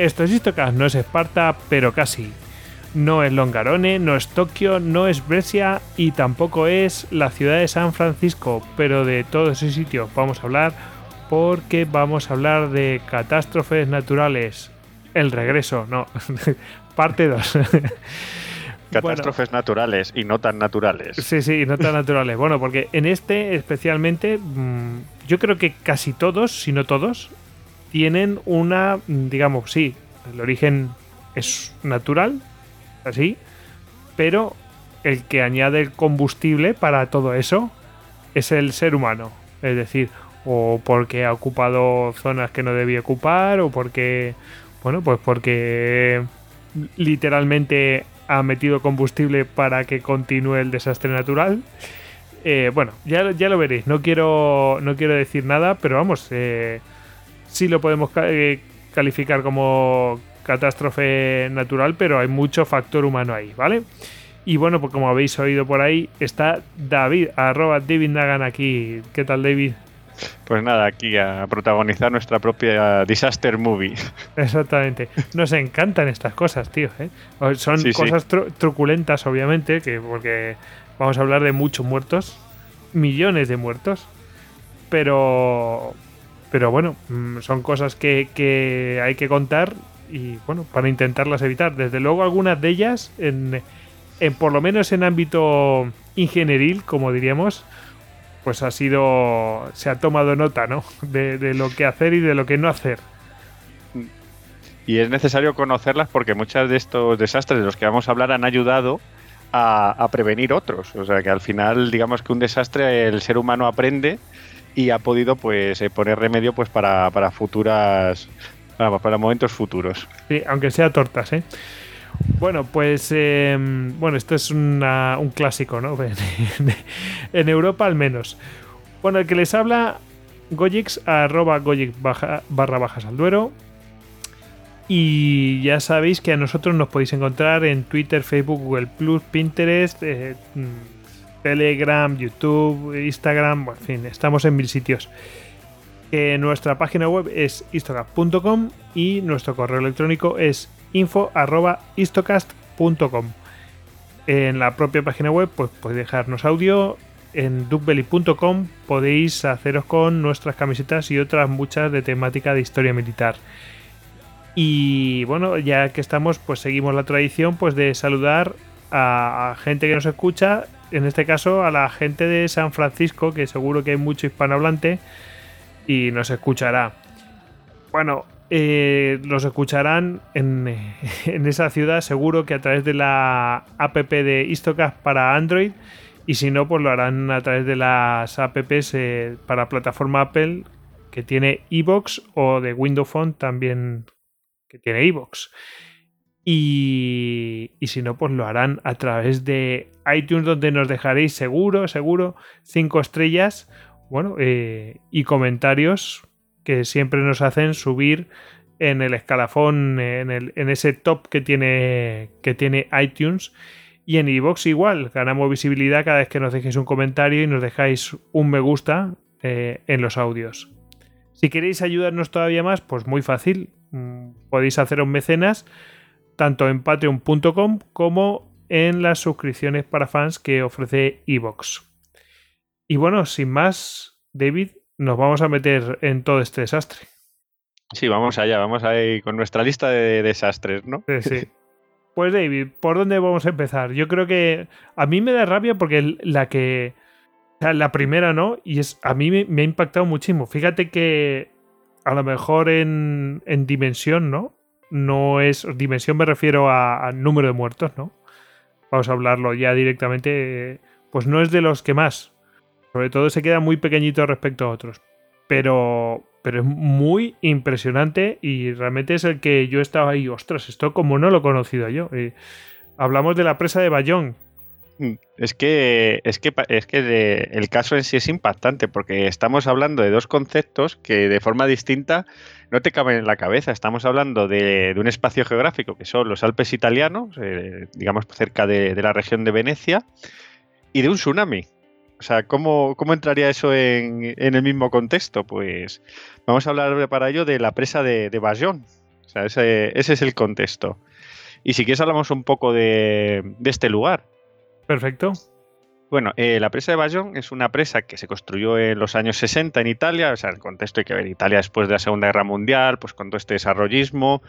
Esto es Istocast, no es Esparta, pero casi. No es Longarone, no es Tokio, no es Brescia y tampoco es la ciudad de San Francisco, pero de todos esos sitios vamos a hablar porque vamos a hablar de catástrofes naturales. El regreso, no. Parte 2. Catástrofes naturales y no tan naturales. Sí, sí, no tan naturales. Bueno, porque en este especialmente, mm, yo creo que casi todos, si no todos, tienen una, digamos, sí, el origen es natural, así, pero el que añade el combustible para todo eso es el ser humano. Es decir, o porque ha ocupado zonas que no debía ocupar, o porque, bueno, pues porque literalmente ha metido combustible para que continúe el desastre natural. Eh, bueno, ya, ya lo veréis. No quiero, no quiero decir nada, pero vamos, eh, sí lo podemos eh, calificar como catástrofe natural, pero hay mucho factor humano ahí, ¿vale? Y bueno, pues como habéis oído por ahí, está David, arroba David Nagan aquí. ¿Qué tal, David? Pues nada, aquí a protagonizar nuestra propia disaster movie. Exactamente. Nos encantan estas cosas, tío. ¿eh? Son cosas truculentas, obviamente, que porque vamos a hablar de muchos muertos, millones de muertos, pero pero bueno, mm, son cosas que, hay que contar y bueno, para intentarlas evitar. Desde luego algunas de ellas, en, por lo menos en ámbito ingenieril, como diríamos, pues ha sido, se ha tomado nota, ¿no? De, lo que hacer y de lo que no hacer. Y es necesario conocerlas porque muchos de estos desastres de los que vamos a hablar han ayudado a, a prevenir otros. O sea que al final, digamos que un desastre el ser humano aprende y ha podido pues eh, poner remedio pues para, para futuras para, momentos futuros. Sí, aunque sea tortas, ¿eh? Bueno, pues em, bueno, esto es un clásico, ¿no? en Europa al menos. Bueno, el que les habla, Gojix, arroba Gojix barra bajas al duero. Y ya sabéis que a nosotros nos podéis encontrar en Twitter, Facebook, Google Plus, Pinterest, eh, Telegram, YouTube, Instagram, en fin, estamos en mil sitios. nuestra página web es istocast.com y nuestro correo electrónico es info.istocast.com. En la propia página web pues, podéis dejarnos audio. En duckbelly.com podéis haceros con nuestras camisetas y otras muchas de temática de historia militar. Y bueno, ya que estamos, pues seguimos la tradición pues de saludar a gente que nos escucha en este caso a la gente de San Francisco, que seguro que hay mucho hispanohablante y nos escuchará. Bueno, eh, nos escucharán en, esa ciudad seguro que a través de la app de Istocast para Android y si no, pues lo harán a través de las apps eh, para plataforma Apple que tiene iBox o de Windows Phone también que tiene iBox. Y, si no, pues lo harán a través de iTunes, donde nos dejaréis seguro, seguro, cinco estrellas, bueno, eh, y comentarios que siempre nos hacen subir en el escalafón, en, el, en ese top que tiene, que tiene iTunes. Y en iVoox igual, ganamos visibilidad cada vez que nos dejéis un comentario y nos dejáis un me gusta eh, en los audios. Si queréis ayudarnos todavía más, pues muy fácil. Mm, podéis hacer un mecenas tanto en patreon.com como en las suscripciones para fans que ofrece Evox. Y bueno, sin más, David, nos vamos a meter en todo este desastre. Sí, vamos allá, vamos ahí con nuestra lista de desastres, ¿no? Sí, sí. Pues David, ¿por dónde vamos a empezar? Yo creo que a mí me da rabia porque la que... O sea, la primera, ¿no? Y es a mí me, ha impactado muchísimo. Fíjate que a lo mejor en, en dimensión, ¿no? No es... Dimensión me refiero a, número de muertos, ¿no? Vamos a hablarlo ya directamente. Pues no es de los que más. Sobre todo se queda muy pequeñito respecto a otros. Pero, pero es muy impresionante y realmente es el que yo estaba ahí, ostras, esto como no lo he conocido yo. hablamos de la presa de Bayón. Mm, es que, es que, es que el caso en sí es impactante porque estamos hablando de dos conceptos que de forma distinta no te caben en la cabeza. Estamos hablando de, un espacio geográfico que son los Alpes italianos, eh, digamos cerca de, la región de Venecia, y de un tsunami. O sea, ¿cómo, entraría eso en, el mismo contexto? Pues vamos a hablar para ello de la presa de, de. O sea, ese, es el contexto. Y si quieres hablamos un poco de, este lugar. Perfecto. Bueno, eh, la presa de Bajon es una presa que se construyó en los años 60 en Italia, o sea, el contexto hay que ver Italia después de la Segunda Guerra Mundial, pues con todo este desarrollismo,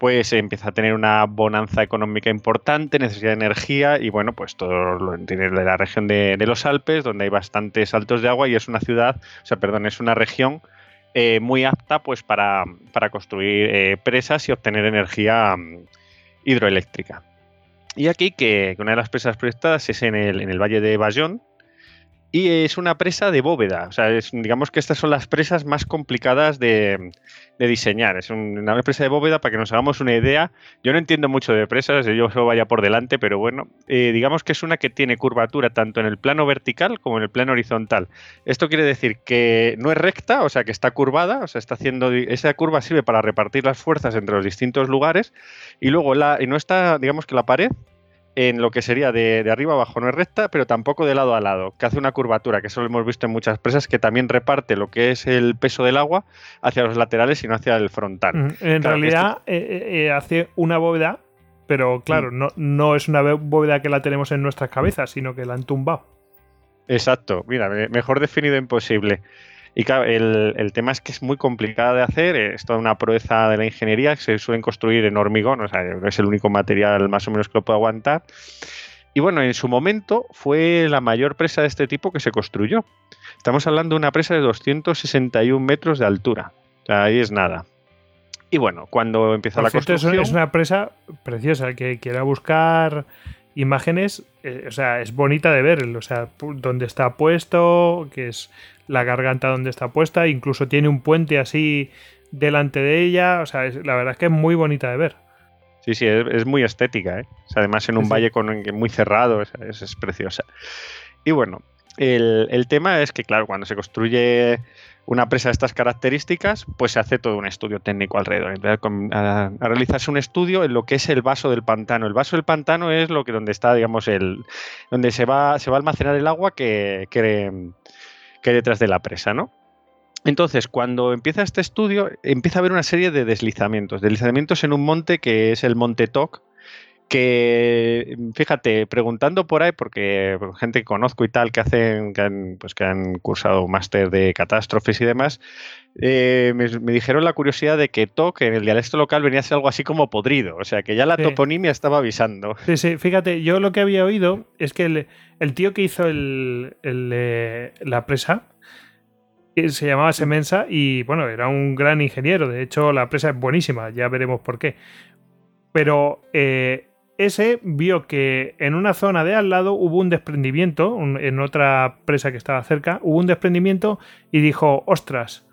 pues empieza a tener una bonanza económica importante, necesidad de energía y bueno, pues todo lo tiene de la región de, los Alpes, donde hay bastantes saltos de agua y es una ciudad, o sea, perdón, es una región eh, muy apta pues para, construir eh, presas y obtener energía mm, hidroeléctrica. Y aquí que una de las presas proyectadas es en el, en el Valle de Bayón, y es una presa de bóveda. O sea, digamos que estas son las presas más complicadas de, diseñar. Es una presa de bóveda para que nos hagamos una idea. Yo no entiendo mucho de presas, yo solo vaya por delante, pero bueno, eh, digamos que es una que tiene curvatura tanto en el plano vertical como en el plano horizontal. Esto quiere decir que no es recta, o sea, que está curvada, o sea, está haciendo esa curva sirve para repartir las fuerzas entre los distintos lugares y luego la y no está, digamos que la pared en lo que sería de, arriba abajo, no es recta, pero tampoco de lado a lado, que hace una curvatura, que eso lo hemos visto en muchas presas, que también reparte lo que es el peso del agua hacia los laterales y no hacia el frontal. En realidad eh, eh, eh, hace una bóveda, pero claro, mm. no, no es una bóveda que la tenemos en nuestras cabezas, sino que la han tumbado. Exacto, mira, mejor definido imposible. Y claro, el, tema es que es muy complicada de hacer, es toda una proeza de la ingeniería, se suelen construir en hormigón, o sea, es el único material más o menos que lo puede aguantar. Y bueno, en su momento fue la mayor presa de este tipo que se construyó. Estamos hablando de una presa de 261 metros de altura. O sea, ahí es nada. Y bueno, cuando empieza la construcción... Es una presa preciosa, el que quiera buscar imágenes, eh, o sea, es bonita de ver, o sea, donde está puesto, que es la garganta donde está puesta, incluso tiene un puente así delante de ella, o sea, la verdad es que es muy bonita de ver. Sí, sí, es, muy estética, ¿eh? además en un valle con, muy cerrado, es, preciosa. Y bueno, el, el, tema es que, claro, cuando se construye una presa de estas características, pues se hace todo un estudio técnico alrededor. A, realizarse un estudio en lo que es el vaso del pantano. El vaso del pantano es lo que donde está, digamos, el donde se va, se va a almacenar el agua que, que, que detrás de la presa, ¿no? Entonces, cuando empieza este estudio, empieza a haber una serie de deslizamientos. Deslizamientos en un monte que es el Monte Toc, que fíjate, preguntando por ahí, porque gente que conozco y tal, que hacen, que han, pues que han cursado máster de catástrofes y demás, eh, me, dijeron la curiosidad de que TOC en el dialecto local venía a ser algo así como podrido, o sea que ya la toponimia estaba avisando. Sí, sí, fíjate, yo lo que había oído es que el, tío que hizo el, eh, la presa, se llamaba Semensa y bueno, era un gran ingeniero. De hecho, la presa es buenísima, ya veremos por qué. Pero eh, ese vio que en una zona de al lado hubo un desprendimiento, en otra presa que estaba cerca, hubo un desprendimiento y dijo, ostras,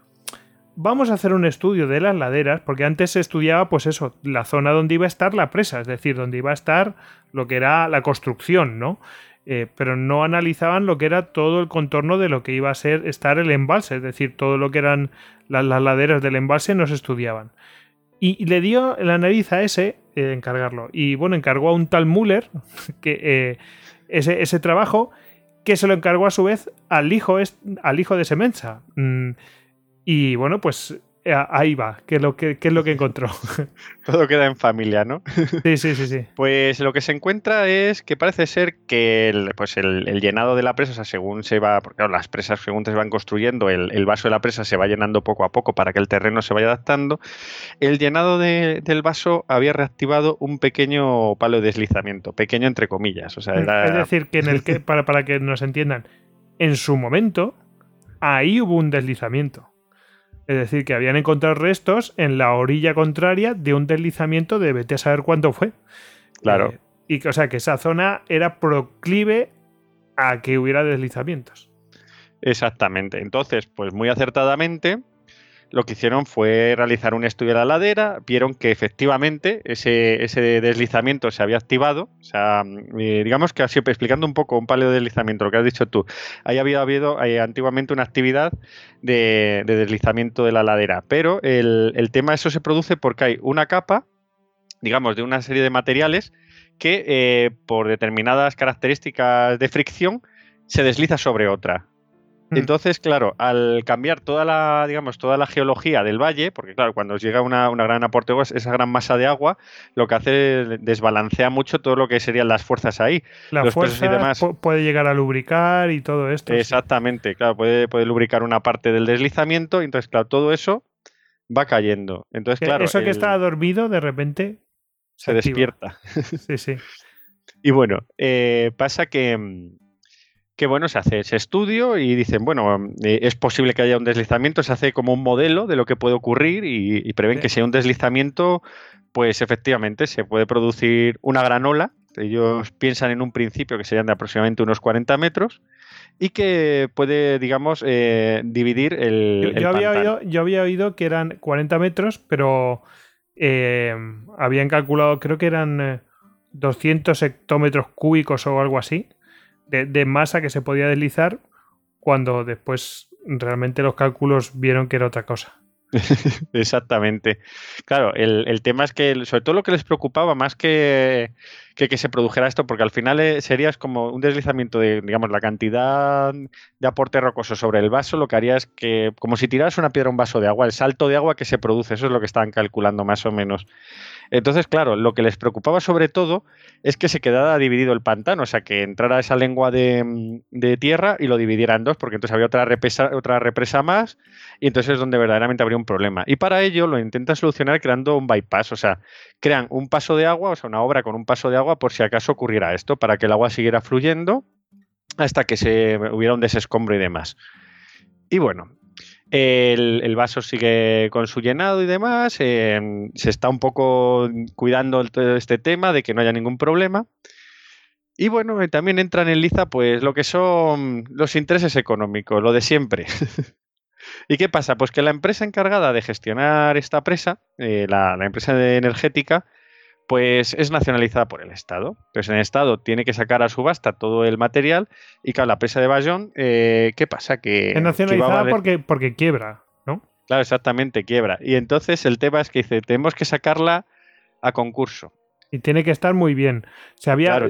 vamos a hacer un estudio de las laderas, porque antes se estudiaba, pues eso, la zona donde iba a estar la presa, es decir, donde iba a estar lo que era la construcción, ¿no? Eh, pero no analizaban lo que era todo el contorno de lo que iba a ser estar el embalse, es decir, todo lo que eran las laderas del embalse no se estudiaban. Y, le dio la nariz a ese eh, encargarlo. Y bueno, encargó a un tal Müller que, eh, ese, ese, trabajo que se lo encargó a su vez al hijo, al hijo de Semensa. Mm, y bueno, pues ahí va, ¿qué es lo que, es lo que encontró? Todo queda en familia, ¿no? Sí, sí, sí, sí. Pues lo que se encuentra es que parece ser que el, pues el, llenado de la presa, o sea, según se va, porque las presas según se van construyendo, el, vaso de la presa se va llenando poco a poco para que el terreno se vaya adaptando. El llenado del vaso había reactivado un pequeño palo de deslizamiento, pequeño entre comillas. O sea, Es decir, que en el que, para, para que nos entiendan, en su momento, ahí hubo un deslizamiento. Es decir, que habían encontrado restos en la orilla contraria de un deslizamiento de vete a saber cuánto fue. Claro. Eh, y o sea que esa zona era proclive a que hubiera deslizamientos. Exactamente. Entonces, pues muy acertadamente, lo que hicieron fue realizar un estudio de la ladera, vieron que efectivamente ese, deslizamiento se había activado, o sea, eh, digamos que así explicando un poco un paleo de deslizamiento, lo que has dicho tú, ahí había habido eh, antiguamente una actividad de, deslizamiento de la ladera, pero el, el tema eso se produce porque hay una capa, digamos, de una serie de materiales que eh, por determinadas características de fricción se desliza sobre otra. Entonces, claro, al cambiar toda la, digamos, toda la geología del valle, porque claro, cuando llega una, gran aporte esa gran masa de agua, lo que hace es desbalancea mucho todo lo que serían las fuerzas ahí. La fuerza puede llegar a lubricar y todo esto. Exactamente, claro, puede, puede lubricar una parte del deslizamiento, entonces, claro, todo eso va cayendo. Entonces, claro. Eso que está dormido, de repente. Se, despierta. sí, sí. Y bueno, eh, pasa que mm, que bueno, se hace ese estudio y dicen, bueno, eh, es posible que haya un deslizamiento, se hace como un modelo de lo que puede ocurrir y, prevén que si hay un deslizamiento, pues efectivamente se puede producir una gran ola. Ellos piensan en un principio que serían de aproximadamente unos 40 metros y que puede, digamos, eh, dividir el. Yo, había oído, yo, había oído, que eran 40 metros, pero eh, habían calculado, creo que eran 200 hectómetros cúbicos o algo así de, masa que se podía deslizar cuando después realmente los cálculos vieron que era otra cosa. Exactamente. Claro, el, tema es que, sobre todo lo que les preocupaba, más que, que, se produjera esto, porque al final eh, sería como un deslizamiento de, digamos, la cantidad de aporte rocoso sobre el vaso, lo que haría es que, como si tiraras una piedra a un vaso de agua, el salto de agua que se produce, eso es lo que estaban calculando más o menos. Entonces, claro, lo que les preocupaba sobre todo es que se quedara dividido el pantano, o sea, que entrara esa lengua de, tierra y lo dividiera en dos, porque entonces había otra represa, otra represa más y entonces es donde verdaderamente habría un problema. Y para ello lo intentan solucionar creando un bypass, o sea, crean un paso de agua, o sea, una obra con un paso de agua por si acaso ocurriera esto, para que el agua siguiera fluyendo hasta que se hubiera un desescombro y demás. Y bueno, el, vaso sigue con su llenado y demás. Em, se está un poco cuidando todo este tema de que no haya ningún problema. Y bueno, también entran en liza pues lo que son los intereses económicos, lo de siempre. ¿Y qué pasa? Pues que la empresa encargada de gestionar esta presa, eh, la, la, empresa energética, pues es nacionalizada por el Estado. Entonces, el Estado tiene que sacar a subasta todo el material y claro, la presa de Bayón, eh, ¿qué pasa? Que, es nacionalizada porque, porque quiebra, ¿no? Claro, exactamente, quiebra. Y entonces el tema es que dice, tenemos que sacarla a concurso. Y tiene que estar muy bien. Se había,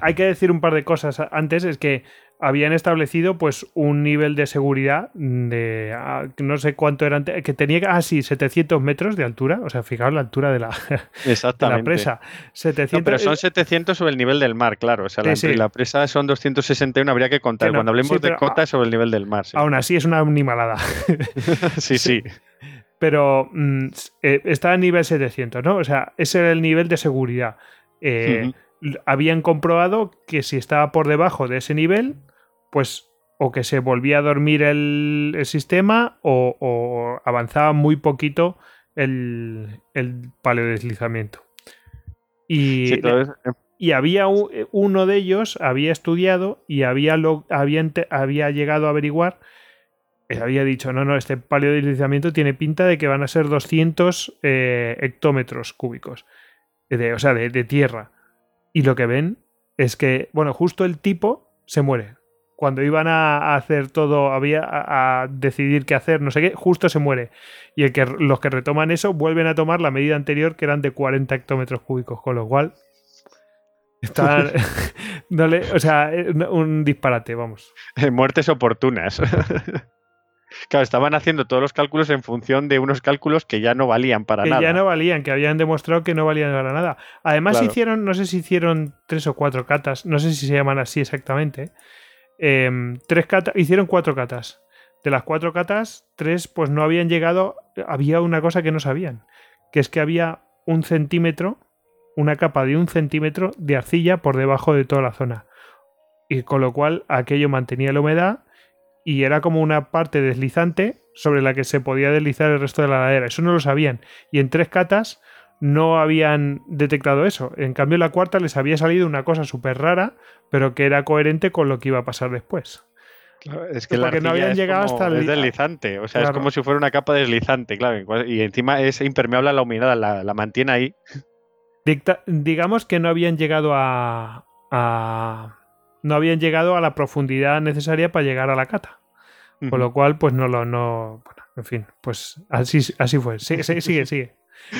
Hay que decir un par de cosas antes, es que habían establecido pues un nivel de seguridad de ah, no sé cuánto era que tenía ah sí 700 metros de altura o sea fijaos la altura de la, Exactamente. presa. 700 pero son 700 sobre el nivel del mar claro o sea la, presa son 261 habría que contar cuando hablemos de cota sobre el nivel del mar aún así es una animalada. Sí sí. Pero mm, eh, está a nivel 700 no o sea ese era el nivel de seguridad. Eh, habían comprobado que si estaba por debajo de ese nivel pues o que se volvía a dormir el, sistema o, avanzaba muy poquito el, el paleodeslizamiento. Y, y había uno de ellos, había estudiado y había, lo, había, había llegado a averiguar, eh, había dicho, no, no, este paleodeslizamiento tiene pinta de que van a ser 200 eh, hectómetros cúbicos, de, o sea, de, de tierra. Y lo que ven es que, bueno, justo el tipo se muere cuando iban a hacer todo, había a, decidir qué hacer, no sé qué, justo se muere. Y el que, los que retoman eso vuelven a tomar la medida anterior, que eran de 40 hectómetros cúbicos, con lo cual están, o sea, un disparate, vamos. Muertes oportunas. Claro, estaban haciendo todos los cálculos en función de unos cálculos que ya no valían para nada. Que ya no valían, que habían demostrado que no valían para nada. Además hicieron, no sé si hicieron tres o cuatro catas, no sé si se llaman así exactamente. Em, tres hicieron cuatro catas. De las cuatro catas, tres pues no habían llegado, había una cosa que no sabían, que es que había un centímetro, una capa de un centímetro de arcilla por debajo de toda la zona. Y con lo cual aquello mantenía la humedad y era como una parte deslizante sobre la que se podía deslizar el resto de la ladera. Eso no lo sabían. Y en tres catas no habían detectado eso. En cambio, en la cuarta les había salido una cosa súper rara, pero que era coherente con lo que iba a pasar después. es que la no habían llegado hasta el... Es deslizante, o sea, es como si fuera una capa deslizante, claro, y encima es impermeable a la humedad, la, mantiene ahí. digamos que no habían llegado a, a no habían llegado a la profundidad necesaria para llegar a la cata. Con lo cual, pues no lo. No, bueno, en fin, pues así, así fue. Sigue, sigue, sigue.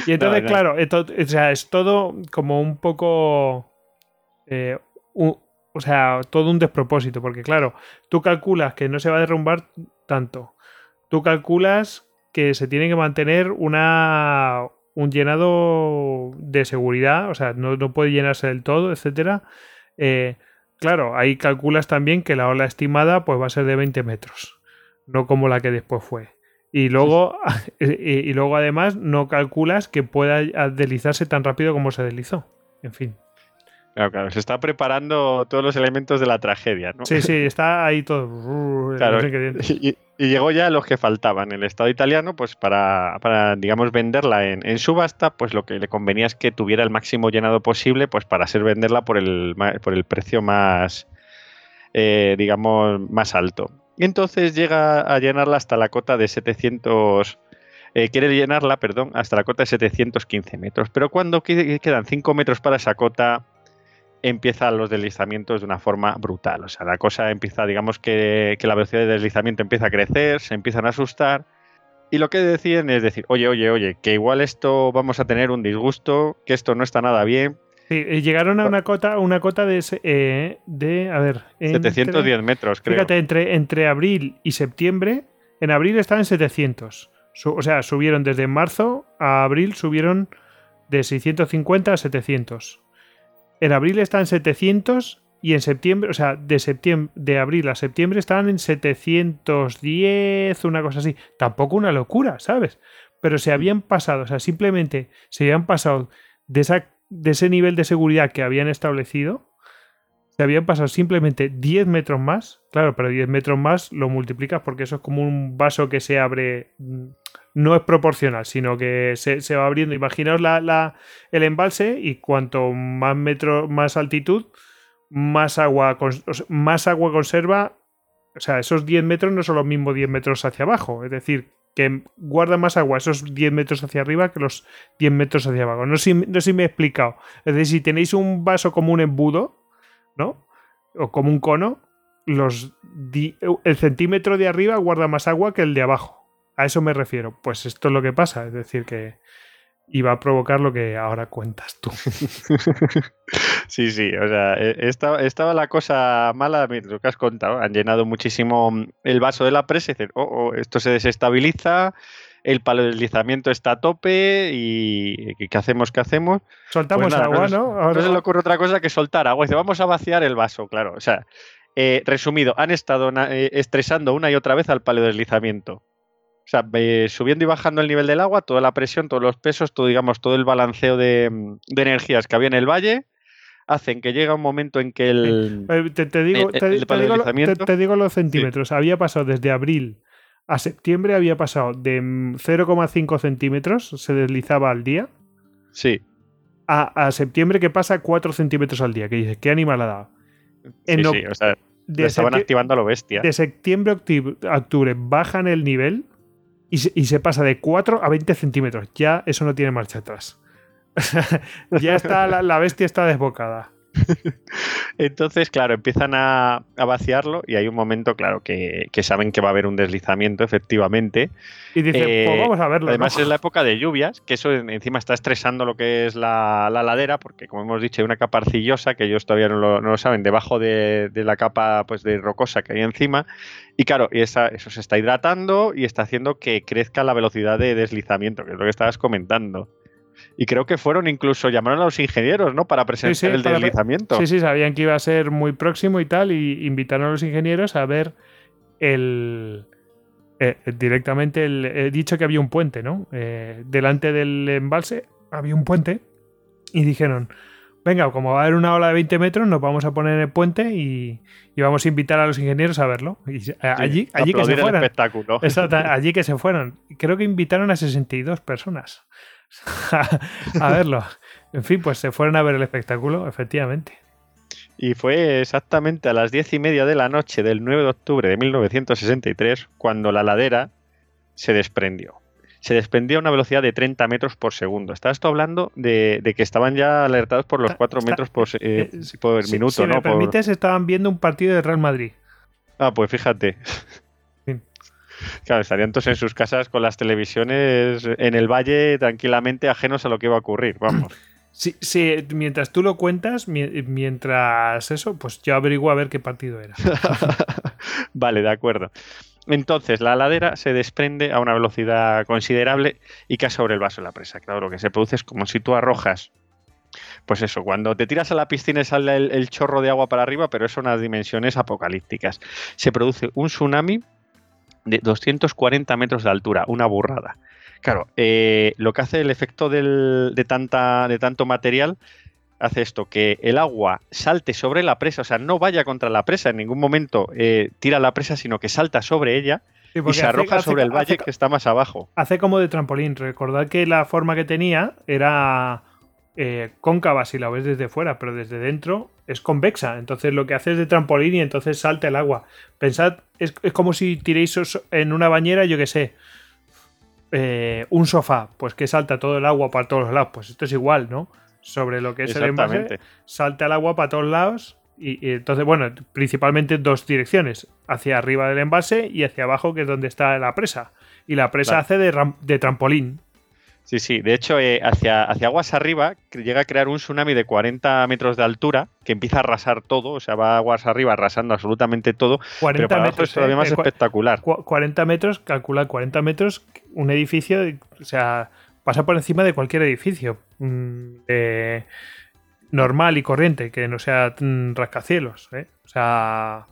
Y entonces, claro, o sea, es todo como un poco. Eh, o sea, todo un despropósito, porque claro, tú calculas que no se va a derrumbar tanto. Tú calculas que se tiene que mantener una un llenado de seguridad, o sea, no, no puede llenarse del todo, etcétera. Eh, Claro, ahí calculas también que la ola estimada pues va a ser de 20 metros, no como la que después fue. Y luego, y, luego además no calculas que pueda deslizarse tan rápido como se deslizó. En fin. Claro, claro, se está preparando todos los elementos de la tragedia, ¿no? Sí, sí, está ahí todo. Claro, y, llegó ya los que faltaban. El Estado italiano, pues para, para digamos, venderla en, subasta, pues lo que le convenía es que tuviera el máximo llenado posible, pues para ser venderla por el, por el precio más, eh, digamos, más alto. Entonces llega a llenarla hasta la cota de 700... Eh, quiere llenarla, perdón, hasta la cota de 715 metros. Pero cuando quedan 5 metros para esa cota, empiezan los deslizamientos de una forma brutal. O sea, la cosa empieza, digamos que, la velocidad de deslizamiento empieza a crecer, se empiezan a asustar. Y lo que deciden es decir, oye, oye, oye, que igual esto vamos a tener un disgusto, que esto no está nada bien. Sí, llegaron a una cota, una cota de, eh, de a ver... 710 metros, creo. Fíjate, entre, entre abril y septiembre, en abril estaban en 700. o sea, subieron desde marzo a abril, subieron de 650 a 700. En abril están en 700 y en septiembre, o sea, de septiembre, de abril a septiembre estaban en 710, una cosa así. Tampoco una locura, ¿sabes? Pero se habían pasado, o sea, simplemente se habían pasado de, esa, de ese nivel de seguridad que habían establecido, se habían pasado simplemente 10 metros más. Claro, pero 10 metros más lo multiplicas porque eso es como un vaso que se abre no es proporcional, sino que se, va abriendo. Imaginaos la, el embalse y cuanto más metro, más altitud, más agua, más agua conserva. O sea, esos 10 metros no son los mismos 10 metros hacia abajo. Es decir, que guarda más agua esos 10 metros hacia arriba que los 10 metros hacia abajo. No sé, no sé si me he explicado. Es decir, si tenéis un vaso como un embudo, ¿no? O como un cono, los el centímetro de arriba guarda más agua que el de abajo. A eso me refiero. Pues esto es lo que pasa, es decir, que iba a provocar lo que ahora cuentas tú. Sí, sí, o sea, e, estaba, la cosa mala, lo que has contado, han llenado muchísimo el vaso de la presa y dicen, oh, oh, esto se desestabiliza, el palo de deslizamiento está a tope y ¿qué hacemos? ¿Qué hacemos? Soltamos pues agua, ¿no? No se le ocurre otra cosa que soltar agua. Dice, vamos a vaciar el vaso, claro. O sea, eh, resumido, han estado eh, estresando una y otra vez al palo de deslizamiento. Sea, subiendo y bajando el nivel del agua, toda la presión, todos los pesos, todo, digamos, todo el balanceo de, energías que había en el valle, hacen que llega un momento en que el. Te, digo, los centímetros. Había pasado desde abril a septiembre, había pasado de 0,5 centímetros, se deslizaba al día. Sí. A, septiembre que pasa 4 centímetros al día. Que dices, ¿qué animal ha dado? sí, sí, o sea, estaban activando a lo bestia. De septiembre a octubre bajan el nivel y se, pasa de 4 a 20 centímetros. Ya eso no tiene marcha atrás. ya está, la, bestia está desbocada. Entonces, claro, empiezan a, vaciarlo y hay un momento, claro, que, saben que va a haber un deslizamiento, efectivamente. Y dicen, pues eh, vamos a verlo. Además, es la época de lluvias, que eso encima está estresando lo que es la, ladera, porque como hemos dicho, hay una capa arcillosa, que ellos todavía no lo, saben, debajo de, la capa pues, de rocosa que hay encima. Y claro, y eso se está hidratando y está haciendo que crezca la velocidad de deslizamiento, que es lo que estabas comentando. Y creo que fueron incluso, llamaron a los ingenieros, ¿no? Para presentar el deslizamiento. Sí, sí, sabían que iba a ser muy próximo y tal, y invitaron a los ingenieros a ver el. Eh, directamente el, he dicho que había un puente, ¿no? Eh, delante del embalse había un puente y dijeron, venga, como va a haber una ola de 20 metros, nos vamos a poner en el puente y, vamos a invitar a los ingenieros a verlo. Y allí, allí que se fueran. espectáculo. allí que se fueron. Creo que invitaron a 62 personas. a verlo. En fin, pues se fueron a ver el espectáculo, efectivamente. Y fue exactamente a las diez y media de la noche del 9 de octubre de 1963 cuando la ladera se desprendió. Se desprendió a una velocidad de 30 metros por segundo. Está esto hablando de, que estaban ya alertados por los 4 metros por, eh, eh, por minuto. Si me permites, estaban viendo un partido de Real Madrid. Ah, pues fíjate. Claro, estarían todos en sus casas con las televisiones en el valle tranquilamente ajenos a lo que iba a ocurrir, vamos. Sí, sí, mientras tú lo cuentas, mientras eso, pues yo averiguo a ver qué partido era. vale, de acuerdo. Entonces, la ladera se desprende a una velocidad considerable y cae sobre el vaso de la presa. Claro, lo que se produce es como si tú arrojas pues eso, cuando te tiras a la piscina y sale el, chorro de agua para arriba, pero eso unas dimensiones apocalípticas. Se produce un tsunami de 240 metros de altura, una burrada. Claro, eh, lo que hace el efecto de, tanta, de tanto material hace esto, que el agua salte sobre la presa, o sea, no vaya contra la presa, en ningún momento eh, tira la presa, sino que salta sobre ella y se arroja sobre el valle que está más abajo. Hace como de trampolín, recordad que la forma que tenía era eh, cóncava si la ves desde fuera, pero desde dentro es convexa. Entonces lo que hace es de trampolín y entonces salta el agua. Pensad, es, como si tiréis en una bañera, yo que sé, eh, un sofá, pues que salta todo el agua para todos los lados. Pues esto es igual, ¿no? Sobre lo que es el envase, salta el agua para todos lados. Y, entonces, bueno, principalmente dos direcciones, hacia arriba del envase y hacia abajo, que es donde está la presa. Y la presa hace de, de trampolín. Sí, sí. De hecho, eh, hacia, hacia aguas arriba llega a crear un tsunami de 40 metros de altura que empieza a arrasar todo. O sea, va aguas arriba arrasando absolutamente todo. 40 pero metros. Es todavía eh, más espectacular. 40 metros, calcula 40 metros, un edificio, o sea, pasa por encima de cualquier edificio. Mm, normal y corriente, que no sea mm, rascacielos. ¿eh? O sea,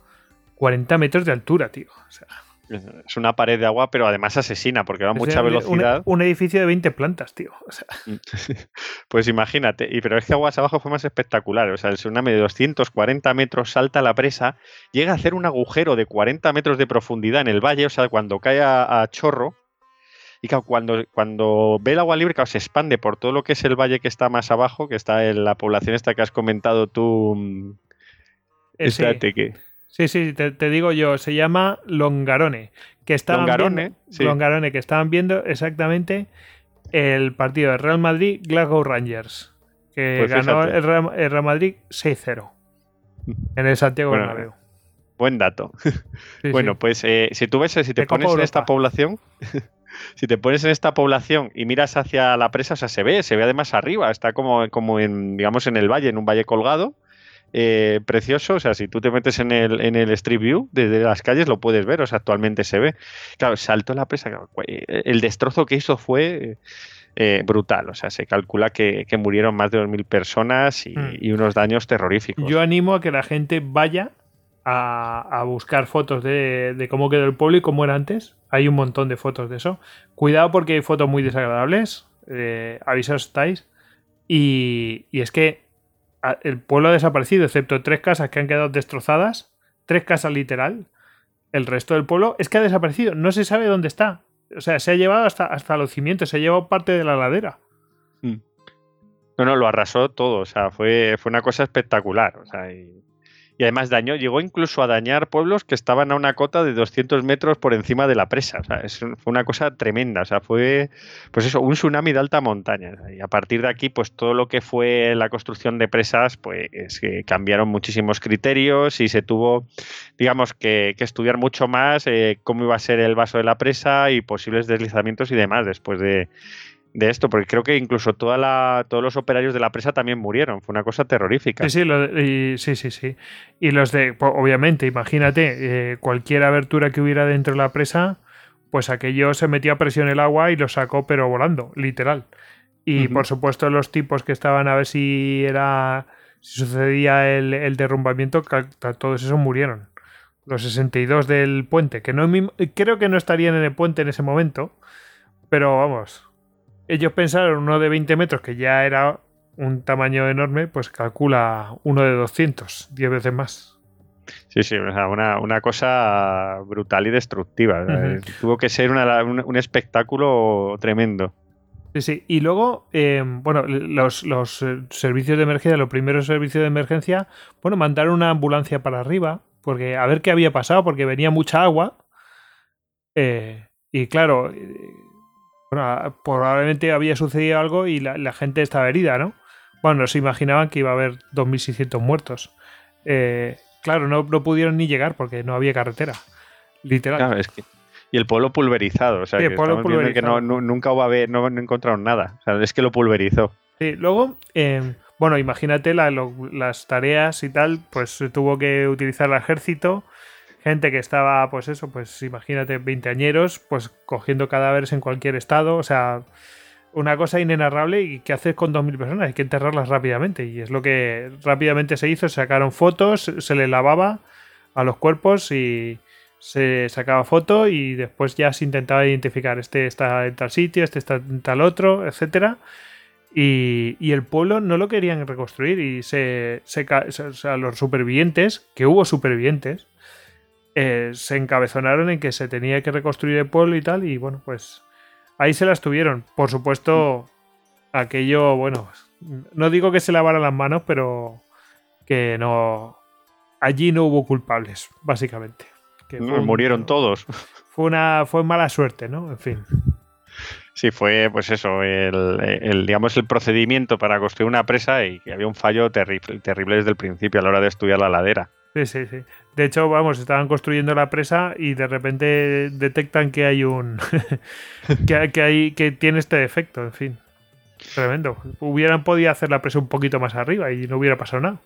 40 metros de altura, tío. O sea. Es una pared de agua, pero además asesina porque va a mucha velocidad. Un, edificio de 20 plantas, tío. pues imagínate. Y pero es que aguas abajo fue más espectacular. O sea, el tsunami de 240 metros salta a la presa, llega a hacer un agujero de 40 metros de profundidad en el valle. O sea, cuando cae a, chorro. Y cuando, cuando ve el agua libre, se expande por todo lo que es el valle que está más abajo, que está en la población esta que has comentado tú. Mm, eh, espérate, que Sí, sí, te, digo yo, se llama Longarone. Que estaban Longarone, viendo, Longarone, que estaban viendo exactamente el partido de Real Madrid Glasgow Rangers, que pues ganó el Real, Madrid 6-0 en el Santiago Bernabéu. Buen dato. bueno, pues eh, si tú ves, si te pones en esta población, si te pones en esta población y miras hacia la presa, o sea, se ve, se ve además arriba, está como, como en, digamos, en el valle, en un valle colgado, eh, precioso. O sea, si tú te metes en el, en el Street View, desde las calles lo puedes ver, o sea, actualmente se ve. Claro, saltó la presa. el destrozo que hizo fue eh, brutal. O sea, se calcula que, murieron más de 2.000 personas mm. y, unos daños terroríficos. Yo animo a que la gente vaya a, buscar fotos de, cómo quedó el pueblo y cómo era antes. Hay un montón de fotos de eso. Cuidado porque hay fotos muy desagradables. Eh, avisaos estáis. Y, y es que el pueblo ha desaparecido, excepto tres casas que han quedado destrozadas, tres casas literal. El resto del pueblo es que ha desaparecido, no se sabe dónde está. O sea, se ha llevado hasta, hasta los cimientos, se ha llevado parte de la ladera. Hmm. No, no, lo arrasó todo, o sea, fue, fue una cosa espectacular. O sea, y, Y además dañó, llegó incluso a dañar pueblos que estaban a una cota de 200 metros por encima de la presa. O sea, fue una cosa tremenda. O sea, fue, pues eso, un tsunami de alta montaña. Y a partir de aquí, pues todo lo que fue la construcción de presas, pues que cambiaron muchísimos criterios y se tuvo, digamos, que, estudiar mucho más eh, cómo iba a ser el vaso de la presa y posibles deslizamientos y demás después de, de esto, porque creo que incluso toda la, todos los operarios de la presa también murieron. Fue una cosa terrorífica. Sí, sí, y, sí, sí, sí. Y los de, obviamente, imagínate, eh, cualquier abertura que hubiera dentro de la presa, pues aquello se metía a presión el agua y lo sacó, pero volando, literal. Y por supuesto, los tipos que estaban a ver si era. si sucedía el, el derrumbamiento, todos esos murieron. Los 62 del puente, que no creo que no estarían en el puente en ese momento, pero vamos, ellos pensaron uno de 20 metros, que ya era un tamaño enorme, pues calcula uno de 200, 10 veces más. Sí, sí, una, una cosa brutal y destructiva. Tuvo que ser un, espectáculo tremendo. Sí, sí. Y luego, eh, bueno, los, los, eh, servicios de emergencia, los primeros servicios de emergencia, bueno, mandaron una ambulancia para arriba, porque a ver qué había pasado, porque venía mucha agua. Eh, y claro, bueno, probablemente había sucedido algo y la, gente estaba herida, ¿no? Bueno, no se imaginaban que iba a haber 2.600 muertos. Eh, claro, no, pudieron ni llegar porque no había carretera. Literal. Claro, es que y el pueblo pulverizado. O sea, que, nunca va a haber, no, encontraron nada. O sea, es que lo pulverizó. Sí, luego, em, bueno, imagínate las tareas y tal, pues se tuvo que utilizar el ejército gente que estaba, pues eso, pues imagínate, veinteañeros, pues cogiendo cadáveres en cualquier estado, o sea, una cosa inenarrable y ¿qué haces con 2.000 personas? Hay que enterrarlas rápidamente y es lo que rápidamente se hizo, se sacaron fotos, se le lavaba a los cuerpos y se sacaba foto y después ya se intentaba identificar, este está en tal sitio, este está en tal otro, etcétera. Y, el pueblo no lo querían reconstruir y se, se, o sea, los supervivientes, que hubo supervivientes, eh, se encabezonaron en que se tenía que reconstruir el pueblo y tal, y bueno, pues ahí se las tuvieron. Por supuesto, aquello, bueno, no digo que se lavaran las manos, pero que no. Allí no hubo culpables, básicamente. Que murieron todos. Fue una fue mala suerte, ¿no? En fin. Sí, fue pues eso, el, digamos el procedimiento para construir una presa y que había un fallo terrible, terrible desde el principio a la hora de estudiar la ladera. Sí, sí, sí. De hecho, vamos, estaban construyendo la presa y de repente detectan que hay un. que, hay, que tiene este defecto, en fin. Tremendo. Hubieran podido hacer la presa un poquito más arriba y no hubiera pasado nada.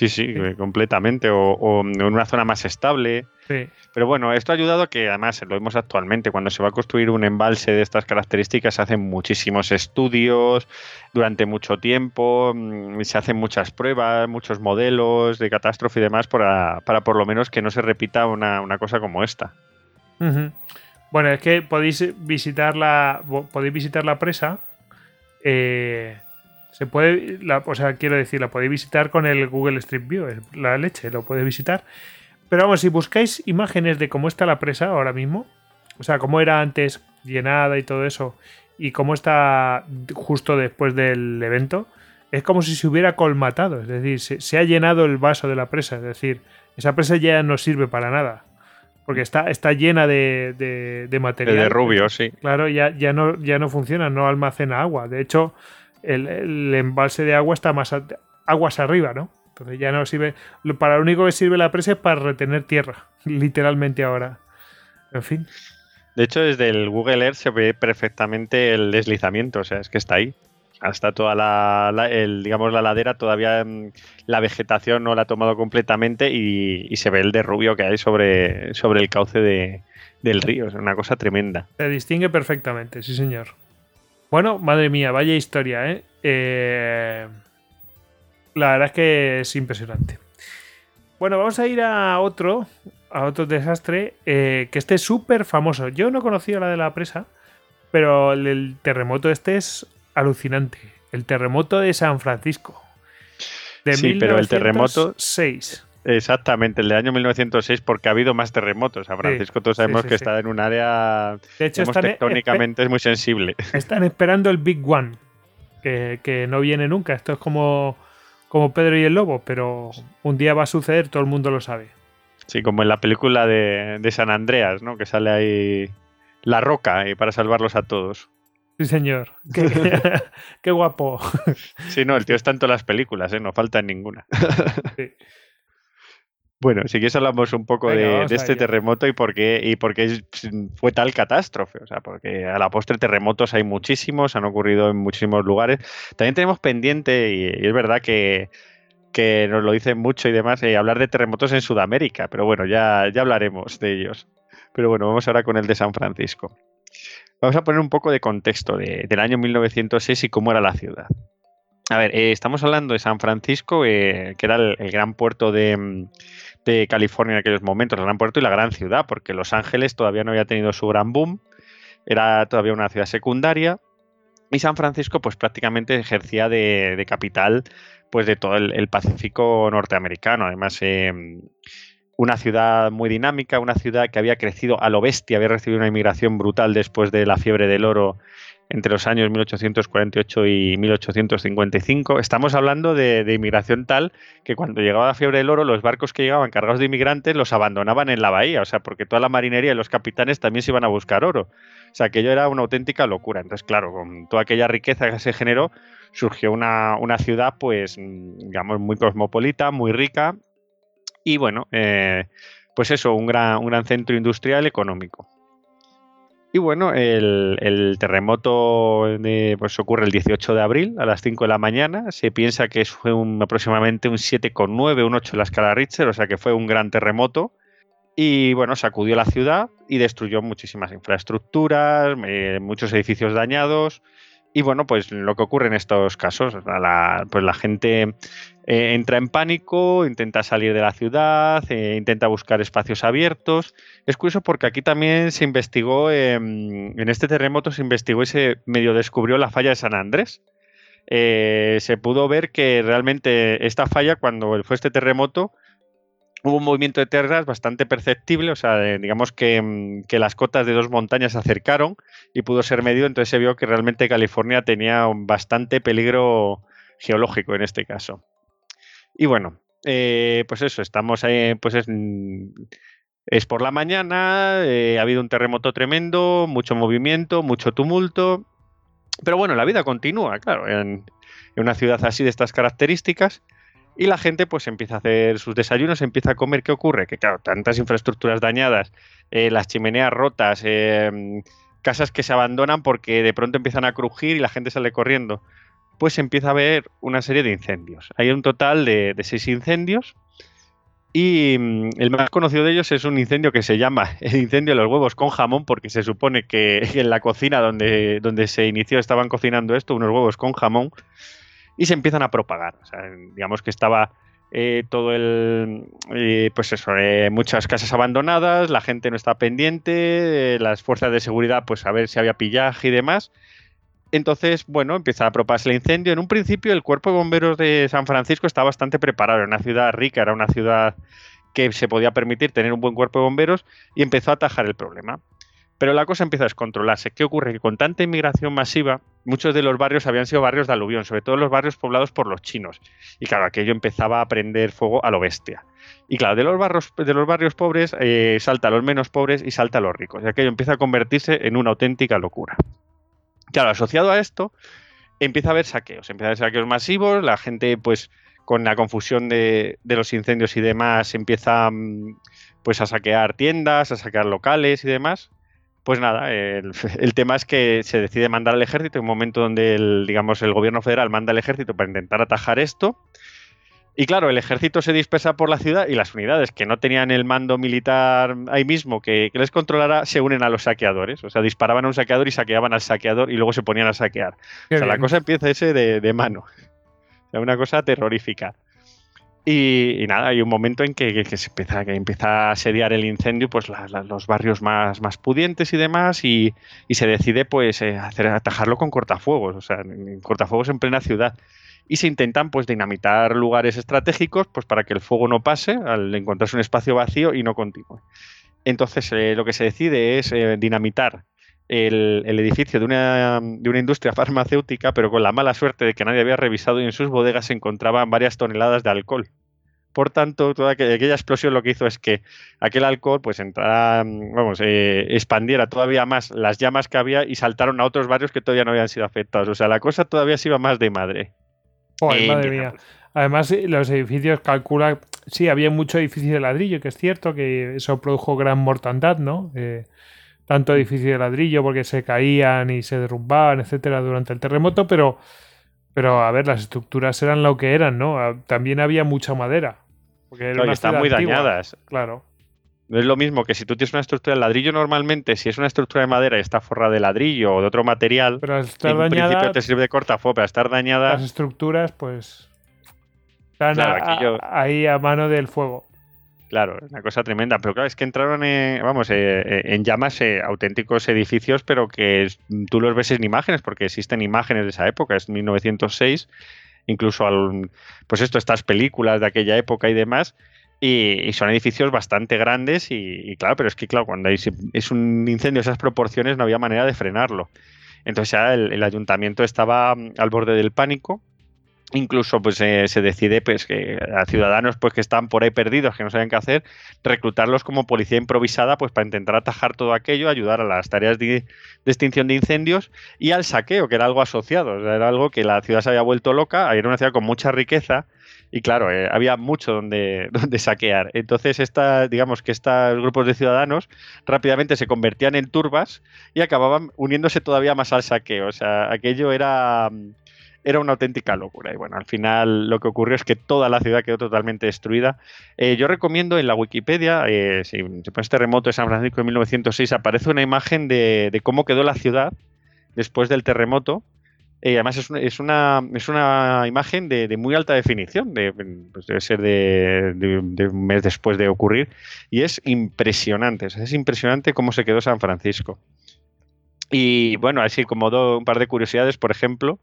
Sí, sí, completamente. O, en una zona más estable. Sí. Pero bueno, esto ha ayudado que además lo vemos actualmente. Cuando se va a construir un embalse de estas características, se hacen muchísimos estudios durante mucho tiempo, mm, se hacen muchas pruebas, muchos modelos de catástrofe y demás para, para por lo menos que no se repita una, cosa como esta. Bueno, es que podéis visitar la, podéis visitar la presa. Eh, se puede, la, o sea, quiero decir, la podéis visitar con el Google Street View, la leche, lo podéis visitar. Pero vamos, si buscáis imágenes de cómo está la presa ahora mismo, o sea, cómo era antes llenada y todo eso, y cómo está justo después del evento, es como si se hubiera colmatado, es decir, se, ha llenado el vaso de la presa, es decir, esa presa ya no sirve para nada. Porque está, está llena de, de, material. De rubio, sí. Claro, ya, ya, no, ya no funciona, no almacena agua. De hecho, el, embalse de agua está más aguas arriba, ¿no? Entonces ya no sirve. Para lo único que sirve la presa es para retener tierra, literalmente ahora. En fin. De hecho, desde el Google Earth se ve perfectamente el deslizamiento, o sea, es que está ahí. Hasta toda la, digamos, la ladera, todavía mm, la vegetación no la ha tomado completamente y, se ve el derrubio que hay sobre, sobre el cauce de, del río. Es una cosa tremenda. Se distingue perfectamente, sí, señor. Bueno, madre mía, vaya historia, ¿eh? ¿eh? La verdad es que es impresionante. Bueno, vamos a ir a otro, a otro desastre, eh, que este es súper famoso. Yo no conocía la de la presa, pero el, terremoto este es alucinante. El terremoto de San Francisco. De sí, pero el terremoto 6. Exactamente, el de año 1906, porque ha habido más terremotos. San Francisco, todos sabemos que está en un área de hecho, tectónicamente es muy sensible. Están esperando el Big One, que, no viene nunca. Esto es como, como Pedro y el Lobo, pero un día va a suceder, todo el mundo lo sabe. Sí, como en la película de, San Andreas, ¿no? Que sale ahí la roca y para salvarlos a todos. Sí, señor. Qué, guapo. Sí, no, el tío está en todas las películas, ¿eh? no falta ninguna. Sí. Bueno, si quieres hablamos un poco de, este terremoto y por qué y por qué fue tal catástrofe. O sea, porque a la postre terremotos hay muchísimos, han ocurrido en muchísimos lugares. También tenemos pendiente, y, es verdad que, nos lo dicen mucho y demás, eh, hablar de terremotos en Sudamérica, pero bueno, ya, ya hablaremos de ellos. Pero bueno, vamos ahora con el de San Francisco. Vamos a poner un poco de contexto del año 1906 y cómo era la ciudad. A ver, eh, estamos hablando de San Francisco, eh, que era el, gran puerto de, de California en aquellos momentos, el gran puerto y la gran ciudad, porque Los Ángeles todavía no había tenido su gran boom, era todavía una ciudad secundaria, y San Francisco pues prácticamente ejercía de, capital pues de todo el, Pacífico norteamericano, además em, una ciudad muy dinámica, una ciudad que había crecido a lo bestia, había recibido una inmigración brutal después de la fiebre del oro entre los años 1848 y 1855. Estamos hablando de, inmigración tal que cuando llegaba la fiebre del oro, los barcos que llegaban cargados de inmigrantes los abandonaban en la bahía, o sea, porque toda la marinería y los capitanes también se iban a buscar oro. O sea, aquello era una auténtica locura. Entonces, claro, con toda aquella riqueza que se generó, surgió una, ciudad, pues, digamos, muy cosmopolita, muy rica y, bueno, eh, pues eso, un gran, un gran centro industrial económico. Y bueno, el, terremoto pues, ocurre el 18 de abril a las 5 de la mañana. Se piensa que fue un, aproximadamente un 7,9, un 8 en la escala Richter, o sea que fue un gran terremoto. Y bueno, sacudió la ciudad y destruyó muchísimas infraestructuras, eh, muchos edificios dañados. Y bueno, pues lo que ocurre en estos casos, la, pues la gente eh, entra en pánico, intenta salir de la ciudad, eh, intenta buscar espacios abiertos. Es curioso porque aquí también se investigó, em, en este terremoto se investigó y se medio descubrió la falla de San Andrés. Eh, se pudo ver que realmente esta falla, cuando fue este terremoto, hubo un movimiento de tierras bastante perceptible, o sea, digamos mm, que, las cotas de dos montañas se acercaron y pudo ser medido, entonces se vio que realmente California tenía bastante peligro geológico en este caso. Y bueno, eh, pues eso, estamos ahí, pues es, mm, es por la mañana, eh, ha habido un terremoto tremendo, mucho movimiento, mucho tumulto, pero bueno, la vida continúa, claro, en una ciudad así de estas características. Y la gente pues empieza a hacer sus desayunos, empieza a comer. ¿Qué ocurre? Que claro, tantas infraestructuras dañadas, eh, las chimeneas rotas, em, casas que se abandonan porque de pronto empiezan a crujir y la gente sale corriendo. Pues empieza a haber una serie de incendios. Hay un total de, seis incendios. Y mm, el más conocido de ellos es un incendio que se llama el incendio de los huevos con jamón, porque se supone que en la cocina donde, donde se inició estaban cocinando esto, unos huevos con jamón y se empiezan a propagar. digamos que estaba eh, todo el. Eh, pues eso, eh, muchas casas abandonadas, la gente no está pendiente, las fuerzas de seguridad, pues a ver si había pillaje y demás. Entonces, bueno, empieza a propagarse el incendio. En un principio, el cuerpo de bomberos de San Francisco estaba bastante preparado. Era una ciudad rica, era una ciudad que se podía permitir tener un buen cuerpo de bomberos y empezó a atajar el problema. Pero la cosa empieza a descontrolarse. ¿Qué ocurre? Que con tanta inmigración masiva, muchos de los barrios habían sido barrios de aluvión, sobre todo los barrios poblados por los chinos. Y claro, aquello empezaba a prender fuego a lo bestia. Y claro, de los barrios, de los barrios pobres eh, salta a los menos pobres y salta a los ricos. Y aquello empieza a convertirse en una auténtica locura. Claro, asociado a esto, empieza a haber saqueos. Empieza a haber saqueos masivos, la gente, pues, con la confusión de, de los incendios y demás, empieza mm, pues a saquear tiendas, a saquear locales y demás. Pues nada, el, tema es que se decide mandar al ejército en un momento donde el, digamos, el gobierno federal manda al ejército para intentar atajar esto. Y claro, el ejército se dispersa por la ciudad y las unidades que no tenían el mando militar ahí mismo que, les controlara se unen a los saqueadores. O sea, disparaban a un saqueador y saqueaban al saqueador y luego se ponían a saquear. o sea, la cosa empieza ese de, de mano. O sea, una cosa terrorífica. Y, nada, hay un momento en que, se empieza, que empieza a asediar el incendio, pues los barrios más, pudientes y demás, y, se decide pues eh, hacer, atajarlo con cortafuegos, o sea, cortafuegos en plena ciudad. Y se intentan pues dinamitar lugares estratégicos pues para que el fuego no pase al encontrarse un espacio vacío y no continúe. Entonces eh, lo que se decide es eh, dinamitar el, edificio de una, industria farmacéutica, pero con la mala suerte de que nadie había revisado y en sus bodegas se encontraban varias toneladas de alcohol. Por tanto, toda aquella explosión lo que hizo es que aquel alcohol pues entrara, vamos, eh, expandiera todavía más las llamas que había y saltaron a otros barrios que todavía no habían sido afectados. O sea, la cosa todavía se iba más de madre. Eh, madre mía. Además, los edificios calcula, sí, había mucho edificio de ladrillo, que es cierto que eso produjo gran mortandad, ¿no? Eh, tanto edificio de ladrillo porque se caían y se derrumbaban, etcétera, durante el terremoto, pero, pero a ver, las estructuras eran lo que eran, ¿no? Ah, también había mucha madera. Porque están muy dañadas. Claro. No es lo mismo que si tú tienes una estructura de ladrillo normalmente, si es una estructura de madera y está forrada de ladrillo o de otro material, pero al estar en principio te sirve de cortafo, pero estar dañada... Las estructuras, pues, están ahí a mano del fuego. Claro, una cosa tremenda. Pero claro, es que entraron, en, vamos, eh, eh, en llamas eh, auténticos edificios, pero que tú los ves en imágenes, porque existen imágenes de esa época, es 1906, incluso al, pues esto, estas películas de aquella época y demás. Y, son edificios bastante grandes y, claro, pero es que claro, cuando es un incendio de esas proporciones no había manera de frenarlo. Entonces ya el ayuntamiento estaba mm, al borde del pánico incluso pues eh, se decide pues que a ciudadanos pues que están por ahí perdidos que no saben qué hacer reclutarlos como policía improvisada pues para intentar atajar todo aquello ayudar a las tareas de, extinción de incendios y al saqueo que era algo asociado. Era algo que la ciudad se había vuelto loca era una ciudad con mucha riqueza y claro eh, había mucho donde, donde saquear. Entonces esta digamos que estos grupos de ciudadanos rápidamente se convertían en turbas y acababan uniéndose todavía más al saqueo. O sea aquello era era una auténtica locura. Y bueno, al final lo que ocurrió es que toda la ciudad quedó totalmente destruida. Eh, yo recomiendo en la Wikipedia, eh, si se pone terremoto de San Francisco de 1906, aparece una imagen de, cómo quedó la ciudad después del terremoto. y además es una, es una, es una imagen de, muy alta definición, de, pues debe ser de, un mes después de ocurrir, y es impresionante, es impresionante cómo se quedó San Francisco. Y bueno, así como un par de curiosidades, por ejemplo,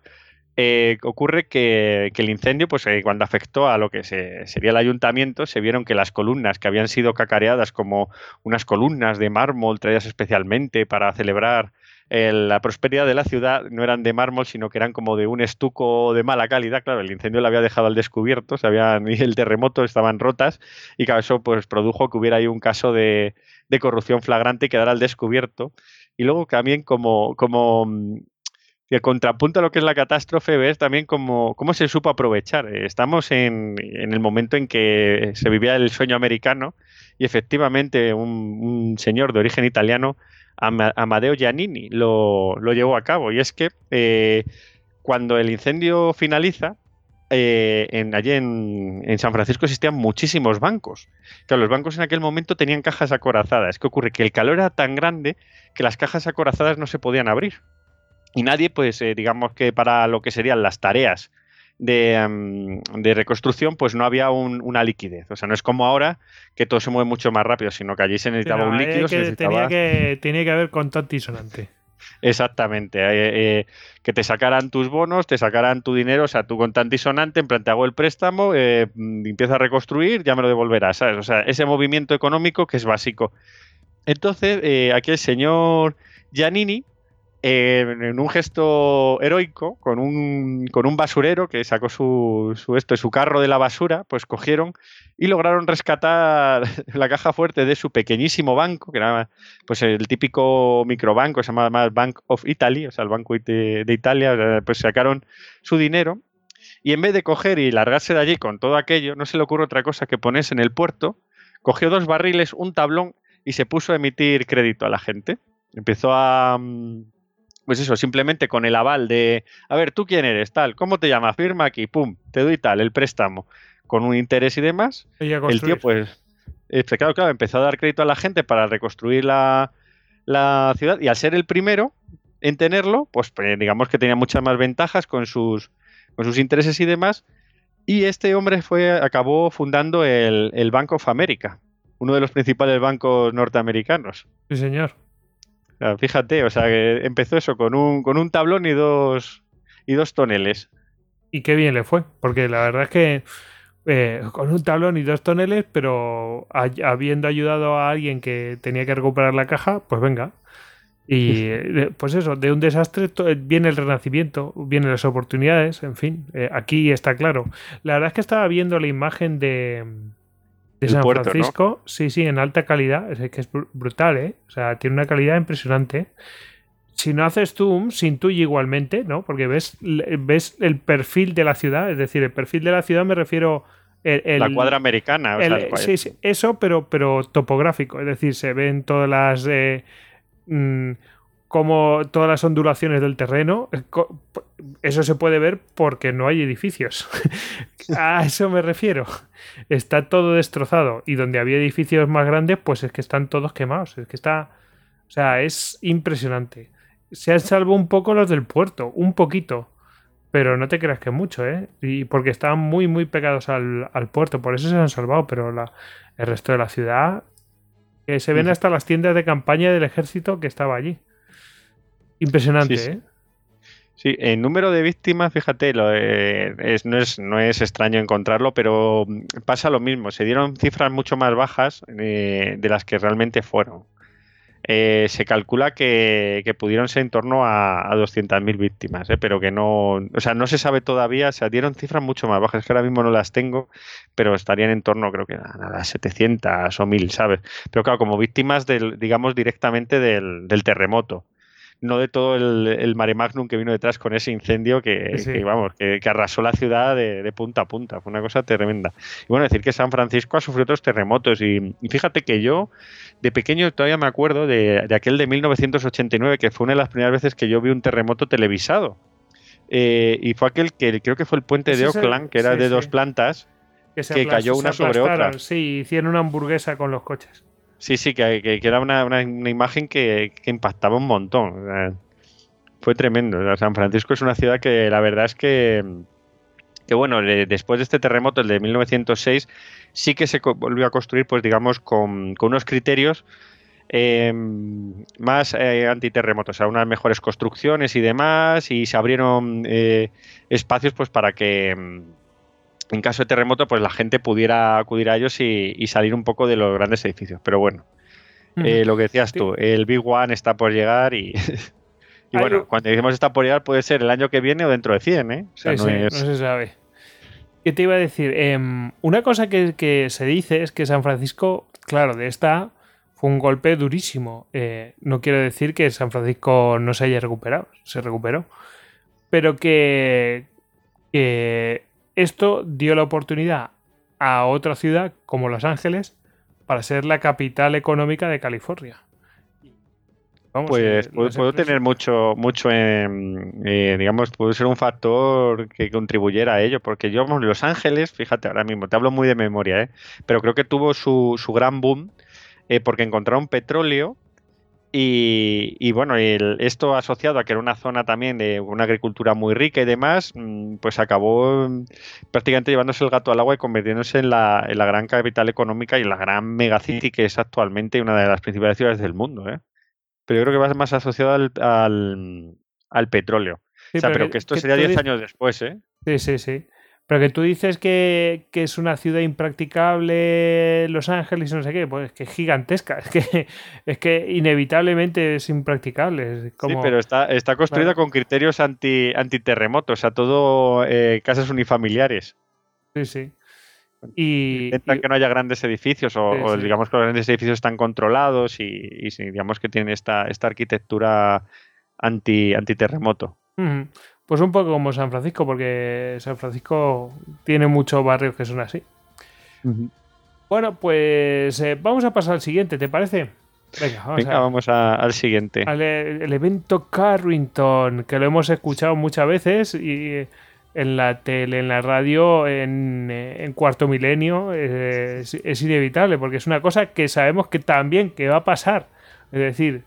eh, ocurre que, el incendio, pues eh, cuando afectó a lo que sería el ayuntamiento, se vieron que las columnas que habían sido cacareadas como unas columnas de mármol traídas especialmente para celebrar la prosperidad de la ciudad no eran de mármol, sino que eran como de un estuco de mala calidad. Claro, el incendio lo había dejado al descubierto, se habían, y el terremoto estaban rotas, y claro, eso pues produjo que hubiera ahí un caso de, de corrupción flagrante y quedara al descubierto. Y luego también como, como y el contrapunto a lo que es la catástrofe, ves también cómo, cómo se supo aprovechar. Estamos en, el momento en que se vivía el sueño americano y efectivamente un, señor de origen italiano, Amadeo Giannini, lo, llevó a cabo. Y es que eh, cuando el incendio finaliza, eh, en, allí en, en, San Francisco existían muchísimos bancos. Claro, los bancos en aquel momento tenían cajas acorazadas. ¿Qué ocurre? Que el calor era tan grande que las cajas acorazadas no se podían abrir y nadie, pues eh, digamos que para lo que serían las tareas de, em, reconstrucción, pues no había una liquidez. O sea, no es como ahora que todo se mueve mucho más rápido, sino que allí se necesitaba un líquido. Que tenía, que, tenía que haber contacto y sonante. Exactamente, eh, eh, que te sacaran tus bonos, te sacaran tu dinero, o sea, tu contante y sonante, en plan te hago el préstamo, eh, empiezo a reconstruir, ya me lo devolverás, ¿sabes? O sea, ese movimiento económico que es básico. Entonces, aquí el señor Giannini, en un gesto heroico, con un, con un basurero que sacó su, esto, su carro de la basura, pues cogieron y lograron rescatar la caja fuerte de su pequeñísimo banco, que era pues el típico microbanco, se llama Bank of Italy, o sea, el Banco de, Italia, pues sacaron su dinero y en vez de coger y largarse de allí con todo aquello, no se le ocurre otra cosa que ponerse en el puerto, cogió dos barriles, un tablón y se puso a emitir crédito a la gente. Empezó a, mm, pues eso, simplemente con el aval de, a ver, ¿tú quién eres? Tal, ¿cómo te llamas? Firma aquí, pum, te doy tal, el préstamo, con un interés y demás. el tío, pues, este, claro, claro, empezó a dar crédito a la gente para reconstruir la, ciudad y al ser el primero en tenerlo, pues, pues digamos que tenía muchas más ventajas con sus, con sus intereses y demás. Y este hombre fue, acabó fundando el, el Bank of America, uno de los principales bancos norteamericanos. Sí, señor fíjate, o sea, que empezó eso con un, con un tablón y dos, y dos toneles. Y qué bien le fue, porque la verdad es que eh, con un tablón y dos toneles, pero habiendo ayudado a alguien que tenía que recuperar la caja, pues venga. Y eh, pues eso, de un desastre viene el renacimiento, vienen las oportunidades, en fin, aquí está claro. La verdad es que estaba viendo la imagen de, de San Francisco, sí, sí, en alta calidad, es que es brutal, ¿eh? O sea, tiene una calidad impresionante. Si no haces zoom, se intuye igualmente, ¿no? Porque ves, ves el perfil de la ciudad, es decir, el perfil de la ciudad me refiero... la cuadra americana. sí, sí, eso, pero, pero topográfico, es decir, se ven todas las... Eh, mm, como todas las ondulaciones del terreno, eh, eso se puede ver porque no hay edificios. a eso me refiero. Está todo destrozado y donde había edificios más grandes, pues es que están todos quemados. Es que está, o sea, es impresionante. Se han salvado un poco los del puerto, un poquito, pero no te creas que mucho, ¿eh? Y porque estaban muy, muy pegados al, puerto, por eso se han salvado, pero la, el resto de la ciudad, que se ven hasta las tiendas de campaña del ejército que estaba allí. Impresionante, sí, ¿eh? Sí, el número de víctimas, fíjate, lo, eh, es, no, es, no es extraño encontrarlo, pero pasa lo mismo. Se dieron cifras mucho más bajas eh, de las que realmente fueron. Eh, se calcula que, pudieron ser en torno a, a 200.000 víctimas, pero que no, o sea, no se sabe todavía, se dieron cifras mucho más bajas, que ahora mismo no las tengo, pero estarían en torno, creo que a las 700 o 1000, ¿sabes? Pero claro, como víctimas del, digamos, directamente del, del terremoto no de todo el, mare magnum que vino detrás con ese incendio que, vamos, que, arrasó la ciudad de, punta a punta. Fue una cosa tremenda. Y bueno, decir que San Francisco ha sufrido otros terremotos. Y, fíjate que yo, de pequeño, todavía me acuerdo de, aquel de 1989, que fue una de las primeras veces que yo vi un terremoto televisado. Eh, y fue aquel que creo que fue el puente de Oakland, que era de dos plantas, que, cayó una sobre otra. Sí, hicieron una hamburguesa con los coches. Sí, sí, que, era una, imagen que, impactaba un montón. fue tremendo. San Francisco es una ciudad que la verdad es que, que bueno, después de este terremoto, el de 1906, sí que se volvió a construir, pues digamos, con, unos criterios eh, más eh, antiterremotos, o sea, unas mejores construcciones y demás, y se abrieron eh, espacios pues para que en caso de terremoto, pues la gente pudiera acudir a ellos y, salir un poco de los grandes edificios. Pero bueno, eh, lo que decías tú, el Big One está por llegar y, y bueno, cuando decimos está por llegar puede ser el año que viene o dentro de 100, ¿eh? O sea, no, se sabe. ¿Qué te iba a decir? Em, una cosa que, se dice es que San Francisco, claro, de esta fue un golpe durísimo. Eh, no quiero decir que San Francisco no se haya recuperado, se recuperó. Pero que, que esto dio la oportunidad a otra ciudad como Los Ángeles para ser la capital económica de California. pues eh, puedo, tener mucho, mucho en, eh, digamos, puede ser un factor que contribuyera a ello, porque yo, Los Ángeles, fíjate, ahora mismo te hablo muy de memoria, ¿eh? pero creo que tuvo su, su gran boom porque encontraron petróleo y, bueno, esto asociado a que era una zona también de una agricultura muy rica y demás, mm, pues acabó mm, prácticamente llevándose el gato al agua y convirtiéndose en la, gran capital económica y la gran megacity que es actualmente una de las principales ciudades del mundo. ¿eh? Pero yo creo que va más asociado al, al, petróleo. o sea, pero que, esto sería 10 años después, ¿eh? Sí, sí, sí. Pero que tú dices que, es una ciudad impracticable Los Ángeles y no sé qué, pues que es gigantesca, es que, es que inevitablemente es impracticable. Sí, pero está, está construida con criterios anti, antiterremotos, o sea, todo eh, casas unifamiliares. Sí, sí. Y, Intentan que no haya grandes edificios o, digamos que los grandes edificios están controlados y, digamos que tienen esta, esta arquitectura anti, antiterremoto. Pues un poco como San Francisco, porque San Francisco tiene muchos barrios que son así. Bueno, pues eh, vamos a pasar al siguiente, ¿te parece? Venga, vamos, al siguiente. Al el evento Carrington, que lo hemos escuchado muchas veces y en la tele, en la radio, en, en cuarto milenio, es, es, inevitable, porque es una cosa que sabemos que también que va a pasar. Es decir,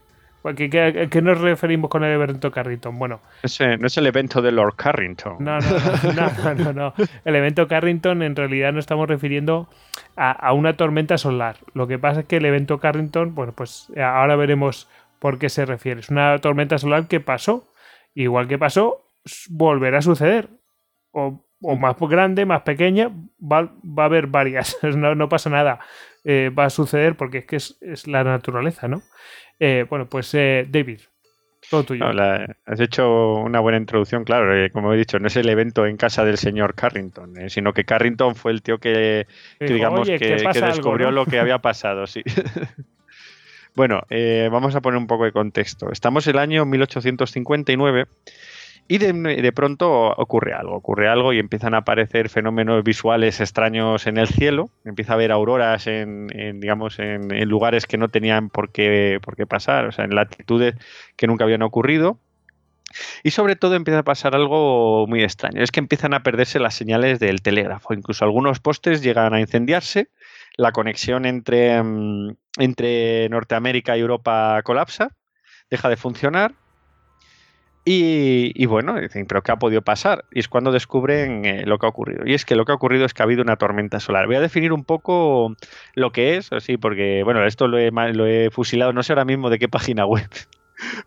¿Qué, qué, nos referimos con el evento Carrington? Bueno. no es el evento de Lord Carrington. No, no, no, no, El evento Carrington en realidad nos estamos refiriendo a, una tormenta solar. Lo que pasa es que el evento Carrington, bueno, pues ahora veremos por qué se refiere. Es una tormenta solar que pasó. Igual que pasó, volverá a suceder. O, más grande, más pequeña, va, va a haber varias. no, no pasa nada. eh, va a suceder porque es que es, la naturaleza, ¿no? Eh, bueno, pues David, todo tuyo. has hecho una buena introducción, claro. como he dicho, no es el evento en casa del señor Carrington, sino que Carrington fue el tío que, digamos, que, descubrió lo que había pasado, sí. bueno, vamos a poner un poco de contexto. Estamos en el año 1859 y de, pronto ocurre algo, ocurre algo y empiezan a aparecer fenómenos visuales extraños en el cielo, empieza a haber auroras en, digamos, en, lugares que no tenían por qué, por qué pasar, o sea, en latitudes que nunca habían ocurrido. Y sobre todo empieza a pasar algo muy extraño, es que empiezan a perderse las señales del telégrafo, incluso algunos postes llegan a incendiarse, la conexión entre, mm, entre Norteamérica y Europa colapsa, deja de funcionar y, bueno, dicen, ¿pero qué ha podido pasar? Y es cuando descubren eh, lo que ha ocurrido. Y es que lo que ha ocurrido es que ha habido una tormenta solar. Voy a definir un poco lo que es, así, porque, bueno, esto lo he, fusilado, no sé ahora mismo de qué página web,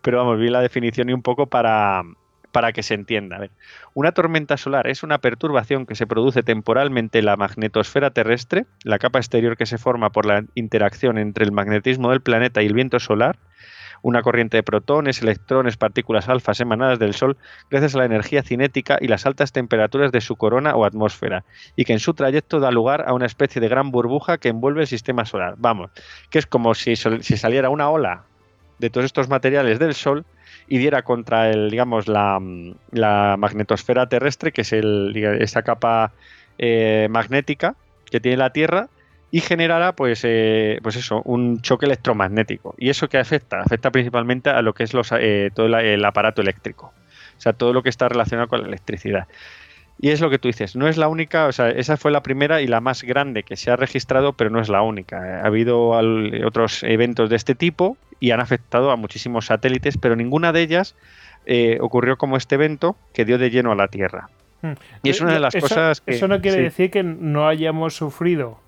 pero vamos, vi la definición y un poco para, para que se entienda. una tormenta solar es una perturbación que se produce temporalmente en la magnetosfera terrestre, la capa exterior que se forma por la interacción entre el magnetismo del planeta y el viento solar, una corriente de protones, electrones, partículas alfas emanadas del Sol gracias a la energía cinética y las altas temperaturas de su corona o atmósfera, y que en su trayecto da lugar a una especie de gran burbuja que envuelve el sistema solar. Vamos, que es como si, si saliera una ola de todos estos materiales del Sol y diera contra el, digamos, la, magnetosfera terrestre, que es el, esa capa eh, magnética que tiene la Tierra, y generará pues, eh, pues eso, un choque electromagnético. ¿Y eso qué afecta? Afecta principalmente a lo que es los, eh, todo el aparato eléctrico, o sea, todo lo que está relacionado con la electricidad. Y es lo que tú dices, no es la única, o sea, esa fue la primera y la más grande que se ha registrado, pero no es la única. Ha habido otros eventos de este tipo y han afectado a muchísimos satélites, pero ninguna de ellas eh, ocurrió como este evento que dio de lleno a la Tierra. Hmm. Y es una de las cosas que... Eso no quiere decir que no hayamos sufrido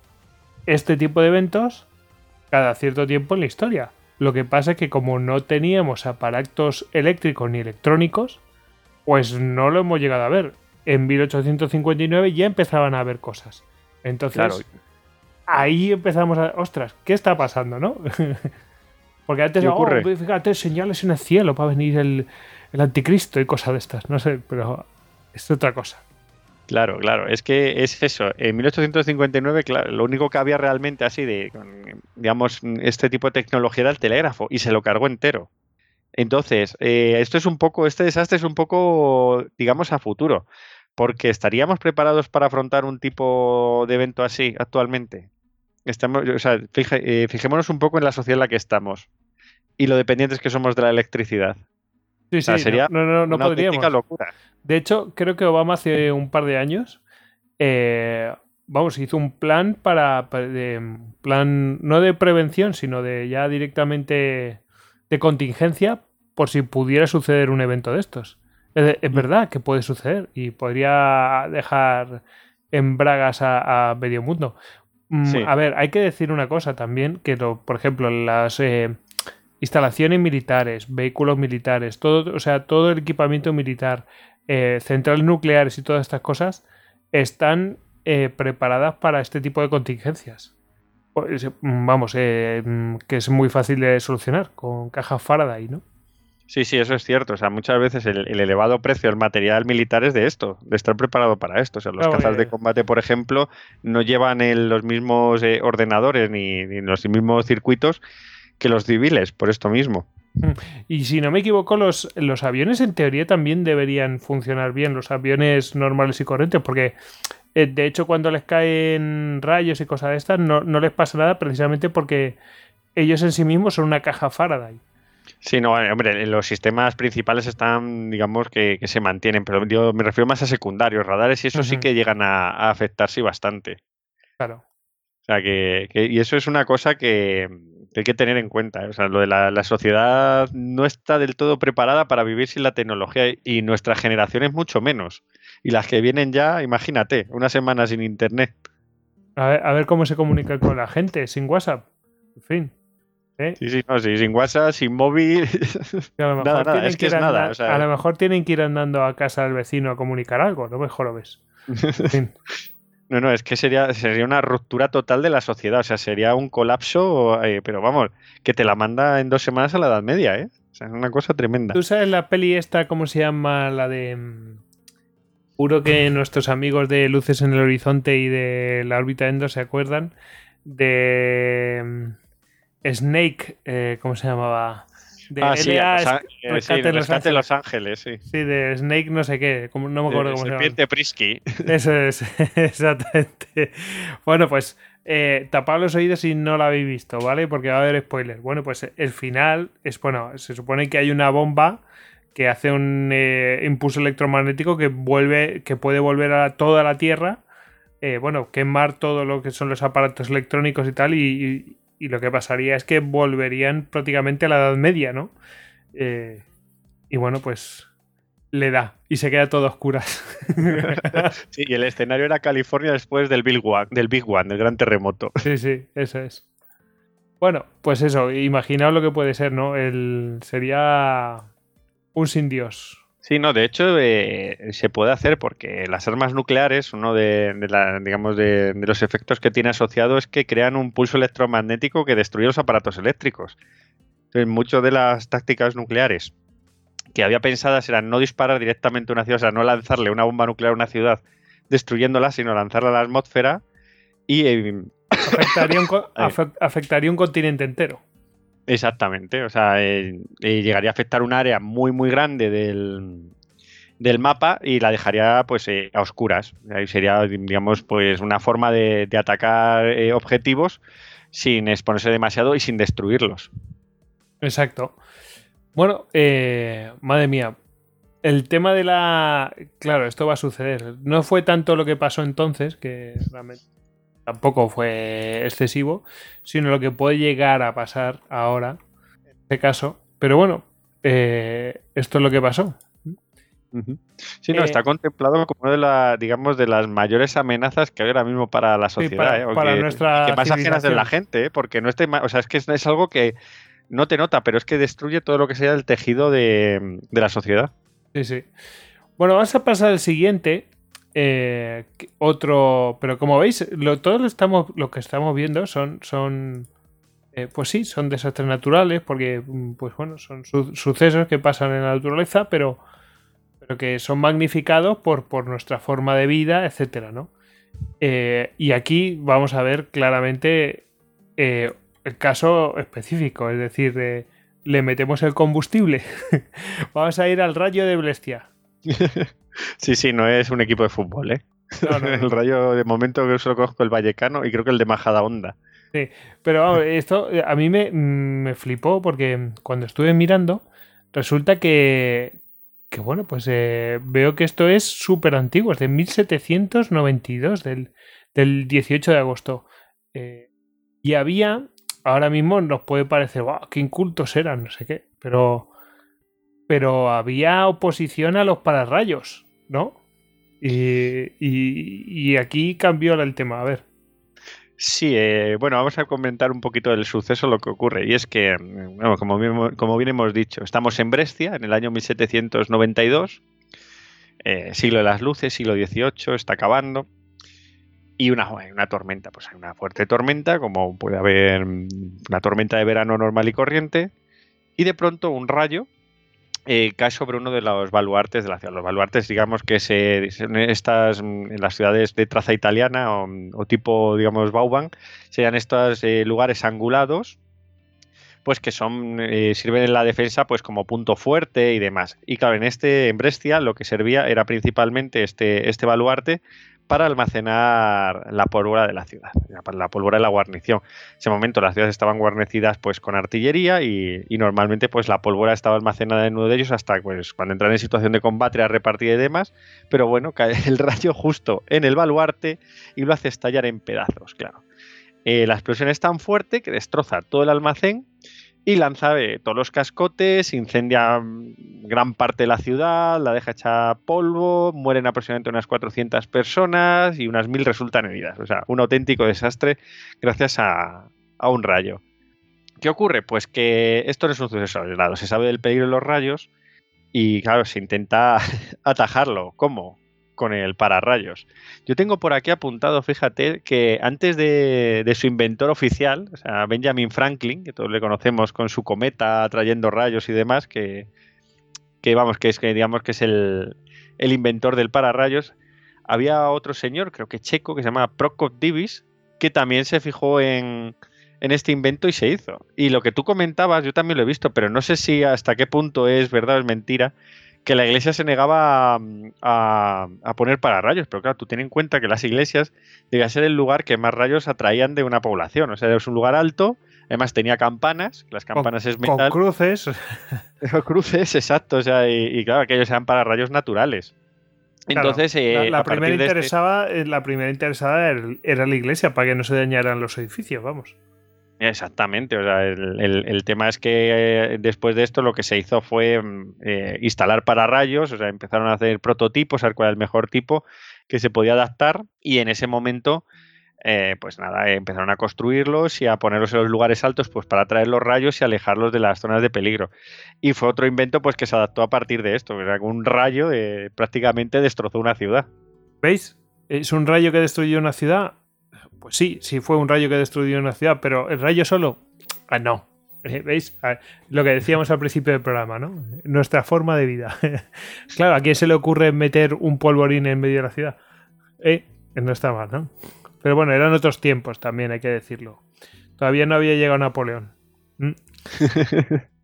este tipo de eventos cada cierto tiempo en la historia. Lo que pasa es que como no teníamos aparatos eléctricos ni electrónicos, pues no lo hemos llegado a ver. En 1859 ya empezaban a haber cosas. Entonces, ahí empezamos a... Ostras, ¿qué está pasando, no? Porque antes, oh, fíjate, señales en el cielo para venir el, el anticristo y cosas de estas. No sé, pero es otra cosa. Claro, claro, es que es eso. En 1859, claro, lo único que había realmente así de, digamos, este tipo de tecnología era el telégrafo y se lo cargó entero. Entonces, eh, esto es un poco, este desastre es un poco, digamos, a futuro, porque estaríamos preparados para afrontar un tipo de evento así actualmente. Estamos, o sea, eh, fijémonos un poco en la sociedad en la que estamos y lo dependientes que somos de la electricidad. Sí, sí, sería no, no, no, una podríamos. locura. De hecho, creo que Obama hace un par de años, eh, vamos, hizo un plan para, plan no de prevención, sino de ya directamente de contingencia por si pudiera suceder un evento de estos. Es, mm. verdad que puede suceder y podría dejar en bragas a, medio mundo. Mm, a ver, hay que decir una cosa también, que por ejemplo, las eh, instalaciones militares, vehículos militares, todo, o sea, todo el equipamiento militar, eh, centrales nucleares y todas estas cosas están eh, preparadas para este tipo de contingencias. Mm, vamos, eh, mm, que es muy fácil de solucionar con cajas Faraday, ¿no? Sí, sí, eso es cierto. O sea, muchas veces el, elevado precio del material militar es de esto, de estar preparado para esto. O sea, los cazas de combate, por ejemplo, no llevan los mismos ordenadores ni, ni los mismos circuitos que los civiles, por esto mismo. Mm. Y si no me equivoco, los, los aviones en teoría también deberían funcionar bien, los aviones normales y corrientes, porque eh, de hecho cuando les caen rayos y cosas de estas no, les pasa nada precisamente porque ellos en sí mismos son una caja Faraday. Sí, no, eh, hombre, los sistemas principales están, digamos, que, se mantienen, pero yo me refiero más a secundarios, radares, y eso sí que llegan a, afectarse bastante. Claro. O sea, que, y eso es una cosa que, hay que tener en cuenta. ¿eh? O sea, lo de la, sociedad no está del todo preparada para vivir sin la tecnología y nuestra generación es mucho menos. Y las que vienen ya, imagínate, una semana sin internet. A ver, cómo se comunica con la gente, sin WhatsApp. En fin. ¿eh? Sí, sí, no, sí, sin WhatsApp, sin móvil. nada, nada, es que, es nada. a lo mejor tienen que ir andando a casa del vecino a comunicar algo, ¿no? Mejor lo ves. En fin. No, no, es que sería, sería una ruptura total de la sociedad, o sea, sería un colapso, eh, pero vamos, que te la manda en dos semanas a la Edad Media, ¿eh? O sea, es una cosa tremenda. ¿Tú sabes la peli esta, cómo se llama? La de... mm, Juro que nuestros amigos de Luces en el Horizonte y de la órbita Endo se acuerdan de mm, Snake, eh, ¿cómo se llamaba? De ah, sí, LA, Los Á- Rescate eh, sí, en Los Rescate Ángeles. Los Ángeles, sí. Sí, de Snake no sé qué, como- no me acuerdo Eh, cómo se llama. Serpiente Prisky. Eso es, exactamente. Bueno, pues eh, tapad los oídos si no lo habéis visto, ¿vale? Porque va a haber spoilers. Bueno, pues el final es, bueno, se supone que hay una bomba que hace un eh, impulso electromagnético que vuelve, que puede volver a toda la Tierra, eh, bueno, quemar todo lo que son los aparatos electrónicos y tal, y, y- lo que pasaría es que volverían prácticamente a la Edad Media, ¿no? Eh, y bueno, pues le da y se queda todo a oscuras. Sí, y el escenario era California después del Big One, del Big One, del gran terremoto. Sí, sí, eso es. Bueno, pues eso, imaginaos lo que puede ser, ¿no? El, sería un sin Dios. Sí, no, de hecho eh, se puede hacer porque las armas nucleares, uno de, de la- digamos de, de los efectos que tiene asociado es que crean un pulso electromagnético que destruye los aparatos eléctricos. Entonces, muchas de las tácticas nucleares que había pensadas eran no disparar directamente a una ciudad, o sea, no lanzarle una bomba nuclear a una ciudad destruyéndola, sino lanzarla a la atmósfera y eh, un, afectaría un continente entero. Exactamente, o sea, eh, eh, llegaría a afectar un área muy muy grande del, del mapa y la dejaría pues eh, a oscuras. Ahí sería, digamos, pues una forma de, atacar eh, objetivos sin exponerse demasiado y sin destruirlos. Exacto. Bueno, eh, madre mía. El tema de la... Claro, esto va a suceder. No fue tanto lo que pasó entonces, que realmente tampoco fue excesivo, sino lo que puede llegar a pasar ahora, en este caso. Pero bueno, eh, esto es lo que pasó. Sí, no, Eh, está contemplado como una de las, digamos, de las mayores amenazas que hay ahora mismo para la sociedad, para- ¿eh? O para que, nuestra que más ajenas de la gente, ¿eh? porque no esté, o sea, es que es, es algo que no te nota, pero es que destruye todo lo que sea el tejido de, de la sociedad. Sí, sí. Bueno, vamos a pasar al siguiente. Eh, otro. Pero como veis, lo, todo lo, estamos, lo que estamos viendo son. son eh, pues sí, son desastres naturales, porque, mm, pues bueno, son su- sucesos que pasan en la naturaleza, pero, pero que son magnificados por, por nuestra forma de vida, etcétera, ¿no? Eh, y aquí vamos a ver claramente el caso específico, es decir, le metemos el combustible. vamos a ir al rayo de Blestia. Sí, sí, no es un equipo de fútbol, ¿eh? No, no, no. el Rayo, de momento, que solo conozco el Vallecano y creo que el de Majada Honda. Pero vamos, esto a mí me, mm, me flipó porque cuando estuve mirando, resulta que, que bueno, pues eh, veo que esto es súper antiguo, es de 1792, del, del 18 de agosto. Eh, y había, ahora mismo nos puede parecer, wow, qué incultos eran, no sé qué, pero, pero había oposición a los pararrayos, ¿no? Y, y, aquí cambió el tema, a ver. Sí, eh, bueno, vamos a comentar un poquito del suceso, lo que ocurre. Y es que, bueno, como, bien, como bien hemos dicho, estamos en Brescia, en el año 1792, eh, siglo de las luces, siglo XVIII, está acabando. Y una, una tormenta, pues hay una fuerte tormenta, como puede haber mm, una tormenta de verano normal y corriente. Y de pronto un rayo eh, cae sobre uno de los baluartes de la ciudad. Los baluartes, digamos que se, estas, mm, en las ciudades de traza italiana o, o tipo, digamos, Bauban, serían estos eh, lugares angulados, pues que son eh, sirven en la defensa pues como punto fuerte y demás. Y claro, en este, en Brescia, lo que servía era principalmente este, este baluarte para almacenar la pólvora de la ciudad, la- pólvora de la guarnición. En ese momento las ciudades estaban guarnecidas pues con artillería y, y normalmente pues la pólvora estaba almacenada en uno de ellos hasta pues cuando entran en situación de combate a repartir y demás, pero bueno, cae el rayo justo en el baluarte y lo hace estallar en pedazos, claro. Eh, la explosión es tan fuerte que destroza todo el almacén y lanza todos los cascotes, incendia mm, gran parte de la ciudad, la deja hecha polvo, mueren aproximadamente unas 400 personas y unas 1000 resultan heridas. O sea, un auténtico desastre gracias a, a un rayo. ¿Qué ocurre? Pues que esto no es un suceso aislado, se sabe del peligro de los rayos y claro, se intenta atajarlo. ¿Cómo? Con el pararrayos. Yo tengo por aquí apuntado, fíjate, que antes de, su inventor oficial, o sea, Benjamin Franklin, que todos le conocemos con su cometa trayendo rayos y demás, que, que vamos, que es que digamos que es el, el inventor del pararrayos, había otro señor, creo que checo, que se llama Prokop Divis, que también se fijó en, en este invento y se hizo. Y lo que tú comentabas, yo también lo he visto, pero no sé si hasta qué punto es verdad o es mentira, que la iglesia se negaba a, a, poner pararrayos. Pero claro, tú ten en cuenta que las iglesias debía ser el lugar que más rayos atraían de una población. O sea, es un lugar alto, además tenía campanas, las campanas con, es metal. Con cruces. cruces, exacto. O sea, y, y claro, aquellos eran pararrayos naturales. Entonces, claro, eh, la, la primera interesaba, este... la primera interesada era la iglesia para que no se dañaran los edificios, vamos. Exactamente, o sea, el, tema es que eh, después de esto lo que se hizo fue eh, instalar pararrayos, o sea, empezaron a hacer prototipos, a ver cuál era el mejor tipo que se podía adaptar y en ese momento, eh, pues nada, empezaron a construirlos y a ponerlos en los lugares altos, pues para atraer los rayos y alejarlos de las zonas de peligro. Y fue otro invento, pues que se adaptó a partir de esto, o sea, un rayo eh, prácticamente destrozó una ciudad. ¿Veis? Es un rayo que destruyó una ciudad pues sí, sí fue un rayo que destruyó una ciudad, pero el rayo solo, ah, no. ¿Veis? Lo que decíamos al principio del programa, ¿no? Nuestra forma de vida. claro, ¿a quién se le ocurre meter un polvorín en medio de la ciudad? Eh, no está mal, ¿no? Pero bueno, eran otros tiempos también, hay que decirlo. Todavía no había llegado Napoleón. ¿Mm?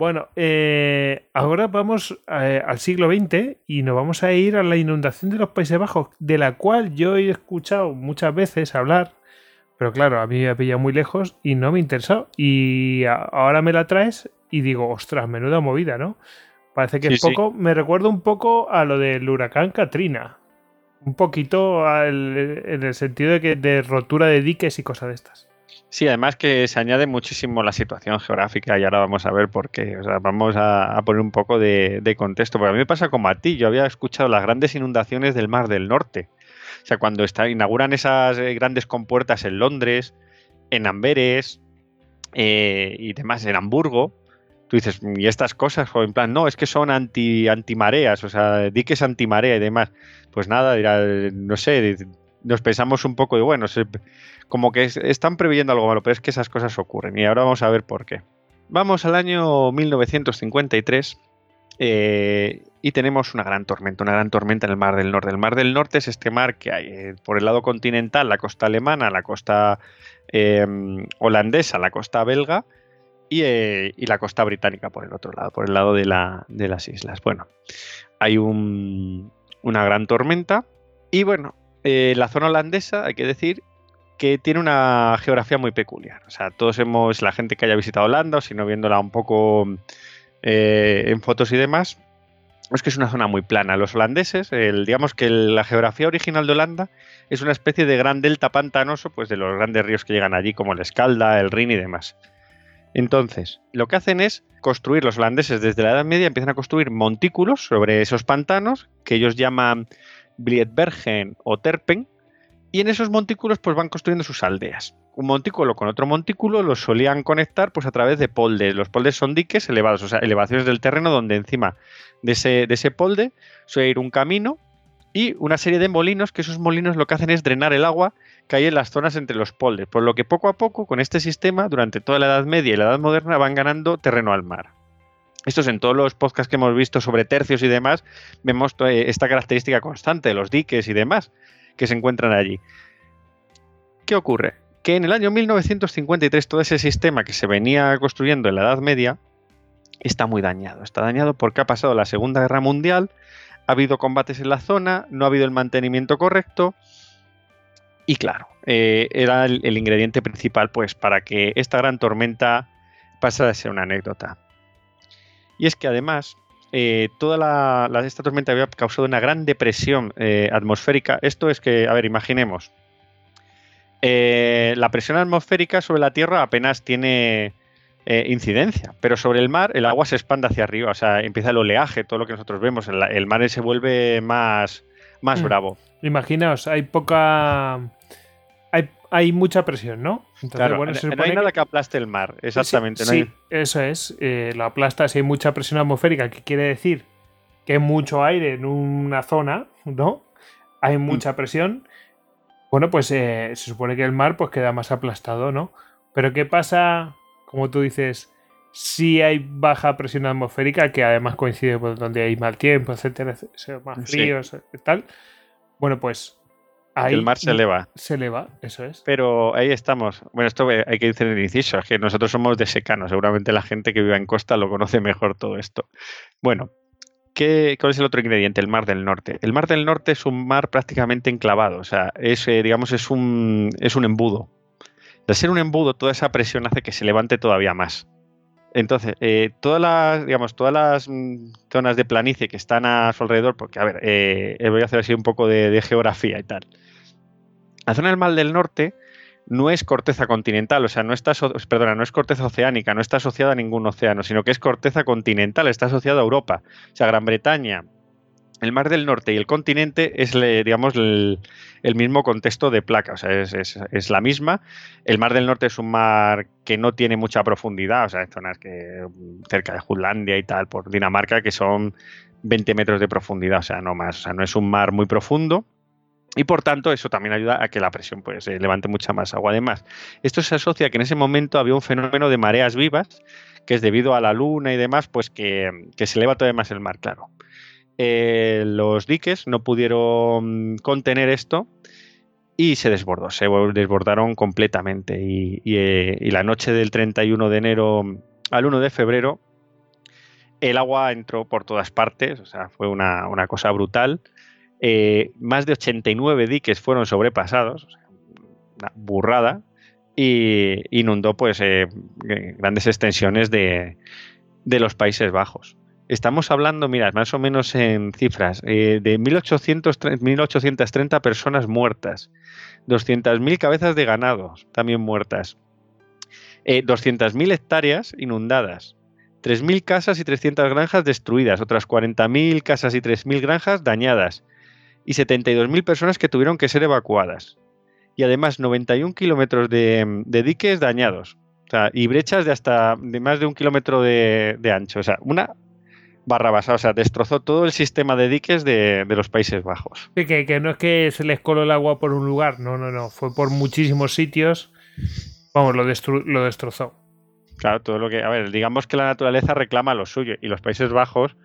bueno, eh, ahora vamos eh, al siglo XX y nos vamos a ir a la inundación de los Países Bajos, de la cual yo he escuchado muchas veces hablar, pero claro, a mí me ha pillado muy lejos y no me ha interesado. Y a, ahora me la traes y digo, ostras, menuda movida, ¿no? Parece que sí, es poco, sí. me recuerda un poco a lo del huracán Katrina. Un poquito al, en el sentido de que de rotura de diques y cosas de estas. Sí, además que se añade muchísimo la situación geográfica y ahora vamos a ver por qué. O sea, vamos a, poner un poco de, contexto. Porque a mí me pasa como a ti. Yo había escuchado las grandes inundaciones del Mar del Norte. O sea, cuando está, inauguran esas eh, grandes compuertas en Londres, en Amberes eh, y demás, en Hamburgo, tú dices, ¿y estas cosas? O en plan, no, es que son anti, antimareas, o sea, diques antimarea y demás. Pues nada, dirá, no sé, nos pensamos un poco de, bueno, se, como que es, están previendo algo malo, pero es que esas cosas ocurren y ahora vamos a ver por qué. Vamos al año 1953 eh, y tenemos una gran tormenta, una gran tormenta en el Mar del Norte. El Mar del Norte es este mar que hay eh, por el lado continental, la costa alemana, la costa eh, holandesa, la costa belga y, eh, y, la costa británica por el otro lado, por el lado de, la, de las islas. Bueno, hay un, una gran tormenta y bueno, la zona holandesa, hay que decir, que tiene una geografía muy peculiar. O sea, todos hemos, la gente que haya visitado Holanda, o si no viéndola un poco eh, en fotos y demás, es que es una zona muy plana. Los holandeses, el, digamos que la geografía original de Holanda es una especie de gran delta pantanoso, pues de los grandes ríos que llegan allí, como el Escalda, el Rin y demás. Entonces, lo que hacen es construir los holandeses desde la Edad Media, empiezan a construir montículos sobre esos pantanos que ellos llaman Blietbergen o Terpen, y en esos montículos pues van construyendo sus aldeas. Un montículo con otro montículo los solían conectar pues a través de poldes. Los poldes son diques elevados, o sea, elevaciones del terreno donde encima de ese, de ese polde suele ir un camino y una serie de molinos que esos molinos lo que hacen es drenar el agua que hay en las zonas entre los poldes. Por lo que poco a poco con este sistema durante toda la Edad Media y la Edad Moderna van ganando terreno al mar. Esto es en todos los podcasts que hemos visto sobre tercios y demás, vemos esta característica constante de los diques y demás que se encuentran allí. ¿Qué ocurre? Que en el año 1953 todo ese sistema que se venía construyendo en la Edad Media está muy dañado. Está dañado porque ha pasado la Segunda Guerra Mundial, ha habido combates en la zona, no ha habido el mantenimiento correcto y claro, eh, era el, ingrediente principal pues para que esta gran tormenta pasara a ser una anécdota. Y es que además eh, toda la, la, esta tormenta había causado una gran depresión eh, atmosférica. Esto es que, a ver, imaginemos. Eh, la presión atmosférica sobre la Tierra apenas tiene incidencia, pero sobre el mar el agua se expande hacia arriba, o sea, empieza el oleaje, todo lo que nosotros vemos, el, el mar se vuelve más, más mm. bravo. Imaginaos, hay poca hay, mucha presión, ¿no? Entonces, claro, bueno, no, no hay nada que aplaste el mar, exactamente. Sí, no sí eso es. Eh, lo aplasta si hay mucha presión atmosférica, que quiere decir que hay mucho aire en una zona, ¿no? hay mucha presión, bueno, pues eh, se supone que el mar pues queda más aplastado, ¿no? Pero ¿qué pasa, como tú dices, si hay baja presión atmosférica, que además coincide con donde hay mal tiempo, etcétera, más fríos, y tal? Bueno, pues Ahí el mar se eleva. Se eleva, eso es. Pero ahí estamos. Bueno, esto hay que decir en el inciso, es que nosotros somos de secano. Seguramente la gente que vive en costa lo conoce mejor todo esto. Bueno, ¿qué, ¿cuál es el otro ingrediente? El mar del norte. El mar del norte es un mar prácticamente enclavado. O sea, es, eh, digamos, es un, es un embudo. Al ser un embudo, toda esa presión hace que se levante todavía más. Entonces, eh, todas las, digamos, todas las mm, zonas de planicie que están a su alrededor, porque a ver, eh, voy a hacer así un poco de, geografía y tal. La zona del Mar del Norte no es corteza continental, o sea, no está, perdona, no es corteza oceánica, no está asociada a ningún océano, sino que es corteza continental, está asociada a Europa. O sea, Gran Bretaña, el Mar del Norte y el continente es, digamos, el, mismo contexto de placa, o sea, es, la misma. El Mar del Norte es un mar que no tiene mucha profundidad, o sea, hay zonas que cerca de Jutlandia y tal, por Dinamarca, que son 20 metros de profundidad, o sea, no más, o sea, no es un mar muy profundo. Y por tanto, eso también ayuda a que la presión pues, levante mucha más agua. Además, esto se asocia a que en ese momento había un fenómeno de mareas vivas, que es debido a la luna y demás, pues que, que se eleva todavía más el mar, claro. Eh, los diques no pudieron contener esto y se desbordó, se desbordaron completamente. Eh, y, la noche del 31 de enero al 1 de febrero, el agua entró por todas partes, o sea, fue una, cosa brutal. Eh, más de 89 diques fueron sobrepasados, una burrada, y inundó pues grandes extensiones de los Países Bajos. Estamos hablando, mira, más o menos en cifras, eh, de 1800, 1830 personas muertas, 200.000 cabezas de ganado también muertas, eh, 200.000 hectáreas inundadas, 3.000 casas y 300 granjas destruidas, otras 40.000 casas y 3.000 granjas dañadas, y 72.000 personas que tuvieron que ser evacuadas. Y además 91 kilómetros de, diques dañados. y brechas de hasta de más de un kilómetro de ancho. O sea, una barra basada, o sea, destrozó todo el sistema de diques de, los Países Bajos. Sí, que, no es que se les coló el agua por un lugar, no, no, no, fue por muchísimos sitios. Vamos, lo, lo destrozó. Claro, todo lo que. A ver, digamos que la naturaleza reclama lo suyo y los Países Bajos.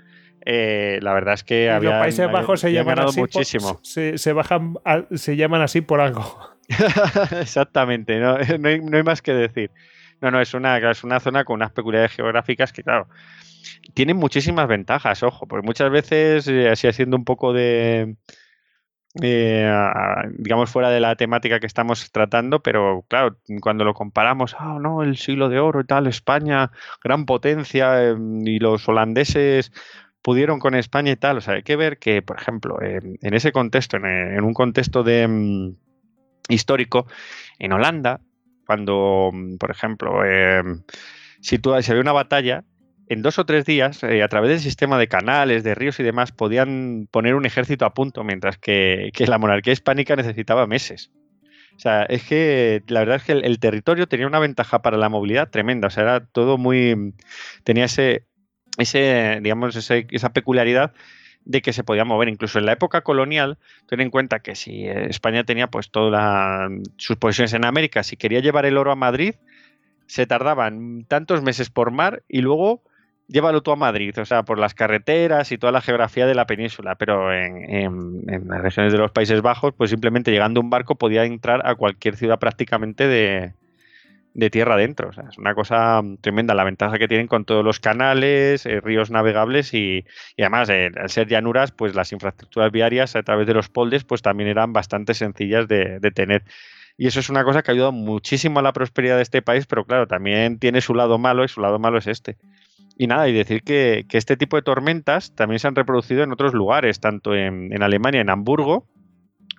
Eh, la verdad es que había, los Países Bajos se llaman así muchísimo. se, bajan se llaman así por algo. Exactamente, no, no, hay, no, hay, más que decir. No, no, es una, es una zona con unas peculiaridades geográficas que, claro, tienen muchísimas ventajas, ojo, porque muchas veces, eh, así haciendo un poco de, eh, digamos, fuera de la temática que estamos tratando, pero claro, cuando lo comparamos, ah, no, el siglo de oro y tal, España, gran potencia, em, y los holandeses pudieron con España y tal, o sea, hay que ver que, por ejemplo, en, ese contexto, en, un contexto de mm, histórico, en Holanda, cuando, mm, por ejemplo, em, si, tú, si había una batalla, en dos o tres días, eh, a través del sistema de canales, de ríos y demás, podían poner un ejército a punto, mientras que, la monarquía hispánica necesitaba meses. O sea, es que la verdad es que el, territorio tenía una ventaja para la movilidad tremenda. O sea, era todo muy. tenía ese. ese digamos, esa peculiaridad de que se podía mover. Incluso en la época colonial, ten en cuenta que si España tenía pues todas sus posiciones en América, si quería llevar el oro a Madrid, se tardaban tantos meses por mar y luego llévalo tú a Madrid, o sea, por las carreteras y toda la geografía de la península, pero en, las regiones de los Países Bajos, pues simplemente llegando un barco podía entrar a cualquier ciudad prácticamente de, tierra adentro. O sea, es una cosa tremenda la ventaja que tienen con todos los canales, eh, ríos navegables y, además, eh, al ser llanuras, pues las infraestructuras viarias a través de los poldes, pues también eran bastante sencillas de, de tener. Y eso es una cosa que ha ayudado muchísimo a la prosperidad de este país, pero claro, también tiene su lado malo y su lado malo es este. Y nada, y decir que, este tipo de tormentas también se han reproducido en otros lugares, tanto en, Alemania, en Hamburgo,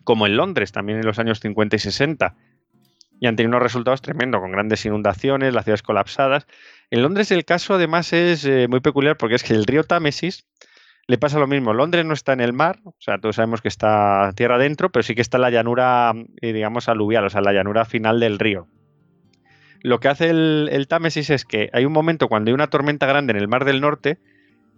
como en Londres, también en los años 50 y 60. Y han tenido unos resultados tremendos, con grandes inundaciones, las ciudades colapsadas. En Londres el caso además es eh, muy peculiar porque es que el río Támesis le pasa lo mismo. Londres no está en el mar, o sea, todos sabemos que está tierra adentro, pero sí que está en la llanura, eh, digamos, aluvial, o sea, la llanura final del río lo que hace el, Támesis es que hay un momento cuando hay una tormenta grande en el Mar del Norte,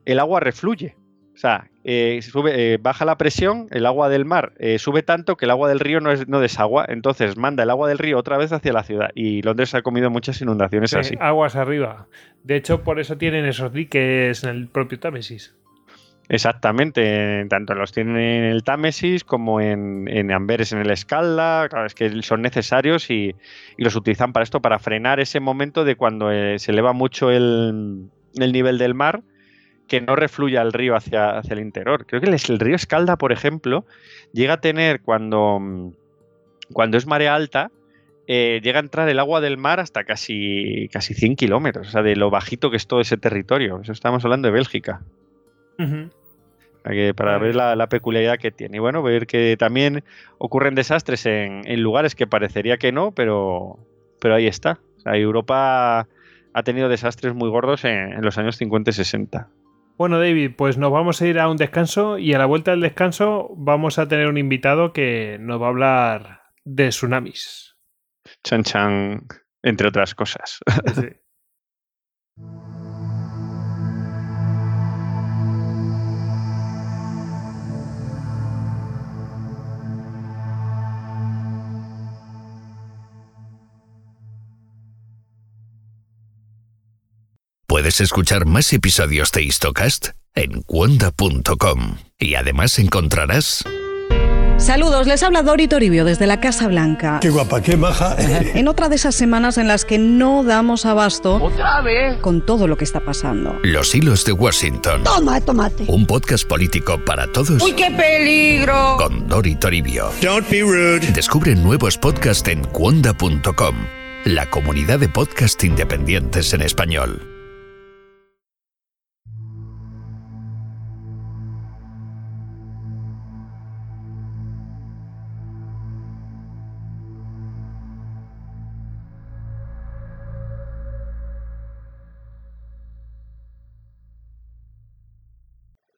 el agua refluye. O sea, eh, sube, eh, baja la presión, el agua del mar eh, sube tanto que el agua del río no, es, no desagua, entonces manda el agua del río otra vez hacia la ciudad. Y Londres ha comido muchas inundaciones así. Aguas arriba. De hecho, por eso tienen esos diques en el propio Támesis. Exactamente, tanto los tienen en el Támesis como en, Amberes, en el Escalda, claro, es que son necesarios y, los utilizan para esto, para frenar ese momento de cuando se eleva mucho el, el nivel del mar que no refluya el río hacia, hacia el interior. Creo que el, río Escalda, por ejemplo, llega a tener cuando, cuando es marea alta, eh, llega a entrar el agua del mar hasta casi, casi 100 kilómetros, o sea, de lo bajito que es todo ese territorio. Eso estamos hablando de Bélgica. Para ver la, peculiaridad que tiene. Y bueno, ver que también ocurren desastres en, lugares que parecería que no, pero, pero ahí está. Europa ha tenido desastres muy gordos en, en los años 50 y 60. Bueno, David, pues nos vamos a ir a un descanso y a la vuelta del descanso vamos a tener un invitado que nos va a hablar de tsunamis. Chan chan, entre otras cosas. Sí. Puedes escuchar más episodios de Histocast en cuonda.com y además encontrarás... Saludos, les habla Dori Toribio desde la Casa Blanca. Qué guapa, qué maja. En otra de esas semanas en las que no damos abasto ¿Otra vez? con todo lo que está pasando. Los hilos de Washington. Toma, tomate. Un podcast político para todos. ¡Uy, qué peligro! Con Dori Toribio. Don't be rude. Descubre nuevos podcasts en cuonda.com, la comunidad de podcast independientes en español.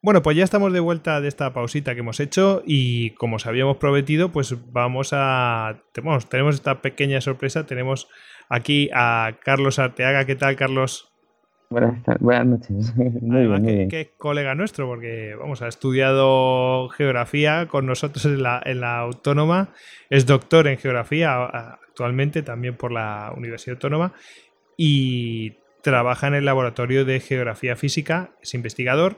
Bueno, pues ya estamos de vuelta de esta pausita que hemos hecho y como os habíamos prometido, pues vamos a... Tenemos, tenemos esta pequeña sorpresa, tenemos aquí a Carlos Arteaga. ¿Qué tal, Carlos? Buenas, buenas noches. Muy Además, bien, que, es colega nuestro, porque vamos, ha estudiado geografía con nosotros en la, en la Autónoma, es doctor en geografía actualmente también por la Universidad Autónoma y trabaja en el laboratorio de geografía física, es investigador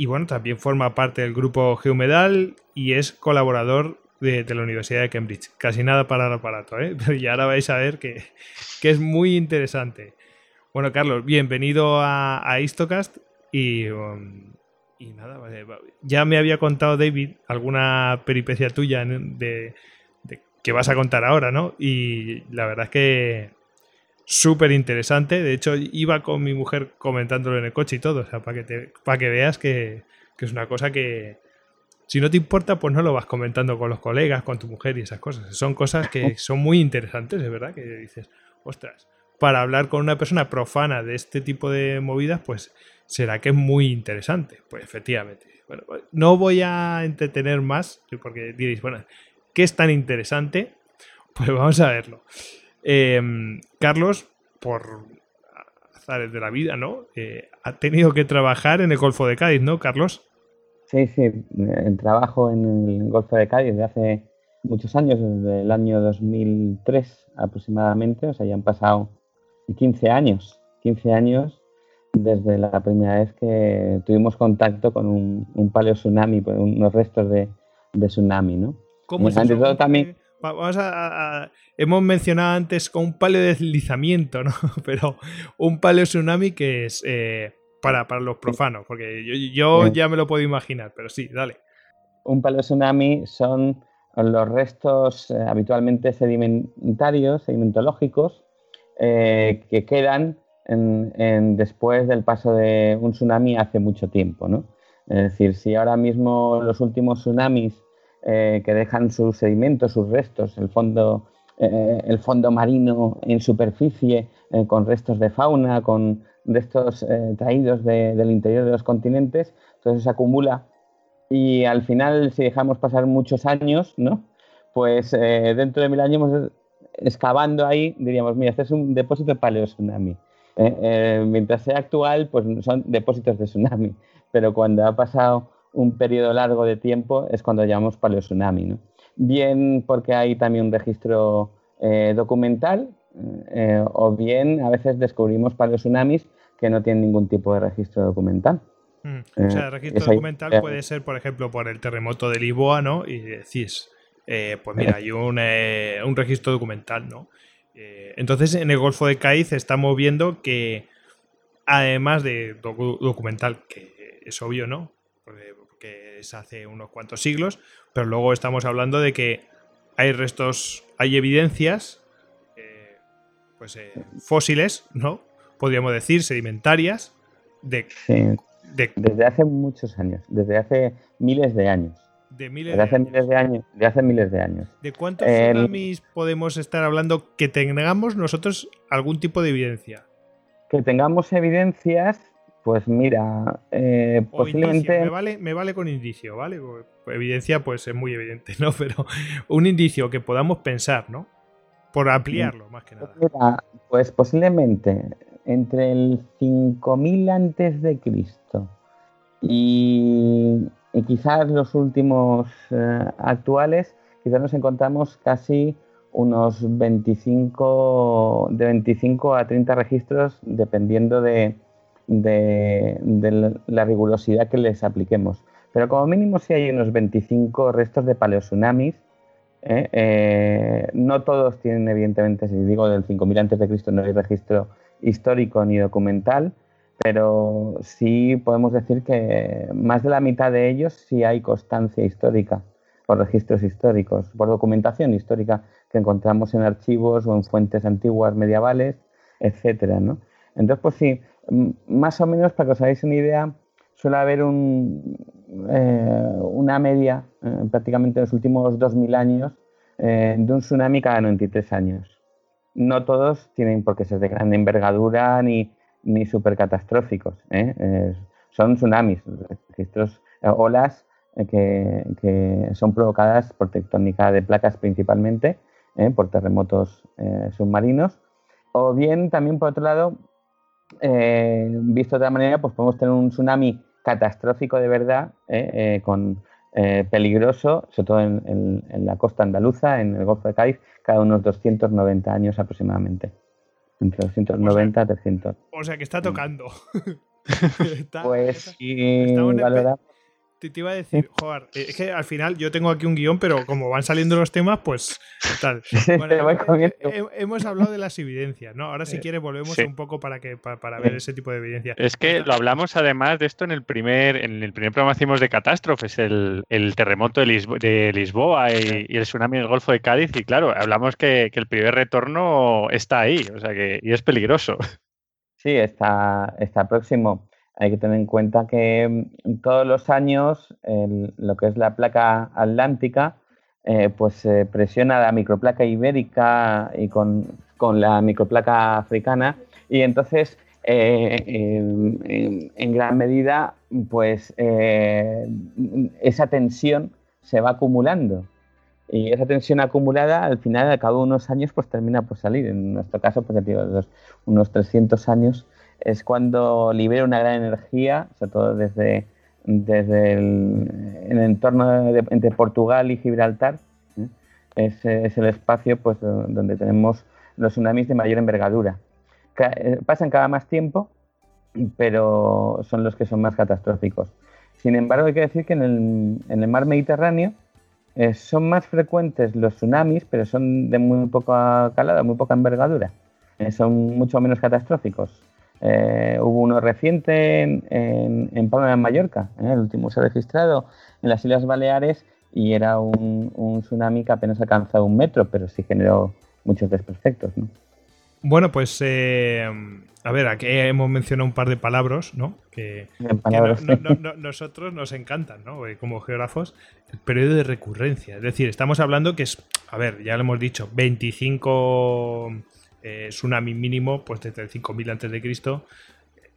y bueno, también forma parte del grupo Geomedal y es colaborador de, la Universidad de Cambridge. Casi nada para el aparato, ¿eh? Pero ya ahora vais a ver que, es muy interesante. Bueno, Carlos, bienvenido a, a Istocast y, um, y nada, ya me había contado David alguna peripecia tuya de, de, que vas a contar ahora, ¿no? Y la verdad es que súper interesante. De hecho, iba con mi mujer comentándolo en el coche y todo. O sea, para que, te, para que veas que, es una cosa que, si no te importa, pues no lo vas comentando con los colegas, con tu mujer y esas cosas. Son cosas que son muy interesantes, de verdad, que dices, ostras, para hablar con una persona profana de este tipo de movidas, pues será que es muy interesante. Pues efectivamente. Bueno, no voy a entretener más, porque diréis, bueno, ¿qué es tan interesante? Pues vamos a verlo. Em, Carlos, por azares de la vida, ¿no? Eh, ha tenido que trabajar en el Golfo de Cádiz, ¿no, Carlos? Sí, sí, eh, trabajo en el Golfo de Cádiz desde hace muchos años, desde el año 2003 aproximadamente, o sea, ya han pasado 15 años, 15 años desde la primera vez que tuvimos contacto con un, un paleo tsunami, pues, unos restos de, tsunami, ¿no? ¿Cómo es eso? también... Vamos a, hemos mencionado antes con un paleo de deslizamiento, ¿no? Pero un paleo tsunami que es eh, para, los profanos, porque yo, ya me lo puedo imaginar, pero sí, dale. Un paleo tsunami son los restos eh, habitualmente sedimentarios, sedimentológicos, eh, que quedan en, después del paso de un tsunami hace mucho tiempo, ¿no? Es decir, si ahora mismo los últimos tsunamis que dejan sus sedimentos, sus restos, el fondo eh, el fondo marino en superficie eh, con restos de fauna, con restos eh, traídos del interior de los continentes, entonces se acumula. Y al final si dejamos pasar muchos años, ¿no? Pues dentro de mil años excavando ahí diríamos, mira, este es un depósito de mientras sea actual, pues son depósitos de tsunami, pero cuando ha pasado un periodo largo de tiempo es cuando llamamos paleotsunami. ¿no? Bien porque hay también un registro documental, o bien a veces descubrimos paleotsunamis que no tienen ningún tipo de registro documental. Mm. O sea, el registro documental puede ser, por ejemplo, por el terremoto de Lisboa, ¿no? Y decís, eh, pues mira, hay un, eh, un registro documental, ¿no? Eh, entonces, en el Golfo de Cádiz estamos viendo que, además de documental, que es obvio, ¿no? Porque, es hace unos cuantos siglos, pero luego estamos hablando de que hay restos, hay evidencias, pues fósiles, ¿no? Podríamos decir, sedimentarias, de desde hace muchos años, desde hace miles de años. De miles de hace años. miles de años. De hace miles de años. ¿De cuántos tsunamis podemos estar hablando que tengamos nosotros algún tipo de evidencia? Que tengamos evidencias, pues mira, eh, posiblemente. Me vale, me vale con indicio, ¿vale? Evidencia, pues es muy evidente, ¿no? Pero un indicio que podamos pensar, ¿no? Por ampliarlo, más que nada. Mira, pues posiblemente entre el 5000 antes de Cristo y, quizás los últimos eh, actuales, quizás nos encontramos casi unos 25, de 25 a 30 registros, dependiendo de, la rigurosidad que les apliquemos. Pero como mínimo sí hay unos 25 restos de paleotsunamis. ¿eh? Eh, no todos tienen, evidentemente, si digo del 5000 antes de Cristo no hay registro histórico ni documental, pero sí podemos decir que más de la mitad de ellos sí hay constancia histórica, por registros históricos, por documentación histórica que encontramos en archivos o en fuentes antiguas medievales, etcétera. Entonces, pues sí, más o menos para que os hagáis una idea, suele haber un, eh, una media eh, prácticamente en los últimos 2.000 años eh, de un tsunami cada 93 años no todos tienen por qué ser de gran envergadura ni, ni súper catastróficos. son tsunamis, registros, olas eh, que, son provocadas por tectónica de placas principalmente, por terremotos submarinos. O bien, también por otro lado, visto de otra manera, pues podemos tener un tsunami catastrófico de verdad, con eh, peligroso, sobre todo en, la costa andaluza, en el Golfo de Cádiz, cada unos 290 años aproximadamente. Entre 290 y 300. O sea que está tocando. pues sí, valoramos te, iba a decir, joder, es que al final yo tengo aquí un guion, pero como van saliendo los temas, pues tal. Eh, eh, hemos hablado de las evidencias, ¿no? Ahora si quieres volvemos un poco para que para, ver ese tipo de evidencias. Es que lo hablamos además de esto en el primer, en el primer programa hicimos de catástrofes, el, terremoto de, Lisboa y, el tsunami del Golfo de Cádiz, y claro, hablamos que, el primer retorno está ahí, o sea que, y es peligroso. Sí, está, está próximo hay que tener en cuenta que mm, todos los años lo que es la placa atlántica eh, pues presiona la microplaca ibérica y con, la microplaca africana. Y entonces eh, en, gran medida pues eh, esa tensión se va acumulando. Y esa tensión acumulada al final al cabo unos años pues termina por salir. En nuestro caso pues digo, unos 300 años es cuando libera una gran energía, sobre todo desde, desde el, entorno entre Portugal y Gibraltar. ¿eh? Es, el espacio pues, donde tenemos los tsunamis de mayor envergadura. Eh, pasan cada más tiempo, pero son los que son más catastróficos. Sin embargo, hay que decir que en el, mar Mediterráneo eh, son más frecuentes los tsunamis, pero son de muy poca calada, muy poca envergadura. son mucho menos catastróficos. Eh, hubo uno reciente en, en, Palma de Mallorca, ¿eh? el último se ha registrado en las Islas Baleares y era un, tsunami que apenas alcanzaba un metro, pero sí generó muchos desperfectos. Bueno, pues eh, a ver, aquí hemos mencionado un par de palabras, ¿no? Que, nosotros nos encantan, ¿no? Como geógrafos, el periodo de recurrencia. Es decir, estamos hablando que es, a ver, ya lo hemos dicho, 25 eh, tsunami mínimo, pues desde el 5000 antes de Cristo,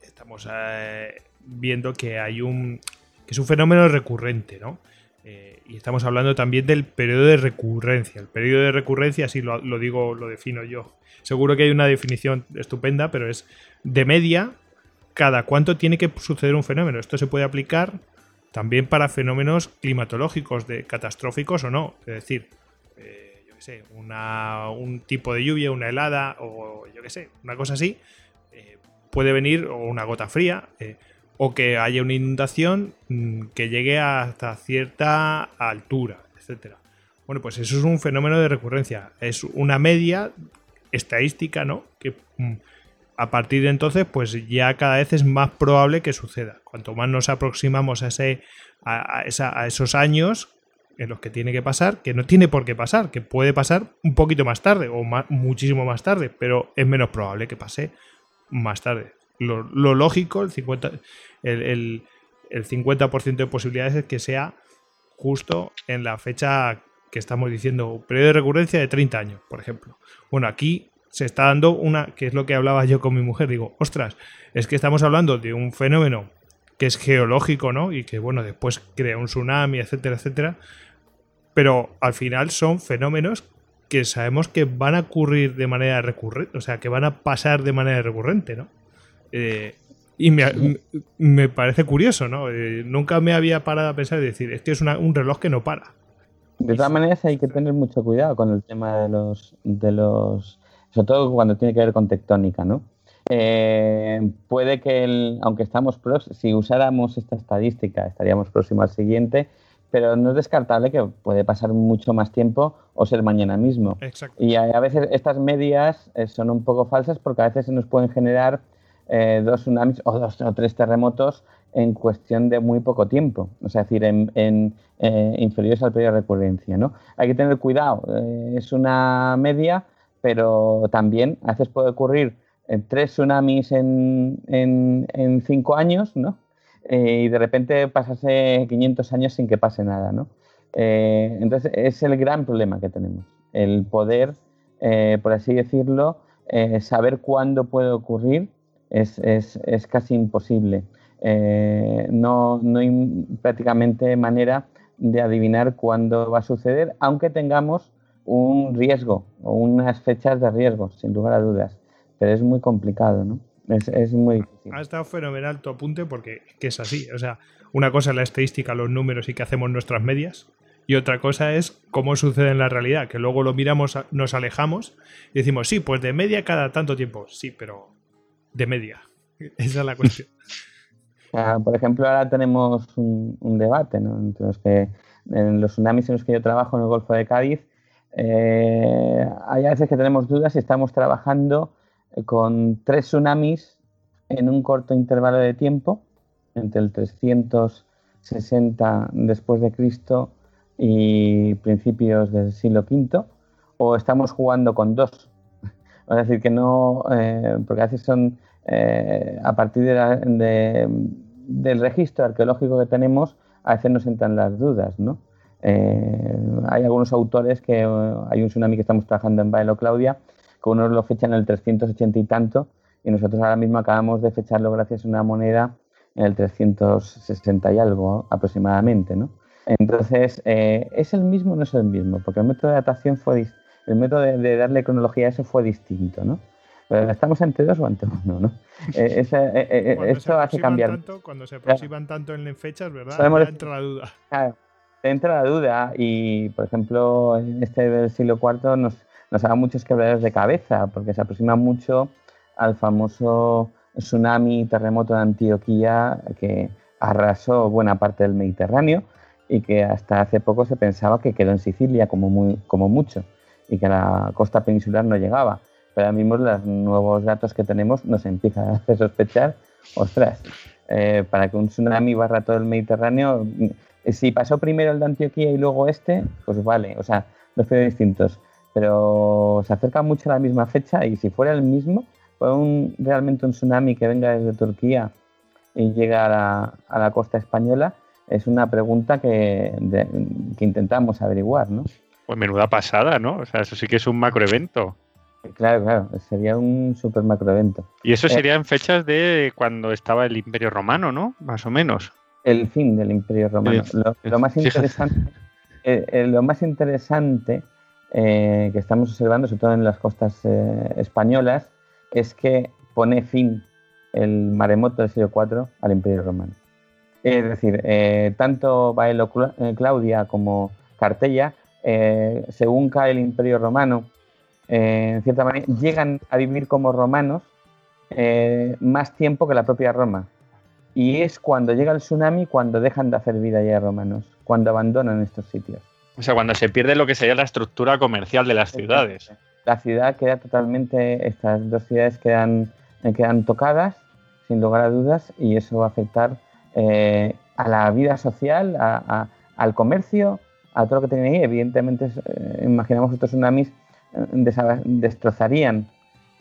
estamos eh, viendo que hay un que es un fenómeno recurrente, ¿no? Eh, y estamos hablando también del periodo de recurrencia. El periodo de recurrencia, si lo, digo, lo defino yo. Seguro que hay una definición estupenda, pero es de media cada cuánto tiene que suceder un fenómeno. Esto se puede aplicar también para fenómenos climatológicos, de catastróficos o no. Es decir, eh, sé, un tipo de lluvia, una helada o yo qué sé, una cosa así, eh, puede venir, o una gota fría, eh, o que haya una inundación mm, que llegue hasta cierta altura, etcétera. Bueno, pues eso es un fenómeno de recurrencia. Es una media estadística, ¿no? Que mm, a partir de entonces, pues ya cada vez es más probable que suceda. Cuanto más nos aproximamos a, ese, a, esos años en los que tiene que pasar, que no tiene por qué pasar, que puede pasar un poquito más tarde o muchísimo más tarde, pero es menos probable que pase más tarde. Lo, lógico, el 50%, el, el 50 de posibilidades es que sea justo en la fecha que estamos diciendo, periodo de recurrencia de 30 años, por ejemplo. Bueno, aquí se está dando una, que es lo que hablaba yo con mi mujer, digo, ostras, es que estamos hablando de un fenómeno que es geológico, ¿no? Y que, bueno, después crea un tsunami, etcétera, etcétera. Pero al final son fenómenos que sabemos que van a ocurrir de manera recurrente, o sea, que van a pasar de manera recurrente, ¿no? Eh, y me, parece curioso, ¿no? Eh, nunca me había parado a pensar y decir, es que es un reloj que no para. De todas maneras hay que tener mucho cuidado con el tema de los, de los sobre todo cuando tiene que ver con tectónica, ¿no? Eh, puede que, aunque estamos si usáramos esta estadística, estaríamos próximos al siguiente, pero no es descartable que puede pasar mucho más tiempo o ser mañana mismo. Exacto. Y a, veces estas medias eh, son un poco falsas porque a veces se nos pueden generar eh, dos tsunamis o dos o tres terremotos en cuestión de muy poco tiempo, o sea, es decir, en, inferiores al periodo de recurrencia. ¿no? Hay que tener cuidado, es una media, pero también a veces puede ocurrir tres tsunamis en, en, cinco años, ¿no? Eh, y de repente pasarse 500 años sin que pase nada, ¿no? Eh, entonces es el gran problema que tenemos, el poder, por así decirlo, saber cuándo puede ocurrir es, es, es casi imposible. no, no hay prácticamente manera de adivinar cuándo va a suceder, aunque tengamos un riesgo o unas fechas de riesgo, sin lugar a dudas. Pero es muy complicado, ¿no? Es, muy difícil. Ha estado fenomenal tu apunte porque es así. O sea, una cosa es la estadística, los números y que hacemos nuestras medias. Y otra cosa es cómo sucede en la realidad, que luego lo miramos, nos alejamos y decimos, sí, pues de media cada tanto tiempo. Sí, pero de media. Esa es la cuestión. por ejemplo, ahora tenemos un, un debate, ¿no? Entre los que en los tsunamis en los que yo trabajo en el Golfo de Cádiz, eh, hay veces que tenemos dudas si estamos trabajando con tres tsunamis en un corto intervalo de tiempo, entre el 360 después de Cristo y principios del siglo V, o estamos jugando con dos. Es decir, que no, eh, porque a veces son a partir de del registro arqueológico que tenemos, a veces nos entran las dudas, ¿no? Eh, hay algunos autores que eh, hay un tsunami que estamos trabajando en Baelo Claudia, que unos lo fechan en el 380 y tanto, y nosotros ahora mismo acabamos de fecharlo gracias a una moneda en el 360 y algo aproximadamente, ¿no? Entonces, eh, ¿es el mismo o no es el mismo? Porque el método de datación fue el método de, darle cronología a eso fue distinto, ¿no? Pero estamos ante dos o ante uno, ¿no? esto hace cambiar. cuando se aproximan tanto en fechas, ¿verdad? entra la duda. Claro, entra la duda y, por ejemplo, en este del siglo IV nos, nos da muchos quebraderos de cabeza porque se aproxima mucho al famoso tsunami terremoto de Antioquía que arrasó buena parte del Mediterráneo y que hasta hace poco se pensaba que quedó en Sicilia como, muy, como mucho y que la costa peninsular no llegaba. Pero ahora mismo los nuevos datos que tenemos nos empiezan a hacer sospechar, ostras, eh, para que un tsunami barra todo el Mediterráneo si pasó primero el de Antioquía y luego este, pues vale, o sea, los periodos distintos. Pero se acerca mucho a la misma fecha y si fuera el mismo, fue un, realmente un tsunami que venga desde Turquía y llega a la, costa española, es una pregunta que, que, intentamos averiguar, ¿no? Pues menuda pasada, ¿no? O sea, eso sí que es un macroevento. Claro, claro, sería un super macroevento. Y eso eh, sería en fechas de cuando estaba el Imperio Romano, ¿no? Más o menos. el fin del Imperio Romano. Lo, más interesante, eh, eh, lo más interesante que estamos observando, sobre todo en las costas españolas, es que pone fin el maremoto del siglo IV al Imperio Romano. Es decir, tanto Baelo Claudia como Cartella, según cae el Imperio Romano, en cierta manera, llegan a vivir como romanos más tiempo que la propia Roma. Y es cuando llega el tsunami cuando dejan de hacer vida ya romanos, cuando abandonan estos sitios. O sea, cuando se pierde lo que sería la estructura comercial de las ciudades. La ciudad queda totalmente, estas dos ciudades quedan, eh, quedan tocadas, sin lugar a dudas, y eso va a afectar eh, a la vida social, al comercio, a todo lo que tienen ahí. Evidentemente, eh, imaginamos estos tsunamis destrozarían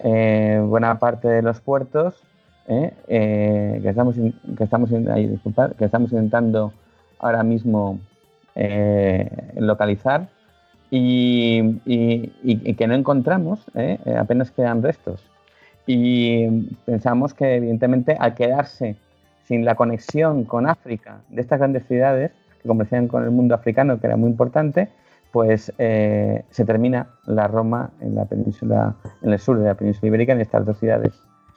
buena parte de los puertos ¿eh? Eh, que estamos, que, estamos, que estamos intentando ahora mismo eh, localizar y, que no encontramos, apenas quedan restos. Y pensamos que evidentemente al quedarse sin la conexión con África de estas grandes ciudades que comercian con el mundo africano, que era muy importante, pues se termina la Roma en la península, en el sur de la península ibérica, en estas dos ciudades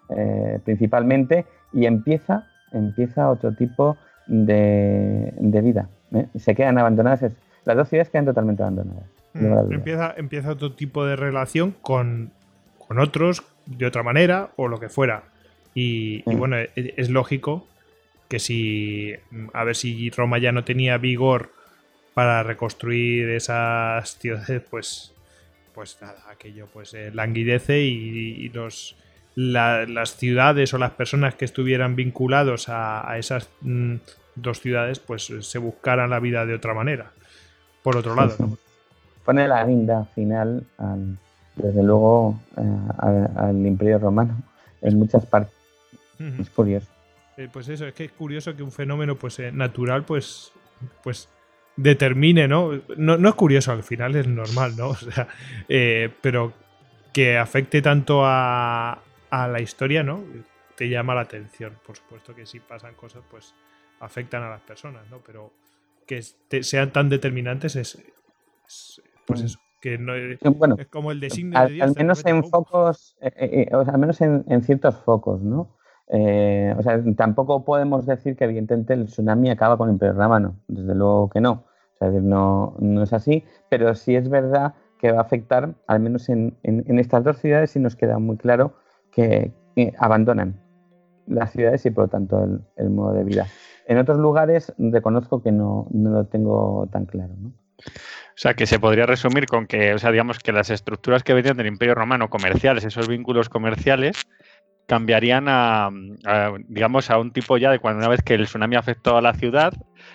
eh, principalmente, y empieza, empieza otro tipo de, vida. ¿Eh? Se quedan abandonadas, las dos ciudades quedan totalmente abandonadas. Mm, empieza, empieza otro tipo de relación con, con, otros de otra manera o lo que fuera. Y, mm. bueno, e, es, lógico que si, a ver si Roma ya no tenía vigor para reconstruir esas ciudades, pues, pues nada, aquello pues eh, languidece y, los, las ciudades o las personas que estuvieran vinculados a, esas mm, dos ciudades, pues eh, se buscaran la vida de otra manera. Por otro lado. Pone la guinda final, desde luego, eh, al, Imperio Romano en muchas partes. Es curioso. Eh, pues eso, es que es curioso que un fenómeno pues natural pues pues determine, ¿no? ¿no? ¿no? es curioso, al final es normal, ¿no? O sea, pero que afecte tanto a, a la historia, ¿no? Te llama la atención. Por supuesto que si pasan cosas, pues afectan a las personas, ¿no? Pero que sean tan determinantes es, pues mm. eso. Que no, es como el designio al, de Dios. Al menos en focos, eh, eh, eh, al menos en, ciertos focos, ¿no? o sea, tampoco podemos decir que evidentemente el tsunami acaba con el Imperio Romano, desde luego que no. O sea, no, no es así, pero sí es verdad que va a afectar, al menos en, en estas dos ciudades, y nos queda muy claro que, abandonan las ciudades y por lo tanto el, modo de vida. En otros lugares reconozco que no, lo tengo tan claro. O sea, que se podría resumir con que, o sea, digamos que las estructuras que venían del Imperio Romano comerciales, esos vínculos comerciales, cambiarían a, digamos, a un tipo ya de cuando una vez que el tsunami afectó a la ciudad,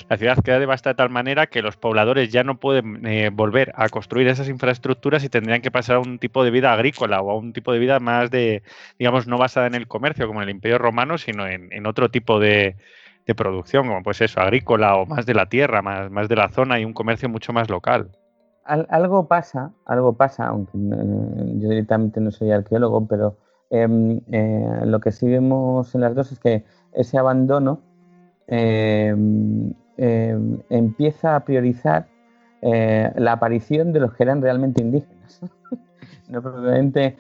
la ciudad queda devastada de tal manera que los pobladores ya no pueden eh, volver a construir esas infraestructuras y tendrían que pasar a un tipo de vida agrícola o a un tipo de vida más de, digamos, no basada en el comercio como en el Imperio Romano, sino en, otro tipo de, producción, como pues eso, agrícola o más de la tierra, más, más de la zona y un comercio mucho más local. algo pasa, algo pasa, aunque eh, yo directamente no soy arqueólogo, pero Em, eh, lo que sí vemos en las dos es que ese abandono em, em, empieza a priorizar eh, la aparición de los que eran realmente indígenas. no probablemente,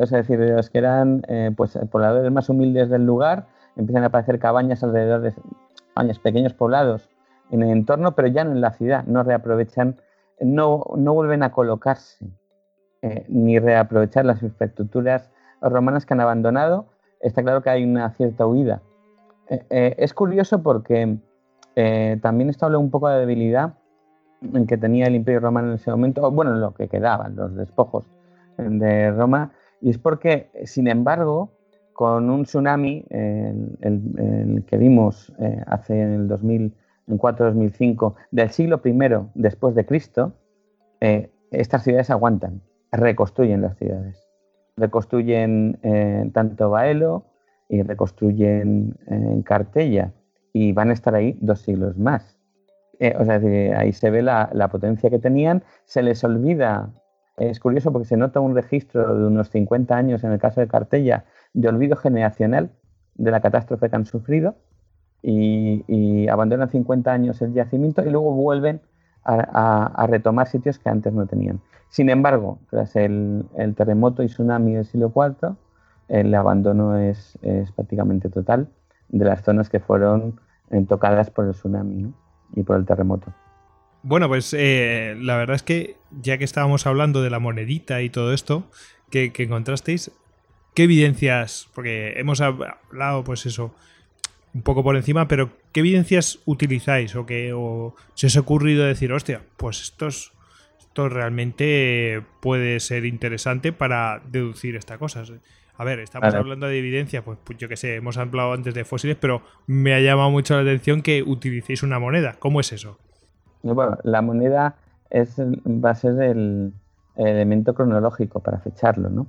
o sea, decir, de los que eran pues, pobladores más humildes del lugar, empiezan a aparecer cabañas alrededor de pequeños poblados en el entorno, pero ya no en la ciudad, no reaprovechan, no, no vuelven a colocarse ni reaprovechar las infraestructuras romanas que han abandonado, está claro que hay una cierta huida. Eh, eh, es curioso porque eh, también esto habla un poco de debilidad en que tenía el Imperio Romano en ese momento, bueno, lo que quedaban, los despojos de Roma, y es porque, sin embargo, con un tsunami, que vimos hace en el 2004-2005, del siglo I después de Cristo, estas ciudades aguantan, reconstruyen las ciudades reconstruyen eh, tanto Baelo y reconstruyen en eh, Cartella y van a estar ahí dos siglos más. Eh, o sea, ahí se ve la, potencia que tenían, se les olvida, es curioso porque se nota un registro de unos 50 años en el caso de Cartella de olvido generacional de la catástrofe que han sufrido y, abandonan 50 años el yacimiento y luego vuelven a, retomar sitios que antes no tenían. Sin embargo, tras el, terremoto y tsunami del siglo IV, el abandono es, prácticamente total de las zonas que fueron eh, tocadas por el tsunami y por el terremoto. Bueno, pues eh, la verdad es que ya que estábamos hablando de la monedita y todo esto que, que encontrasteis, ¿qué evidencias? Porque hemos hablado, pues eso, un poco por encima, pero ¿qué evidencias utilizáis o que o se os ha ocurrido decir, hostia, pues esto, esto realmente puede ser interesante para deducir estas cosas? A ver, estamos hablando de evidencia, pues, pues, yo que sé, hemos hablado antes de fósiles, pero me ha llamado mucho la atención que utilicéis una moneda. ¿Cómo es eso? Bueno, la moneda es, va a ser el, elemento cronológico para fecharlo, ¿no?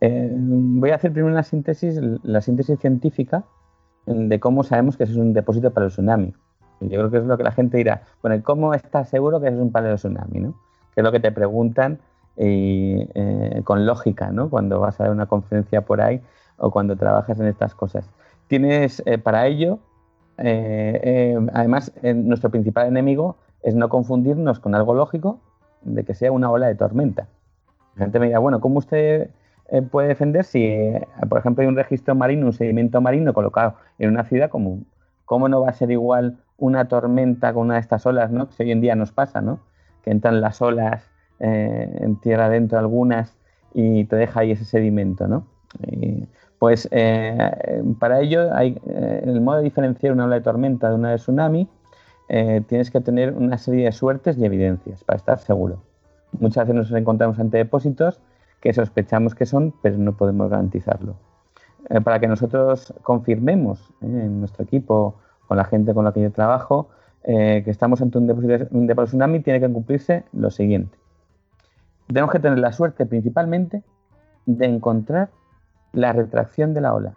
Eh, voy a hacer primero una síntesis, la síntesis científica, de cómo sabemos que es un depósito para el tsunami. yo creo que es lo que la gente dirá, bueno, ¿cómo estás seguro que es un paleo tsunami? Que es lo que te preguntan eh, con lógica, ¿no? Cuando vas a dar una conferencia por ahí o cuando trabajas en estas cosas. Tienes eh, para ello, además, nuestro principal enemigo es no confundirnos con algo lógico de que sea una ola de tormenta. La gente me dirá, bueno, ¿cómo usted eh, puede defender si, eh, por ejemplo, hay un registro marino, un sedimento marino colocado en una ciudad común. ¿Cómo no va a ser igual una tormenta con una de estas olas, ¿no? que hoy en día nos pasa, ¿no? que entran las olas eh, en tierra adentro algunas y te deja ahí ese sedimento? ¿no? pues para ello, hay, el modo de diferenciar una ola de tormenta de una de tsunami, tienes que tener una serie de suertes y evidencias para estar seguro. Muchas veces nos encontramos ante depósitos que sospechamos que son, pero no podemos garantizarlo. Eh, para que nosotros confirmemos eh, en nuestro equipo, con la gente con la que yo trabajo, eh, que estamos ante un depósito, un depósito tsunami, tiene que cumplirse lo siguiente. Tenemos que tener la suerte principalmente de encontrar la retracción de la ola,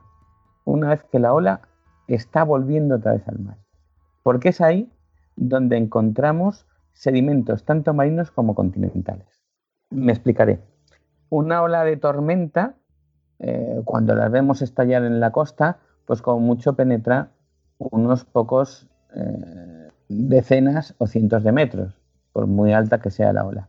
una vez que la ola está volviendo otra vez al mar. Porque es ahí donde encontramos sedimentos tanto marinos como continentales. Me explicaré una ola de tormenta, eh, cuando las vemos estallar en la costa, pues como mucho penetra unos pocos eh, decenas o cientos de metros, por muy alta que sea la ola.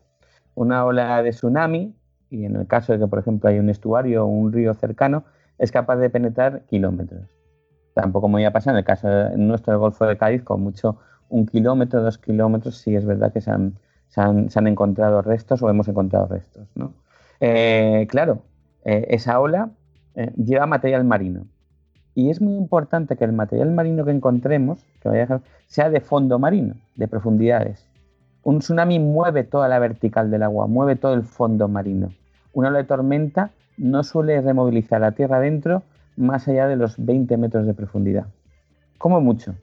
Una ola de tsunami, y en el caso de que, por ejemplo, hay un estuario o un río cercano, es capaz de penetrar kilómetros. Tampoco me voy a pasar en el caso de nuestro Golfo de Cádiz, con mucho un kilómetro, dos kilómetros, sí es verdad que se han encontrado restos o hemos encontrado restos. ¿no? Eh, claro, eh, esa ola eh, lleva material marino. Y es muy importante que el material marino que encontremos que sea de fondo marino, de profundidades. Un tsunami mueve toda la vertical del agua, mueve todo el fondo marino. Una ola de tormenta no suele removilizar la tierra adentro más allá de los 20 metros de profundidad. Como mucho.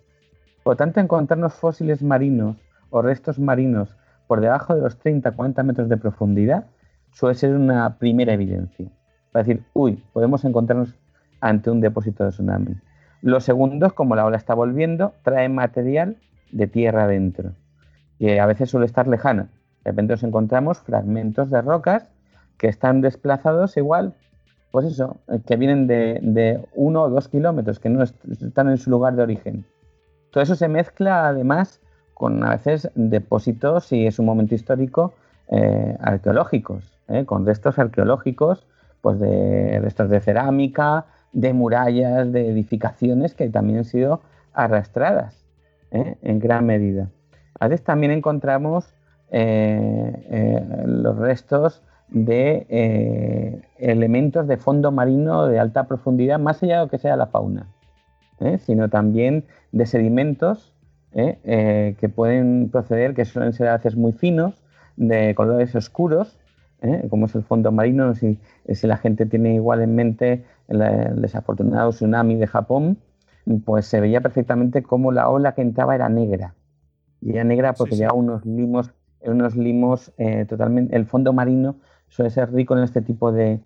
Por tanto, encontrarnos fósiles marinos o restos marinos por debajo de los 30-40 metros de profundidad suele ser una primera evidencia. Para decir, uy, podemos encontrarnos ante un depósito de tsunami. Los segundos, como la ola está volviendo, trae material de tierra adentro, que a veces suele estar lejano. De repente nos encontramos fragmentos de rocas que están desplazados igual, pues eso, que vienen de, uno o dos kilómetros, que no están en su lugar de origen. Todo eso se mezcla además con a veces depósitos, si es un momento histórico, eh, arqueológicos. ¿Eh? con restos arqueológicos, pues de restos de cerámica, de murallas, de edificaciones que también han sido arrastradas ¿eh? en gran medida. A veces también encontramos eh, los restos de elementos de fondo marino de alta profundidad, más allá de lo que sea la fauna, sino también de sedimentos que pueden proceder, que suelen ser a veces muy finos, de colores oscuros, ¿eh? como es el fondo marino, si, si, la gente tiene igual en mente el, desafortunado tsunami de Japón, pues se veía perfectamente cómo la ola que entraba era negra. Y era negra porque llevaba unos limos, unos limos eh, totalmente. El fondo marino suele ser rico en este tipo de,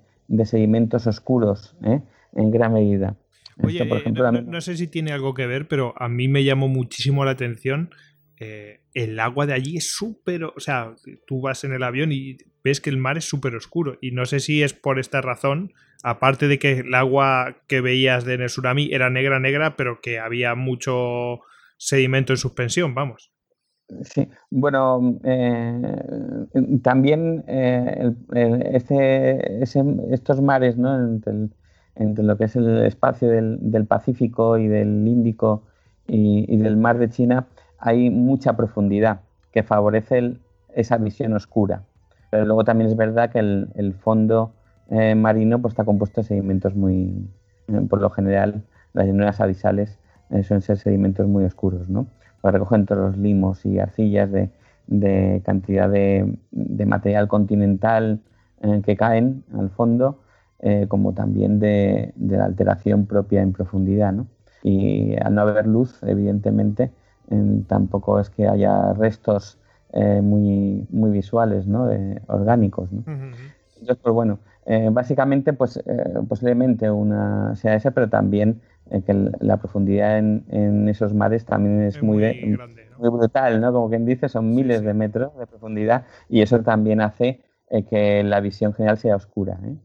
sedimentos oscuros, ¿eh? en gran medida. Oye, no, sé si tiene algo que ver, pero a mí me llamó muchísimo la atención. el agua de allí es súper. O sea, tú vas en el avión y ves que el mar es súper oscuro. Y no sé si es por esta razón, aparte de que el agua que veías de en el tsunami era negra, negra, pero que había mucho sedimento en suspensión, vamos. Sí, bueno, eh, también eh, este, estos mares, ¿no? Entre, lo que es el espacio del, Pacífico y del Índico y, del mar de China, hay mucha profundidad que favorece esa visión oscura. Pero luego también es verdad que el, fondo eh, marino pues, está compuesto de sedimentos muy, por lo general, las llanuras abisales suelen ser sedimentos muy oscuros, ¿no? pues recogen todos los limos y arcillas de, cantidad de, material continental eh, que caen al fondo, eh, como también de, la alteración propia en profundidad. Y al no haber luz, evidentemente, tampoco es que haya restos eh, muy, muy visuales, ¿no? orgánicos. Entonces, pues bueno, básicamente, pues posiblemente una sea esa, pero también que la profundidad en, esos mares también es, muy, muy, brutal, ¿no? Como quien dice, son miles de metros de profundidad y eso también hace eh, que la visión general sea oscura. ¿eh?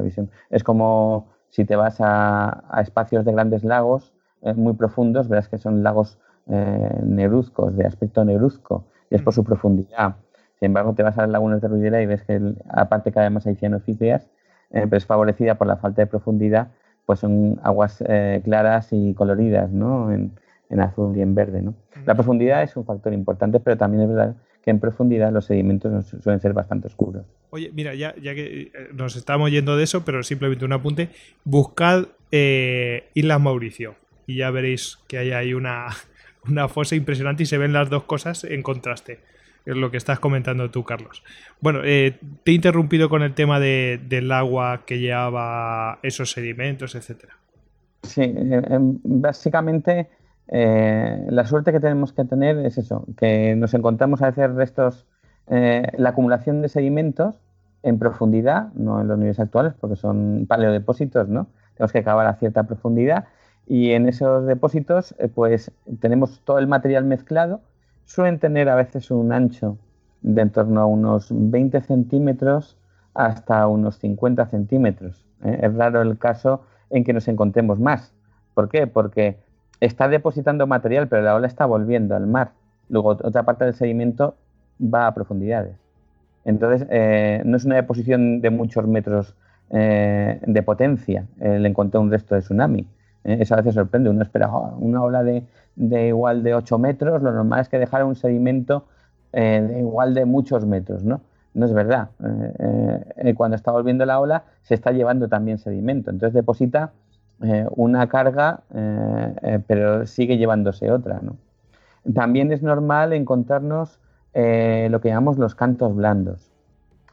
visión. Es como si te vas a, espacios de grandes lagos eh, muy profundos, verás que son lagos negruzcos, de aspecto negruzco, y es por su profundidad. Sin embargo, te vas a las lagunas de Ruidera y ves que, aparte que además hay cianocidias, pero es favorecida por la falta de profundidad pues son aguas eh, claras y coloridas, ¿no? En, azul y en verde, ¿no? La profundidad es un factor importante, pero también es verdad que en profundidad los sedimentos suelen ser bastante oscuros. Oye, mira, ya, ya que eh, nos estamos yendo de eso, pero simplemente un apunte, buscad eh, Islas Mauricio y ya veréis que hay ahí una, una fosa impresionante y se ven las dos cosas en contraste es lo que estás comentando tú, Carlos. Bueno, eh, te he interrumpido con el tema del agua que llevaba esos sedimentos, etcétera. Sí, eh, em, básicamente eh, la suerte que tenemos que tener es eso, que nos encontramos a veces restos, la acumulación de sedimentos en profundidad, no en los niveles actuales, porque son paleodepósitos, ¿no? Tenemos que cavar a cierta profundidad y en esos depósitos, pues tenemos todo el material mezclado suelen tener a veces un ancho de en torno a unos 20 centímetros hasta unos 50 centímetros. ¿eh? Es raro el caso en que nos encontremos más. ¿Por qué? Porque está depositando material, pero la ola está volviendo al mar. Luego, otra parte del sedimento va a profundidades. Entonces, eh, no es una deposición de muchos metros eh, de potencia el encontrar un resto de tsunami. Eso a veces sorprende. Uno espera oh, una ola de de igual de 8 metros, lo normal es que dejara un sedimento eh, de igual de muchos metros, ¿no? No es verdad. Eh, eh, cuando está volviendo la ola, se está llevando también sedimento. Entonces deposita una carga, pero sigue llevándose otra, ¿no? También es normal encontrarnos lo que llamamos los cantos blandos.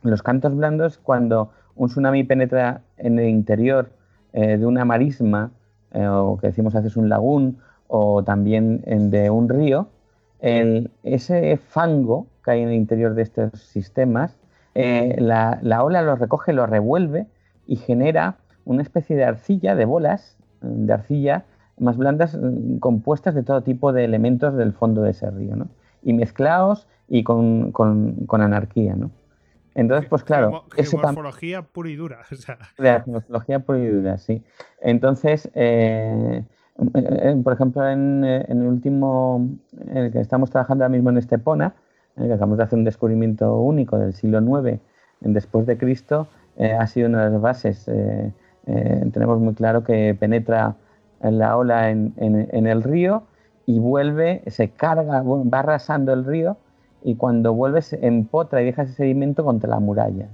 Los cantos blandos, cuando un tsunami penetra en el interior de una marisma, o que decimos haces un lagún, o también de un río, ese fango que hay en el interior de estos sistemas, eh, la, ola lo recoge, lo revuelve y genera una especie de arcilla, de bolas de arcilla más blandas mm, compuestas de todo tipo de elementos del fondo de ese río, ¿no? Y mezclados y con, anarquía, ¿no? Entonces, pues claro... Geomorfología pura y dura. O pura y dura, sí. Entonces, eh, eh, por ejemplo, en, eh, en, el último, en el que estamos trabajando ahora mismo en Estepona, en el que acabamos de hacer un descubrimiento único del siglo IX después de Cristo, eh, ha sido una de las bases. tenemos muy claro que penetra la ola en, en, el río y vuelve, se carga, va arrasando el río y cuando vuelve se empotra y deja ese sedimento contra la muralla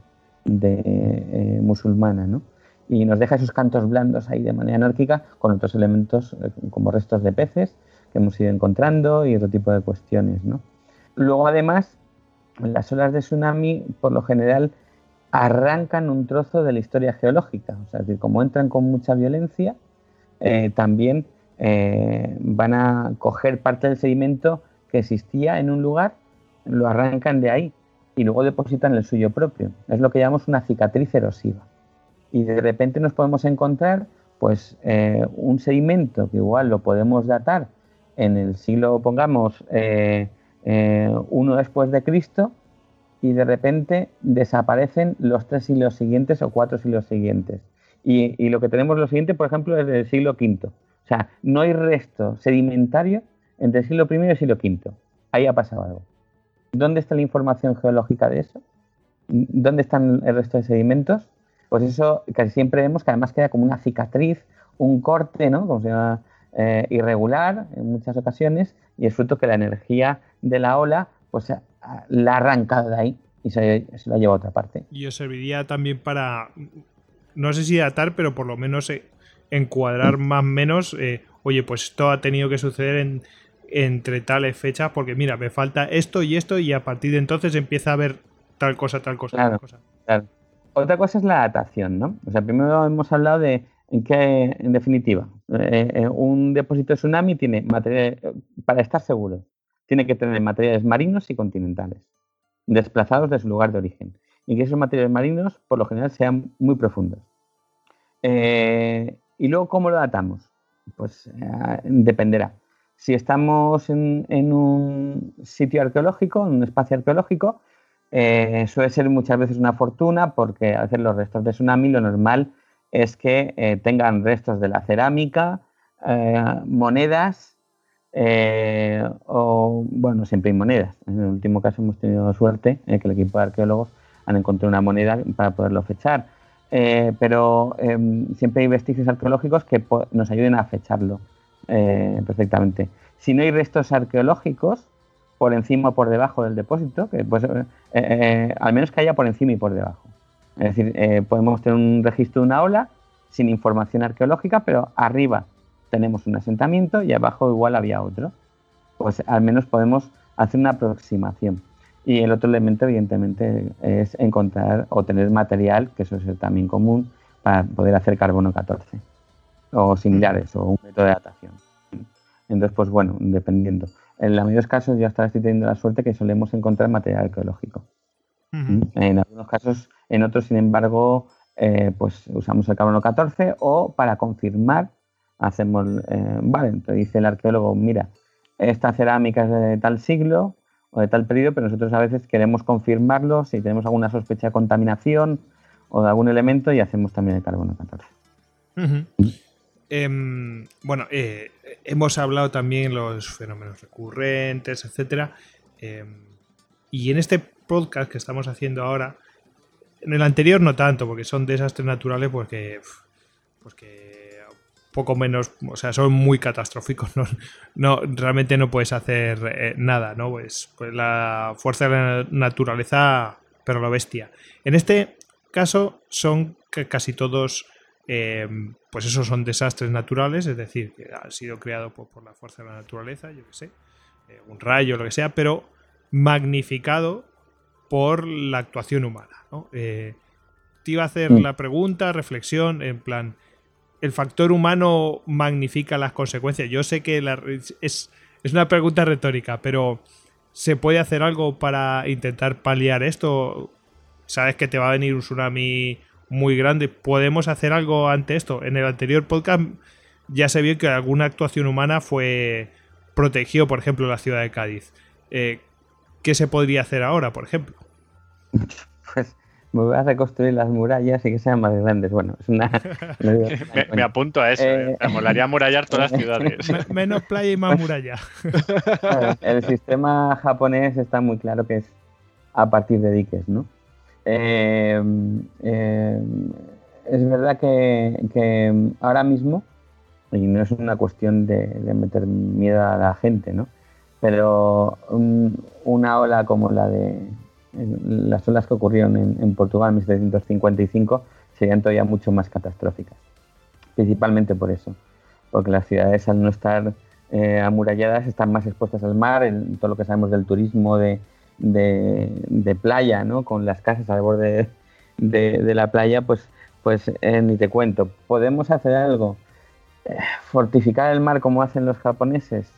de, musulmana, ¿no? y nos deja esos cantos blandos ahí de manera anárquica con otros elementos eh, como restos de peces que hemos ido encontrando y otro tipo de cuestiones. ¿no? Luego, además, las olas de tsunami, por lo general, arrancan un trozo de la historia geológica. O sea, es decir, como entran con mucha violencia, eh, también eh, van a coger parte del sedimento que existía en un lugar, lo arrancan de ahí y luego depositan el suyo propio. Es lo que llamamos una cicatriz erosiva y de repente nos podemos encontrar pues eh, un sedimento que igual lo podemos datar en el siglo, pongamos, eh, eh, uno después de Cristo, y de repente desaparecen los tres siglos siguientes o cuatro siglos siguientes. Y, lo que tenemos lo siguiente, por ejemplo, es del siglo V. O sea, no hay resto sedimentario entre el siglo I y el siglo V. Ahí ha pasado algo. ¿Dónde está la información geológica de eso? ¿Dónde están el resto de sedimentos? Pues eso casi siempre vemos que además queda como una cicatriz, un corte, ¿no? Como se llama, eh, irregular en muchas ocasiones, y es fruto que la energía de la ola pues la ha arrancado de ahí y se, se la lleva a otra parte. Y os serviría también para, no sé si datar, pero por lo menos eh, encuadrar más o menos, eh, oye, pues esto ha tenido que suceder en, entre tales fechas, porque mira, me falta esto y esto, y a partir de entonces empieza a haber tal cosa, tal cosa, tal cosa. Otra cosa es la datación, ¿no? O sea, primero hemos hablado de en qué, en definitiva, eh, un depósito de tsunami tiene material, para estar seguro, tiene que tener materiales marinos y continentales, desplazados de su lugar de origen, y que esos materiales marinos, por lo general, sean muy profundos. Eh, y luego, ¿cómo lo datamos? Pues eh, dependerá. Si estamos en, un sitio arqueológico, en un espacio arqueológico, eh, suele ser muchas veces una fortuna porque al hacer los restos de tsunami lo normal es que tengan restos de la cerámica, monedas eh, o, bueno, siempre hay monedas. En el último caso hemos tenido suerte que el equipo de arqueólogos han encontrado una moneda para poderlo fechar. Eh, pero em, siempre hay vestigios arqueológicos que nos ayuden a fecharlo eh, perfectamente. Si no hay restos arqueológicos por encima o por debajo del depósito, que pues, al menos que haya por encima y por debajo. Es decir, podemos tener un registro de una ola sin información arqueológica, pero arriba tenemos un asentamiento y abajo igual había otro. Pues al menos podemos hacer una aproximación. Y el otro elemento, evidentemente, es encontrar o tener material, que eso es también común, para poder hacer carbono 14 o similares o un método de datación. Entonces, pues bueno, dependiendo. En la mayoría de los casos yo hasta estoy teniendo la suerte que solemos encontrar material arqueológico. En algunos casos, en otros, sin embargo, eh, pues usamos el carbono 14 o para confirmar hacemos, eh, vale, entonces dice el arqueólogo, mira, esta cerámica es de tal siglo o de tal periodo, pero nosotros a veces queremos confirmarlo si tenemos alguna sospecha de contaminación o de algún elemento y hacemos también el carbono 14. Em, bueno, eh, hemos hablado también los fenómenos recurrentes, etcétera. Em, y en este podcast que estamos haciendo ahora, en el anterior no tanto, porque son desastres naturales, porque, poco menos, o sea, son muy catastróficos, no realmente no puedes hacer eh, nada, ¿no? Pues, pues, la fuerza de la naturaleza, pero la bestia. En este caso son casi todos, eh, pues esos son desastres naturales, es decir, que han sido creados por, la fuerza de la naturaleza, yo que sé, eh, un rayo, lo que sea, pero magnificado por la actuación humana, ¿no? te iba a hacer mm. la pregunta, reflexión, en plan, el factor humano magnifica las consecuencias. Yo sé que es, una pregunta retórica, pero ¿se puede hacer algo para intentar paliar esto? Sabes que te va a venir un tsunami muy grande. ¿Podemos hacer algo ante esto? En el anterior podcast ya se vio que alguna actuación humana fue protegió, por ejemplo, la ciudad de Cádiz. Eh, ¿Qué se podría hacer ahora, por ejemplo? Pues me voy a reconstruir las murallas y que sean más grandes. Bueno, es una. me, apunto a eso. Eh, me molaría amurallar todas las ciudades. Menos playa y más muralla. el sistema japonés está muy claro que es a partir de diques, ¿no? Eh, eh, es verdad que, ahora mismo, y no es una cuestión de, meter miedo a la gente, ¿no? Pero una ola como la de las olas que ocurrieron en, Portugal en 1755 serían todavía mucho más catastróficas. Principalmente por eso, porque las ciudades al no estar eh, amuralladas están más expuestas al mar, en todo lo que sabemos del turismo de, playa, ¿no? con las casas al borde de, la playa, pues, pues eh, ni te cuento. ¿Podemos hacer algo? Eh, fortificar el mar como hacen los japoneses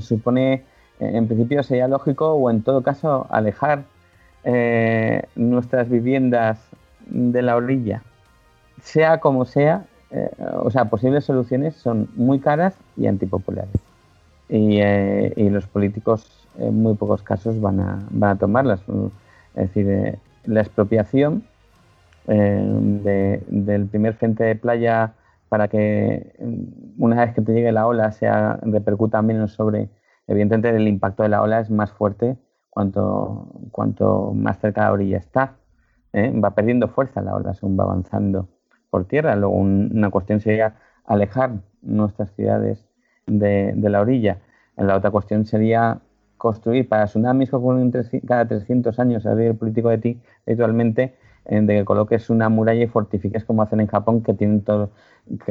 supone en principio sería lógico o en todo caso alejar eh, nuestras viviendas de la orilla. Sea como sea, eh, o sea, posibles soluciones son muy caras y antipopulares. Y, eh, los políticos en muy pocos casos van a, van a tomarlas. Es decir, eh, la expropiación del primer frente de playa para que mm, una vez que te llegue la ola sea repercuta menos sobre, evidentemente el impacto de la ola es más fuerte cuanto, cuanto más cerca de la orilla está. ¿eh? Va perdiendo fuerza la ola según va avanzando por tierra. Luego una cuestión sería alejar nuestras ciudades de, la orilla. La otra cuestión sería construir para tsunamis que cada 300 años, el político de ti habitualmente, de que coloques una muralla y fortifiques como hacen en Japón, que tienen todo,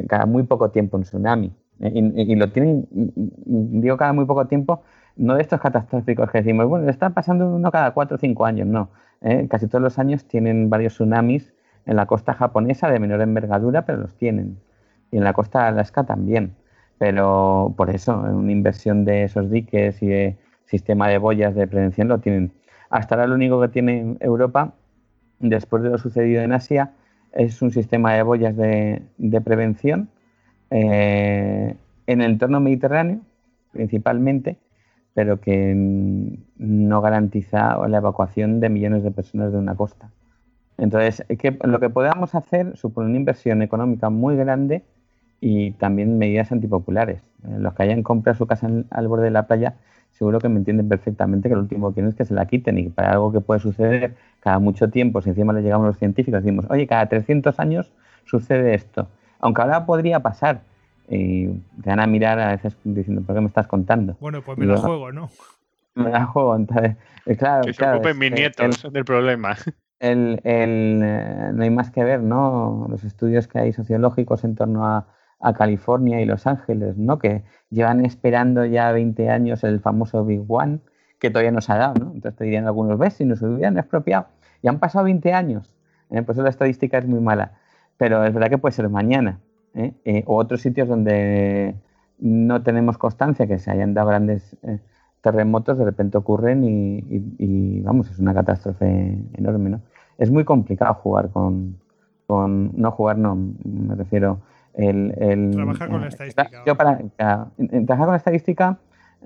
cada muy poco tiempo un tsunami. ¿eh? Y, lo tienen, digo cada muy poco tiempo, no de estos catastróficos que decimos, bueno, está pasando uno cada cuatro o cinco años, no. ¿eh? Casi todos los años tienen varios tsunamis en la costa japonesa de menor envergadura, pero los tienen. Y en la costa de Alaska también. Pero por eso, una inversión de esos diques y de sistema de boyas de prevención lo tienen. Hasta ahora lo único que tiene Europa, después de lo sucedido en Asia, es un sistema de boyas de, prevención eh, en el entorno mediterráneo, principalmente, pero que no garantiza la evacuación de millones de personas de una costa. Entonces, lo que podamos hacer supone una inversión económica muy grande y también medidas antipopulares. Eh, los que hayan comprado su casa al borde de la playa seguro que me entienden perfectamente que lo último que quieren es que se la quiten y para algo que puede suceder cada mucho tiempo, si encima le llegamos los científicos, decimos, oye, cada 300 años sucede esto. Aunque ahora podría pasar. Y te van a mirar a veces diciendo, ¿por qué me estás contando? Bueno, pues me la juego, ¿no? Me la juego, entonces, eh, claro. Que se ocupen mis nietos del problema. El, el, eh, no hay más que ver, ¿no? Los estudios que hay sociológicos en torno a, a California y Los Ángeles, ¿no? Que llevan esperando ya 20 años el famoso Big One, que todavía no se ha dado, ¿no? Entonces te dirían algunos, ves, si nos hubieran expropiado, y han pasado 20 años, ¿eh? pues la estadística es muy mala, pero es verdad que puede ser mañana, ¿eh? Eh, o otros sitios donde no tenemos constancia que se hayan dado grandes terremotos, de repente ocurren y, vamos, es una catástrofe enorme, ¿no? Es muy complicado jugar con, con no jugar, no, me refiero el, trabajar con la estadística. Yo para, trabajar con la estadística,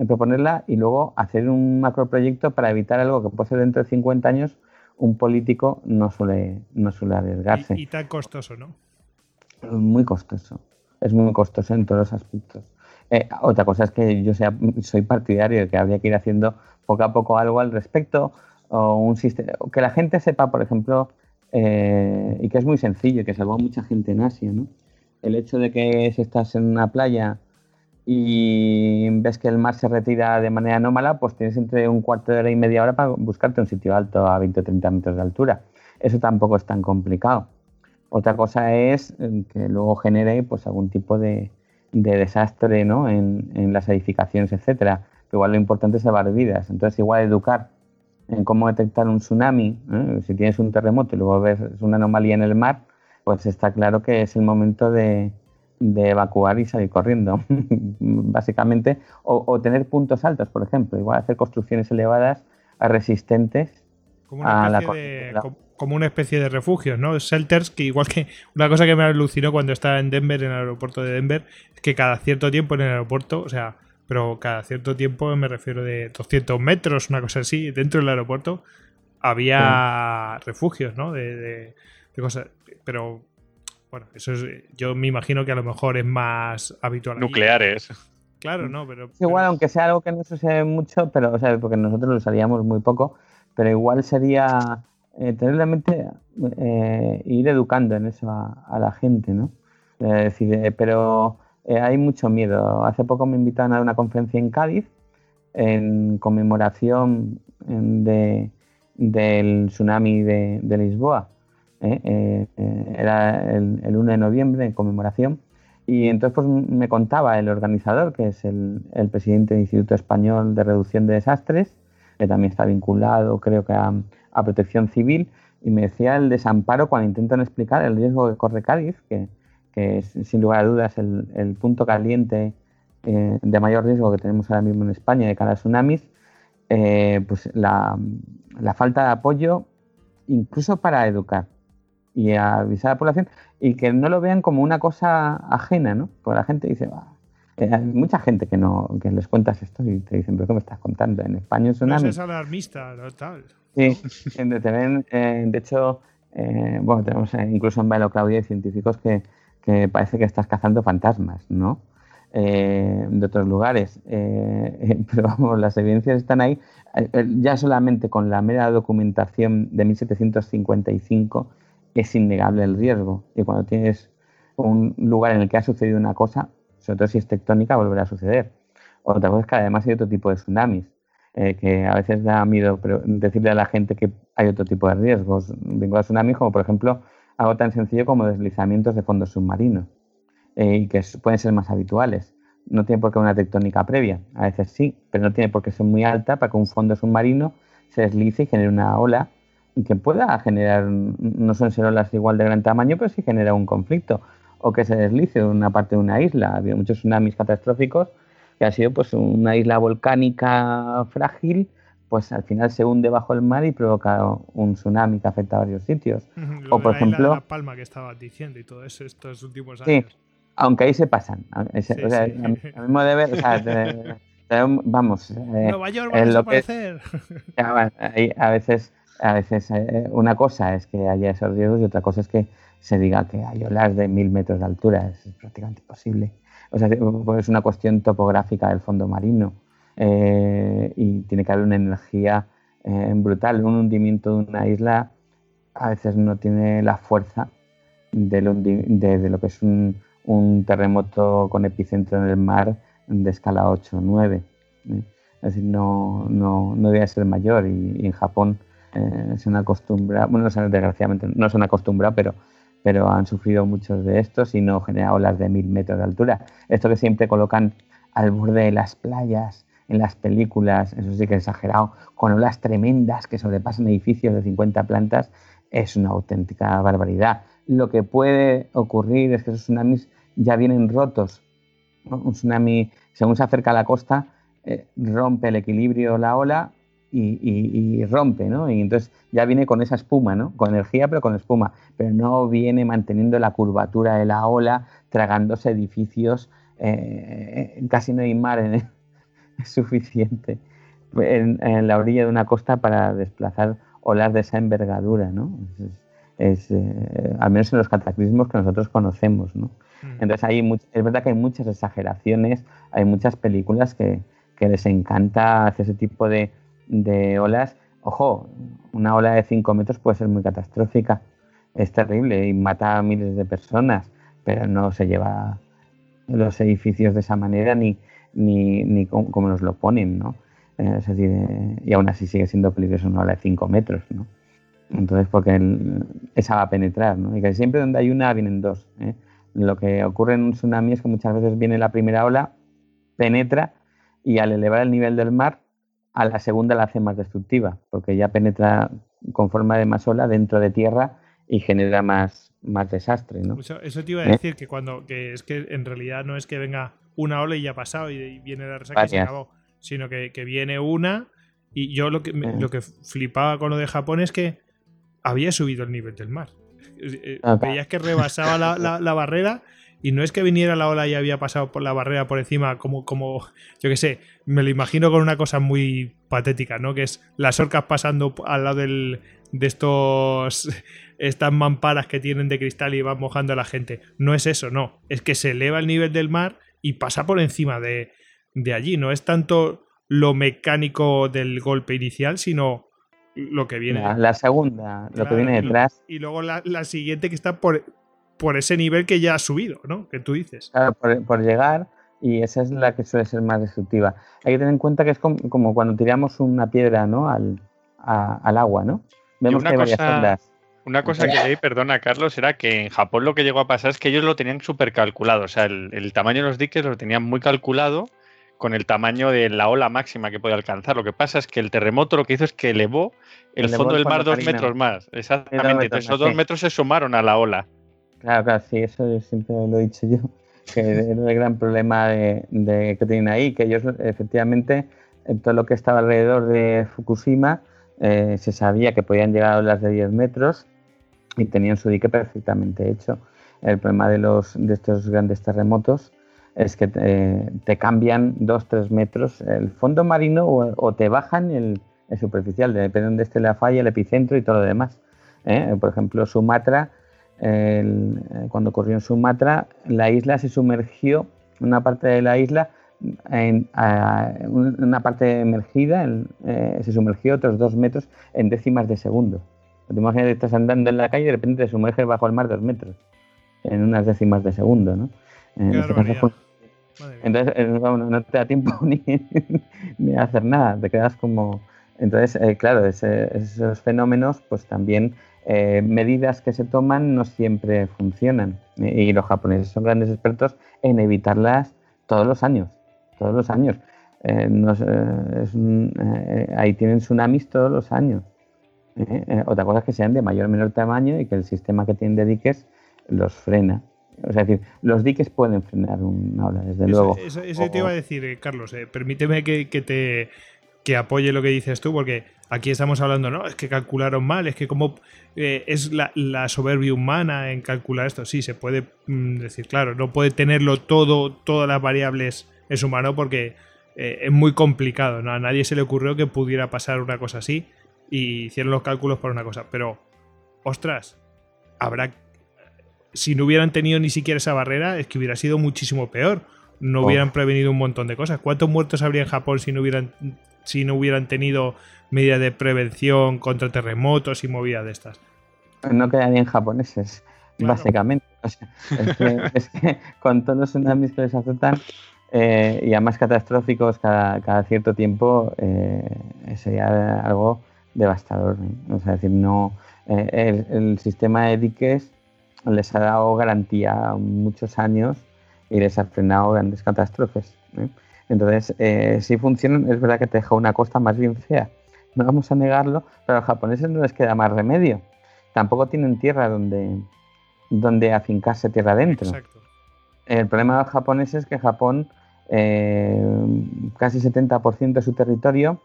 proponerla y luego hacer un macroproyecto para evitar algo que puede ser dentro de 50 años, un político no suele, no suele arriesgarse. Y, tan costoso, ¿no? Muy costoso. Es muy costoso en todos los aspectos. Eh, otra cosa es que yo sea, soy partidario de que habría que ir haciendo poco a poco algo al respecto, o un sistema, que la gente sepa, por ejemplo, eh, y que es muy sencillo, que salvó a mucha gente en Asia, ¿no? El hecho de que si estás en una playa y ves que el mar se retira de manera anómala, pues tienes entre un cuarto de hora y media hora para buscarte un sitio alto a 20 o 30 metros de altura. Eso tampoco es tan complicado. Otra cosa es eh, que luego genere pues, algún tipo de, desastre en, las edificaciones, etcétera. Pero igual lo importante es salvar vidas. Entonces, igual educar en cómo detectar un tsunami, ¿eh? si tienes un terremoto y luego ves una anomalía en el mar, pues está claro que es el momento de, evacuar y salir corriendo, básicamente, o, tener puntos altos, por ejemplo, igual hacer construcciones elevadas resistentes como una, especie de, como una especie de refugios, ¿no? Shelters, que igual que una cosa que me alucinó cuando estaba en Denver, en el aeropuerto de Denver, es que cada cierto tiempo en el aeropuerto, o sea, pero cada cierto tiempo me refiero de 200 metros, una cosa así, dentro del aeropuerto había refugios, ¿no? de cosas pero bueno, eso es, yo me imagino que a lo mejor es más habitual. Nucleares. Claro, no, pero, Igual, aunque sea algo que no se usa mucho, pero, o sea, porque nosotros lo usaríamos muy poco, pero igual sería eh, tener la mente, eh, ir educando en eso a, la gente, ¿no? decir, eh, pero hay mucho miedo. Hace poco me invitaron a una conferencia en Cádiz en conmemoración de, del tsunami de Lisboa ¿eh? Eh, eh, era el, 1 de noviembre en conmemoración. Y entonces pues, me contaba el organizador, que es el, presidente del Instituto Español de Reducción de Desastres, que también está vinculado, creo que a, protección civil, y me decía el desamparo cuando intentan explicar el riesgo que corre Cádiz, que, es sin lugar a dudas el, punto caliente de mayor riesgo que tenemos ahora mismo en España de cara a tsunamis, pues la, falta de apoyo incluso para educar y avisar a la población y que no lo vean como una cosa ajena, ¿no? Porque la gente dice, Eh, hay mucha gente que no que les cuentas esto y te dicen, pero ¿qué me estás contando? En España es tsunami. No es alarmista, no tal. Sí, te ven, eh, de hecho, eh, bueno, tenemos incluso en Bailo Claudia científicos que, que, parece que estás cazando fantasmas, ¿no? de otros lugares. pero vamos, las evidencias están ahí. ya solamente con la mera documentación de 1755 es innegable el riesgo. Y cuando tienes un lugar en el que ha sucedido una cosa, sobre todo si es tectónica, volverá a suceder. Otra cosa es que además hay otro tipo de tsunamis, eh, que a veces da miedo decirle a la gente que hay otro tipo de riesgos vinculados a tsunamis, como por ejemplo algo tan sencillo como deslizamientos de fondos submarinos, eh, y que pueden ser más habituales. No tiene por qué una tectónica previa, a veces sí, pero no tiene por qué ser muy alta para que un fondo submarino se deslice y genere una ola que pueda generar, no son ser olas igual de gran tamaño, pero sí genera un conflicto o que se deslice una parte de una isla. Ha habido muchos tsunamis catastróficos que ha sido pues una isla volcánica frágil, pues al final se hunde bajo el mar y provoca un tsunami que afecta a varios sitios. o por ejemplo, la Palma que estaba diciendo y todo eso estos últimos años. Sí, aunque ahí se pasan. o sea, A, mismo de ver, o sea, vamos. Eh, Nueva York va a desaparecer. a veces, a veces eh, una cosa es que haya esos riesgos y otra cosa es que se diga que hay olas de mil metros de altura, es prácticamente imposible. O sea, pues es una cuestión topográfica del fondo marino eh, y tiene que haber una energía eh, brutal. Un hundimiento de una isla a veces no tiene la fuerza de lo, que es un, terremoto con epicentro en el mar de escala 8 o 9. Es decir, no, no, no debe ser mayor y, en Japón eh, se han acostumbrado, bueno, desgraciadamente no se han pero han sufrido muchos de estos y no genera olas de mil metros de altura. Esto que siempre colocan al borde de las playas, en las películas, eso sí que es exagerado, con olas tremendas que sobrepasan edificios de 50 plantas, es una auténtica barbaridad. Lo que puede ocurrir es que esos tsunamis ya vienen rotos. Un tsunami, según se acerca a la costa, eh, rompe el equilibrio la ola y, rompe, ¿no? Y entonces ya viene con esa espuma, ¿no? Con energía, pero con espuma. Pero no viene manteniendo la curvatura de la ola, tragándose edificios. Eh, casi no hay mar en, es suficiente en, la orilla de una costa para desplazar olas de esa envergadura, ¿no? Es, eh, al menos en los cataclismos que nosotros conocemos, ¿no? Mm. Entonces hay es verdad que hay muchas exageraciones, hay muchas películas que, que les encanta hacer ese tipo de, de olas, ojo, una ola de 5 metros puede ser muy catastrófica, es terrible y mata a miles de personas, pero no se lleva los edificios de esa manera ni, ni, ni como, nos lo ponen, ¿no? Eh, eh, y aún así sigue siendo peligroso una ola de 5 metros, ¿no? Entonces, porque esa va a penetrar, ¿no? Y que siempre donde hay una vienen dos. ¿eh? Lo que ocurre en un tsunami es que muchas veces viene la primera ola, penetra y al elevar el nivel del mar a la segunda la hace más destructiva, porque ya penetra con forma de más ola dentro de tierra y genera más, más desastre. ¿no? Eso, te iba a ¿Eh? decir, que cuando que es que en realidad no es que venga una ola y ya ha pasado y, viene la resaca y se acabó, sino que, viene una y yo lo que, ¿Eh? lo que flipaba con lo de Japón es que había subido el nivel del mar. Eh, veías que rebasaba la, la barrera y no es que viniera la ola y había pasado por la barrera por encima, como, como yo qué sé, me lo imagino con una cosa muy patética, ¿no? Que es las orcas pasando al lado del, de estos estas mamparas que tienen de cristal y van mojando a la gente. No es eso, no. Es que se eleva el nivel del mar y pasa por encima de, de allí. No es tanto lo mecánico del golpe inicial, sino lo que viene. La, segunda, lo que viene detrás. Y luego la, la, siguiente que está por, por ese nivel que ya ha subido, ¿no? Que tú dices. Claro, por, llegar y esa es la que suele ser más destructiva. Hay que tener en cuenta que es como, cuando tiramos una piedra, ¿no? Al, al agua, ¿no? Vemos que hay varias ondas. Una cosa que leí, perdona Carlos, era que en Japón lo que llegó a pasar es que ellos lo tenían súper calculado. O sea, el, tamaño de los diques lo tenían muy calculado con el tamaño de la ola máxima que podía alcanzar. Lo que pasa es que el terremoto lo que hizo es que elevó el fondo del mar dos metros más. Exactamente. Entonces, esos dos metros se sumaron a la ola. Claro, claro, sí, eso yo siempre lo he dicho yo, que es el gran problema de, que tienen ahí, que ellos efectivamente, en todo lo que estaba alrededor de Fukushima, eh, se sabía que podían llegar a olas de 10 metros y tenían su dique perfectamente hecho. El problema de, los, de estos grandes terremotos es que te, cambian 2-3 metros el fondo marino o, te bajan el, superficial, depende de donde esté la falla, el epicentro y todo lo demás. ¿eh? Por ejemplo, Sumatra, cuando ocurrió en Sumatra, la isla se sumergió, una parte de la isla en, una parte emergida eh, se sumergió otros dos metros en décimas de segundo. Te imaginas que estás andando en la calle y de repente te sumerges bajo el mar dos metros en unas décimas de segundo, ¿no? Este entonces eh, no, te da tiempo ni, ni, a hacer nada, te quedas como... Entonces, eh, claro, esos fenómenos, pues también medidas que se toman no siempre funcionan. Y los japoneses son grandes expertos en evitarlas todos los años todos los años. Eh, eh, eh, ahí tienen tsunamis todos los años. otra cosa es que sean de mayor o menor tamaño y que el sistema que tienen de diques los frena. O sea, es decir, los diques pueden frenar una ola, desde luego. Eso, te iba a decir, Carlos. permíteme que, te que apoye lo que dices tú, porque aquí estamos hablando, no, es que calcularon mal, es que como es la, la, soberbia humana en calcular esto. Sí, se puede mm, decir, claro, no puede tenerlo todo, todas las variables es humano porque eh, es muy complicado. ¿no? A nadie se le ocurrió que pudiera pasar una cosa así y hicieron los cálculos por una cosa. Pero, ostras, habrá. Si no hubieran tenido ni siquiera esa barrera, es que hubiera sido muchísimo peor. No hubieran prevenido un montón de cosas. ¿Cuántos muertos habría en Japón si no hubieran, si no hubieran tenido medidas de prevención contra terremotos y movidas de estas? No quedarían japoneses, básicamente. es, que, con todos los tsunamis que les azotan, eh, y además catastróficos cada, cierto tiempo, eh, sería algo devastador. O sea, decir, no, eh, el, sistema de diques les ha dado garantía muchos años y les ha frenado grandes catástrofes. Entonces, si funcionan, es verdad que te deja una costa más bien fea. No vamos a negarlo, pero a los japoneses no les queda más remedio. Tampoco tienen tierra donde, donde afincarse tierra adentro. Exacto. El problema de los japoneses es que Japón, eh, casi 70% de su territorio,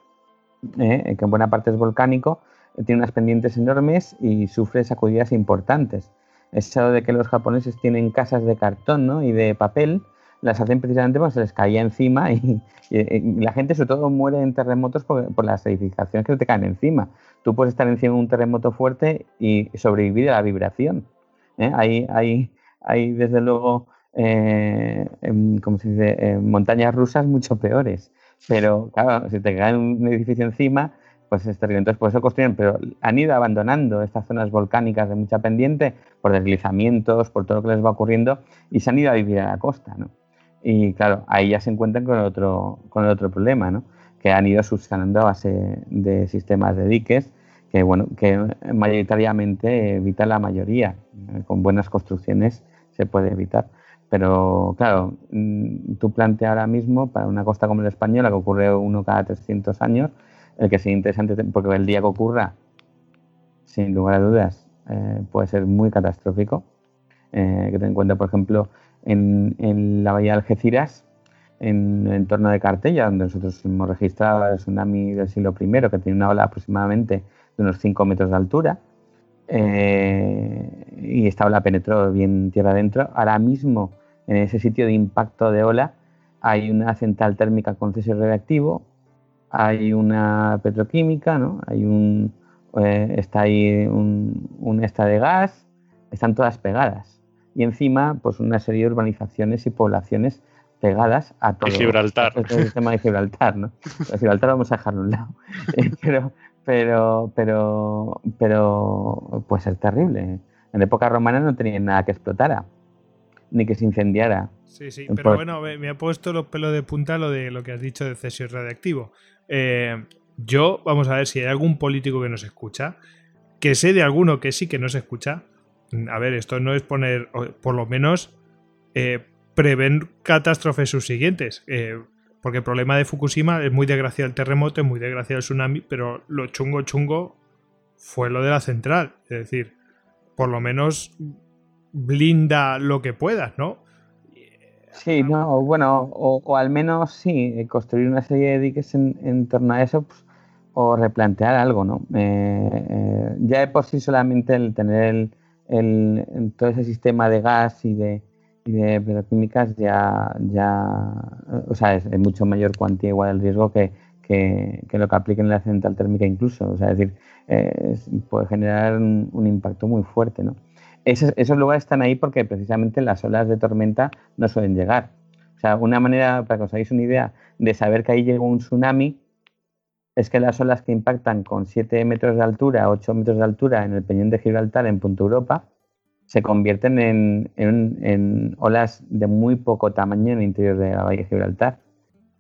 eh, que en buena parte es volcánico, tiene unas pendientes enormes y sufre sacudidas importantes. Es de que los japoneses tienen casas de cartón y de papel, las hacen precisamente porque se les caía encima y, la gente sobre todo muere en terremotos por, las edificaciones que te caen encima. Tú puedes estar encima de un terremoto fuerte y sobrevivir a la vibración. ¿eh? Hay, hay, hay desde luego eh, como se dice, montañas rusas mucho peores. Pero claro, si te cae un edificio encima, pues es terrible. Entonces, por eso construyen, pero han ido abandonando estas zonas volcánicas de mucha pendiente por deslizamientos, por todo lo que les va ocurriendo, y se han ido a vivir a la costa, ¿no? Y claro, ahí ya se encuentran con otro, con otro problema, ¿no? Que han ido subsanando a base de sistemas de diques que, bueno, que mayoritariamente evitan la mayoría. Con buenas construcciones se puede evitar. Pero claro, mm, tú planteas ahora mismo para una costa como la española, que ocurre uno cada 300 años, el que sea interesante, porque el día que ocurra, sin lugar a dudas, eh, puede ser muy catastrófico. Eh, que ten en cuenta, por ejemplo, en, la bahía de Algeciras, en el entorno de Cartella, donde nosotros hemos registrado el tsunami del siglo I, que tiene una ola aproximadamente de unos 5 metros de altura, eh, y esta ola penetró bien tierra adentro. Ahora mismo en ese sitio de impacto de ola hay una central térmica con cese reactivo, hay una petroquímica, ¿no? hay un, eh, está ahí un, un esta de gas, están todas pegadas. Y encima, pues una serie de urbanizaciones y poblaciones pegadas a todo Gibraltar. el sistema de Gibraltar, ¿no? Gibraltar vamos a dejarlo a un lado. Eh, pero, pero, pero, pero puede ser terrible. En época romana no tenía nada que explotara ni que se incendiara. Sí, sí, pero bueno, me, ha puesto los pelos de punta lo de lo que has dicho de cesio radiactivo. Eh, yo, vamos a ver si hay algún político que nos escucha, que sé de alguno que sí que nos escucha. A ver, esto no es poner, por lo menos, eh, prever catástrofes subsiguientes. Eh, porque el problema de Fukushima es muy desgraciado el terremoto, es muy desgraciado el tsunami, pero lo chungo chungo fue lo de la central. Es decir, por lo menos blinda lo que puedas, ¿no? Sí, no, bueno, o, al menos sí, eh, construir una serie de diques en, torno a eso pues, o replantear algo, ¿no? Eh, ya de por sí solamente el tener el, todo ese sistema de gas y de, y de petroquímicas ya, ya o sea, es, mucho mayor cuantía igual el riesgo que, que, lo que apliquen en la central térmica incluso. O sea, es decir, puede generar un, impacto muy fuerte, ¿no? Esos, esos, lugares están ahí porque precisamente las olas de tormenta no suelen llegar. O sea, una manera, para que os hagáis una idea, de saber que ahí llegó un tsunami es que las olas que impactan con 7 metros de altura, 8 metros de altura en el Peñón de Gibraltar, en Punta Europa, se convierten en, olas de muy poco tamaño en el interior de la Bahía de Gibraltar.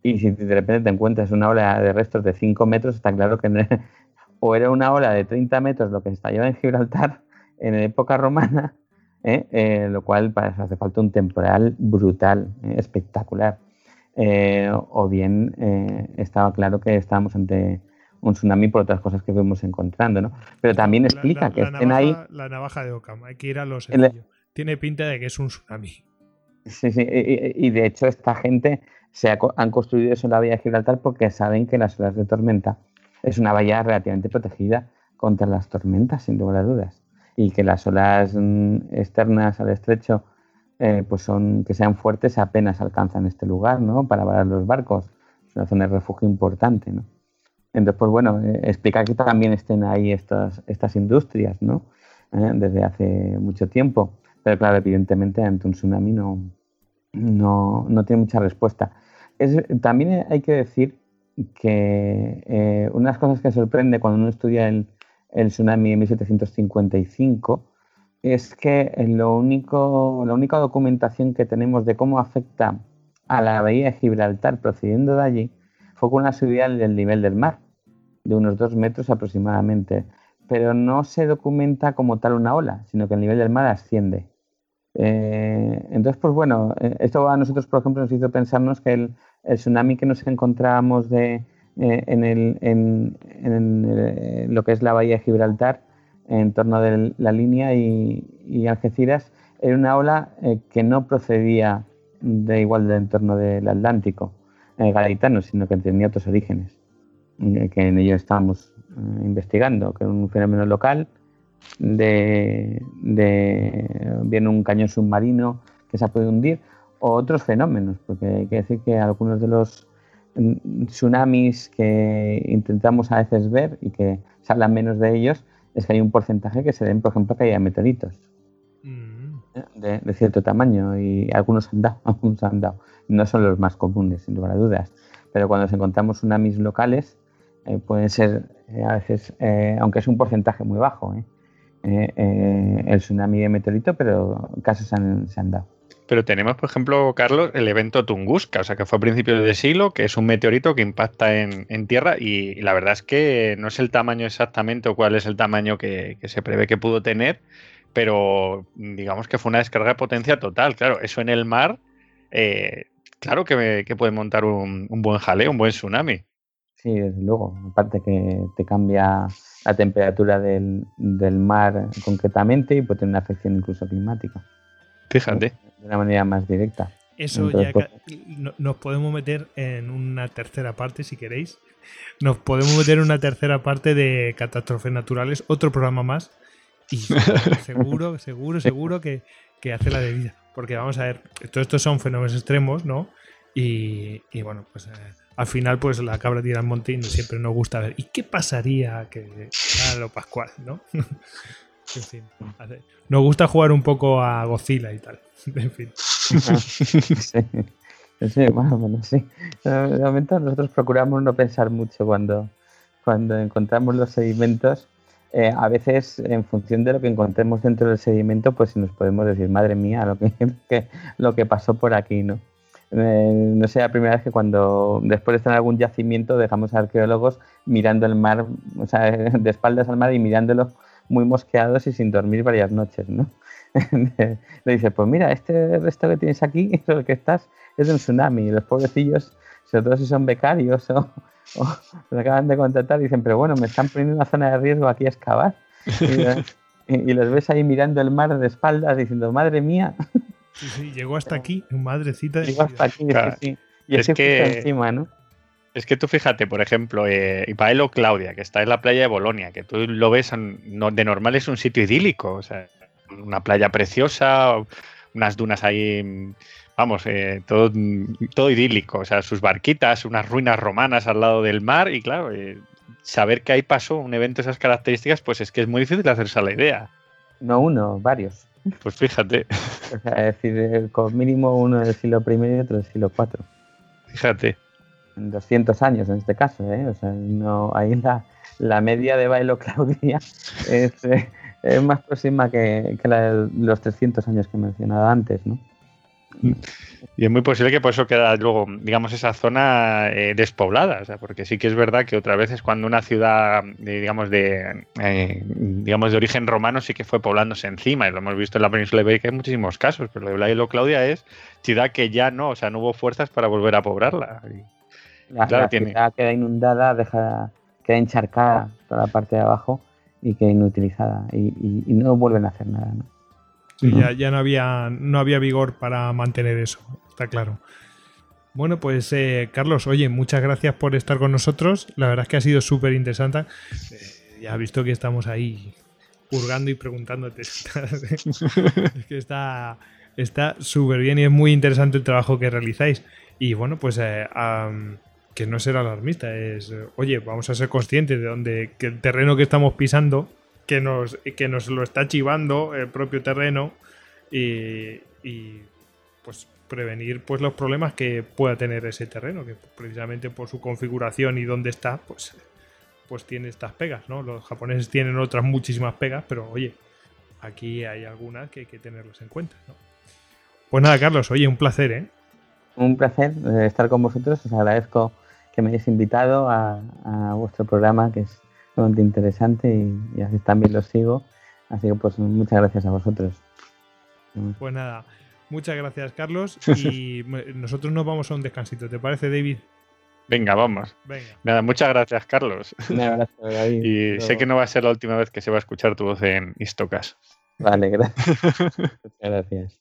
Y si de repente te encuentras una ola de restos de 5 metros, está claro que o era una ola de 30 metros lo que estalló en Gibraltar en época romana, ¿eh? Eh, lo cual eso hace falta un temporal brutal, ¿eh? espectacular. O bien estaba claro que estábamos ante un tsunami por otras cosas que fuimos encontrando, ¿no? Pero también explica que estén ahí... La navaja de Ockham, hay que ir a los Tiene pinta de que es un tsunami. Sí, sí, y, de hecho esta gente se han construido eso en la bahía de Gibraltar porque saben que las olas de tormenta es una bahía relativamente protegida contra las tormentas, sin lugar a dudas. Y que las olas mm, externas al estrecho, eh, pues son que sean fuertes, apenas alcanzan este lugar, ¿no? Para varar los barcos. Es una zona de refugio importante, ¿no? Entonces, pues bueno, eh, explica que también estén ahí estas, estas industrias, ¿no? Eh, desde hace mucho tiempo. Pero claro, evidentemente ante un tsunami no, no, no tiene mucha respuesta. Es, también hay que decir que eh, una de las cosas que sorprende cuando uno estudia el, el tsunami de 1755 es que lo único, la única documentación que tenemos de cómo afecta a la bahía de Gibraltar procediendo de allí fue con una subida del nivel del mar, de unos dos metros aproximadamente. Pero no se documenta como tal una ola, sino que el nivel del mar asciende. Eh, entonces, pues bueno, eh, esto a nosotros, por ejemplo, nos hizo pensarnos que el, tsunami que nos encontrábamos de, eh, en, el, lo que es la bahía de Gibraltar, en torno de la línea y, Algeciras, era una ola eh, que no procedía de igual del entorno del Atlántico gaditano, sino que tenía otros orígenes, que en ello estábamos investigando, que era un fenómeno local de, de bien un cañón submarino que se ha podido hundir o otros fenómenos, porque hay que decir que algunos de los mm, tsunamis que intentamos a veces ver y que se habla menos de ellos, es que hay un porcentaje que se den, por ejemplo, caída de meteoritos mm. ¿eh? de, cierto tamaño y algunos han dado, algunos han dado. No son los más comunes, sin lugar a dudas, pero cuando nos encontramos tsunamis locales, eh, pueden ser eh, a veces, aunque es un porcentaje muy bajo, el tsunami de meteorito, pero casos se han dado. Pero tenemos, por ejemplo, Carlos, el evento Tunguska, o sea, que fue a principios de siglo, que es un meteorito que impacta en, Tierra y, la verdad es que no es el tamaño exactamente o cuál es el tamaño que, se prevé que pudo tener, pero digamos que fue una descarga de potencia total. Claro, eso en el mar, eh, claro que, puede montar un, buen jaleo, un buen tsunami. Sí, desde luego. Aparte que te cambia la temperatura del, del mar concretamente y puede tener una afección incluso climática. Fíjate de una manera más directa. Eso ya pues, nos podemos meter en una tercera parte si queréis. Nos podemos meter en una tercera parte de catástrofes naturales, otro programa más. Y seguro, seguro, seguro que, hace la debida. Porque vamos a ver, todo estos son fenómenos extremos, ¿no? Y, bueno, pues eh, al final, pues la cabra tira al monte y siempre nos gusta ver. ¿Y qué pasaría que a lo Pascual, ¿no? en fin, nos gusta jugar un poco a Godzilla y tal. en fin. sí. bueno, sí. De momento nosotros procuramos no pensar mucho cuando, cuando encontramos los sedimentos. Eh, a veces, en función de lo que encontremos dentro del sedimento, pues nos podemos decir, madre mía, lo que, lo que pasó por aquí, ¿no? Eh, no sé, la primera vez que cuando después de estar en algún yacimiento dejamos a arqueólogos mirando el mar, o sea, de espaldas al mar y mirándolo muy mosqueados y sin dormir varias noches, ¿no? le dice, pues mira, este resto que tienes aquí, el que estás, es un tsunami. Y los pobrecillos, sobre todo si son becarios o, o acaban de contratar, dicen, pero bueno, me están poniendo una zona de riesgo aquí a excavar. Y, los ves ahí mirando el mar de espaldas diciendo, madre mía. Sí, sí, llegó hasta aquí, madrecita. Llegó hasta aquí, sí. Y es que encima, ¿no? Es que tú fíjate, por ejemplo, eh, Ipaelo Claudia, que está en la playa de Bolonia, que tú lo ves, de normal es un sitio idílico, o sea, una playa preciosa, unas dunas ahí, vamos, eh, todo, todo idílico, o sea, sus barquitas, unas ruinas romanas al lado del mar y claro, eh, saber que ahí pasó un evento de esas características, pues es que es muy difícil hacerse a la idea. No uno, varios. Pues fíjate. O sea, es decir, con mínimo uno del siglo I y otro del siglo IV. Fíjate. 200 años en este caso, ¿eh? O sea, no, ahí la, la media de Bailo Claudia es, eh, es más próxima que, que la de los 300 años que he mencionado antes, ¿no? Y es muy posible que por eso queda luego, digamos, esa zona eh, despoblada, o sea, porque sí que es verdad que otra vez es cuando una ciudad, eh, digamos, de eh, digamos de origen romano sí que fue poblándose encima, y lo hemos visto en la península ibérica en muchísimos casos, pero lo de Blailo Claudia es ciudad que ya no, o sea, no hubo fuerzas para volver a poblarla. La, claro, la tiene- ciudad queda inundada, deja, queda encharcada toda la parte de abajo y queda inutilizada y, y- y no vuelven a hacer nada, ¿no? Sí, ya, ya no había no había vigor para mantener eso, está claro. Bueno, pues eh, Carlos, oye, muchas gracias por estar con nosotros. La verdad es que ha sido súper interesante. Eh, ya has visto que estamos ahí hurgando y preguntándote. es que está está súper bien y es muy interesante el trabajo que realizáis. Y bueno, pues eh, que no ser alarmista, es, oye, vamos a ser conscientes de dónde, que el terreno que estamos pisando, que nos, que nos lo está chivando el propio terreno y, y, pues prevenir pues los problemas que pueda tener ese terreno, que precisamente por su configuración y dónde está, pues, pues tiene estas pegas, ¿no? Los japoneses tienen otras muchísimas pegas, pero oye, aquí hay algunas que hay que tenerlas en cuenta, ¿no? Pues nada, Carlos, oye, un placer, ¿eh? Un placer eh, estar con vosotros. Os agradezco que me hayáis invitado a, a vuestro programa, que es bastante interesante y, y así también lo sigo. Así que pues muchas gracias a vosotros. Pues nada, muchas gracias, Carlos. Y nosotros nos vamos a un descansito, ¿te parece, David? Venga, vamos. Venga. Nada, muchas gracias, Carlos. Un abrazo, David. Y sé que no va a ser la última vez que se va a escuchar tu voz en Istocas. Vale, gracias. Muchas gracias.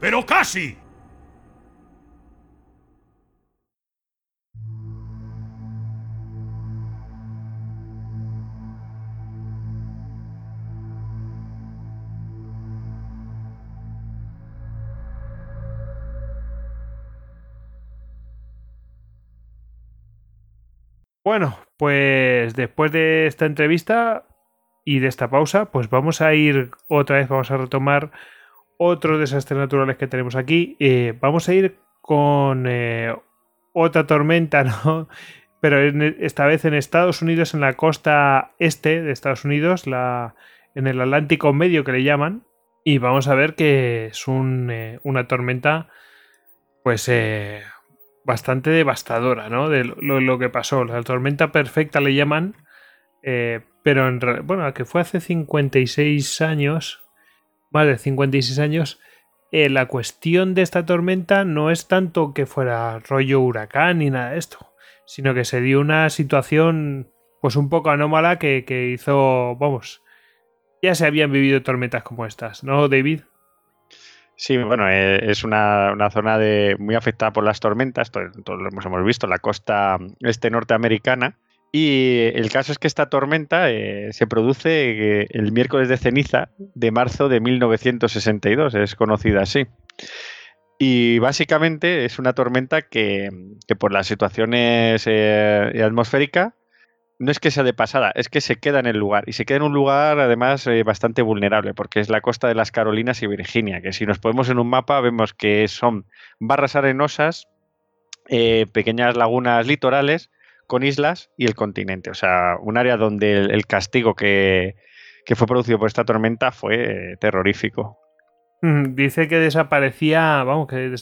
pero casi. Bueno, pues después de esta entrevista y de esta pausa, pues vamos a ir otra vez, vamos a retomar otros desastres naturales que tenemos aquí. Eh, vamos a ir con eh, otra tormenta, ¿no? Pero en- esta vez en Estados Unidos, en la costa este de Estados Unidos, en el Atlántico Medio que le llaman. Y vamos a ver que es eh, una tormenta, pues, bastante devastadora, ¿no? De lo, que pasó. La tormenta perfecta le llaman, pero en bueno, que fue hace 56 años, de 56 años, eh, la cuestión de esta tormenta no es tanto que fuera rollo huracán ni nada de esto, sino que se dio una situación pues un poco anómala que, hizo, vamos, ya se habían vivido tormentas como estas, ¿no, David? Sí, bueno, eh, es una, una zona de, muy afectada por las tormentas, to- todos lo hemos, hemos visto, la costa este norteamericana. Y el caso es que esta tormenta eh, se produce eh, el miércoles de ceniza de marzo de 1962, es conocida así. Y básicamente es una tormenta que, que por las situaciones eh, atmosféricas no es que sea de pasada, es que se queda en el lugar. Y se queda en un lugar, además, bastante vulnerable, porque es la costa de las Carolinas y Virginia, que si nos ponemos en un mapa vemos que son barras arenosas, pequeñas lagunas litorales con islas y el continente. O sea, un área donde el, el castigo que, que fue producido por esta tormenta fue terrorífico. Mm, dice que desaparecía, vamos, que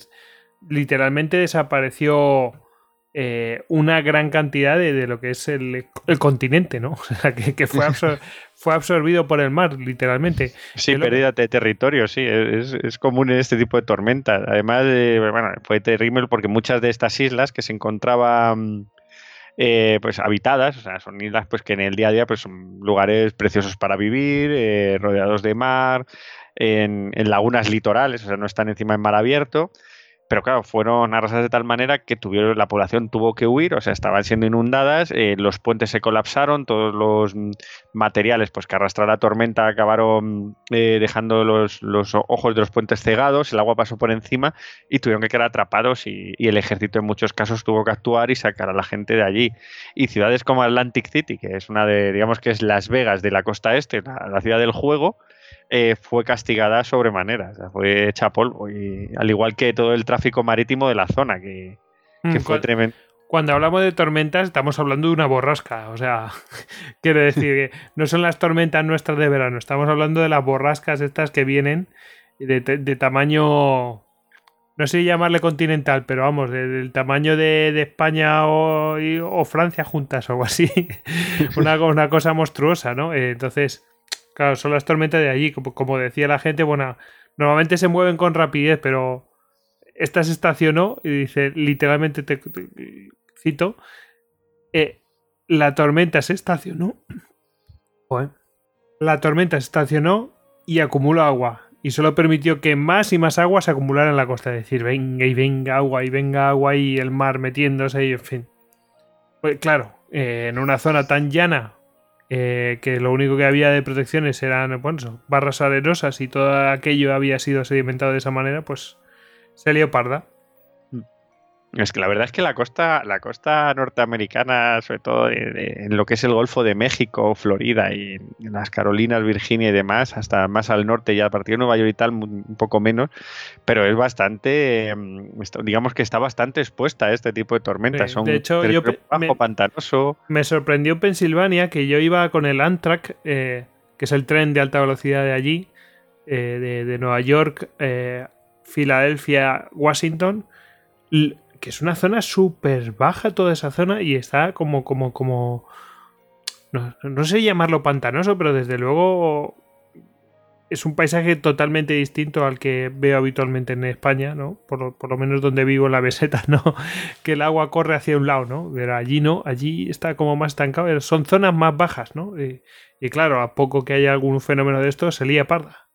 literalmente desapareció eh, una gran cantidad de, lo que es el, continente, ¿no? O sea, que, fue, fue absorbido por el mar, literalmente. Sí, pérdida de territorio, sí, es, común en este tipo de tormentas. Además, bueno, fue terrible porque muchas de estas islas que se encontraban eh, pues habitadas, o sea, son islas pues que en el día a día pues son lugares preciosos para vivir, eh, rodeados de mar, en, lagunas litorales, o sea, no están encima en mar abierto pero claro, fueron arrasadas de tal manera que tuvieron, la población tuvo que huir, o sea, estaban siendo inundadas, eh, los puentes se colapsaron, todos los materiales pues, que arrastró la tormenta acabaron eh, dejando los, ojos de los puentes cegados, el agua pasó por encima y tuvieron que quedar atrapados y, el ejército en muchos casos tuvo que actuar y sacar a la gente de allí. Y ciudades como Atlantic City, que es una de, digamos que es Las Vegas de la costa este, la ciudad del juego, eh, fue castigada sobremanera, fue hecha polvo, y, al igual que todo el tráfico marítimo de la zona, que, mm, fue tremendo. Cuando hablamos de tormentas, estamos hablando de una borrasca. O sea, quiero decir que no son las tormentas nuestras de verano, estamos hablando de las borrascas estas que vienen de, tamaño. No sé llamarle continental, pero vamos, del tamaño de, España o, Francia juntas o algo así. una, una cosa monstruosa, ¿no? Eh, entonces, Claro, son las tormentas de allí. Como, decía la gente, bueno, normalmente se mueven con rapidez, pero esta se estacionó y dice, literalmente te, cito, eh, la tormenta se estacionó. la tormenta se estacionó y acumuló agua. Y solo permitió que más y más agua se acumulara en la costa. Es decir, venga y venga agua y venga agua y el mar metiéndose y en fin. Pues claro, eh, en una zona tan llana eh, que lo único que había de protecciones eran bueno, barras arenosas y todo aquello había sido sedimentado de esa manera, pues se lió parda. Es que la verdad es que la costa, la costa norteamericana, sobre todo en lo que es el Golfo de México, Florida y en las Carolinas, Virginia y demás, hasta más al norte ya a partir de Nueva York y tal, un poco menos, pero es bastante, mm, digamos que está bastante expuesta a este tipo de tormentas. Son de hecho, yo bajo, pantanoso. Me sorprendió Pensilvania que yo iba con el Amtrak, eh, que es el tren de alta velocidad de allí, eh, de, Nueva York, eh, Filadelfia, Washington que es una zona súper baja toda esa zona y está como, como, como... No, sé llamarlo pantanoso, pero desde luego es un paisaje totalmente distinto al que veo habitualmente en España, ¿no? Por lo, menos donde vivo en la meseta, ¿no? Que el agua corre hacia un lado, ¿no? Pero allí no, allí está como más estancado. Son zonas más bajas, ¿no? Y, y claro, a poco que haya algún fenómeno de esto, se lía parda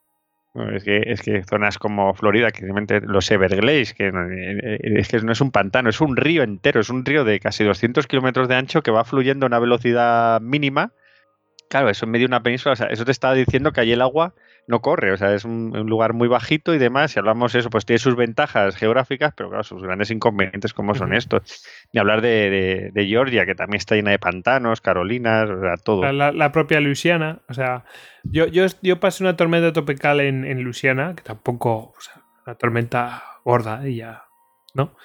es, que, es que zonas como Florida, que realmente los Everglades, que, eh, es que no es un pantano, es un río entero, es un río de casi 200 kilómetros de ancho que va fluyendo a una velocidad mínima. Claro, eso en medio de una península, o sea, eso te está diciendo que allí el agua no corre, o sea, es un, lugar muy bajito y demás. Si hablamos de eso, pues tiene sus ventajas geográficas, pero claro, sus grandes inconvenientes como son estos. Ni hablar de, Georgia, que también está llena de pantanos, Carolinas, o sea, todo. La, propia Luisiana, o sea, yo, yo, yo pasé una tormenta tropical en, en Luisiana, que tampoco, o sea, una tormenta gorda y ya, ¿no?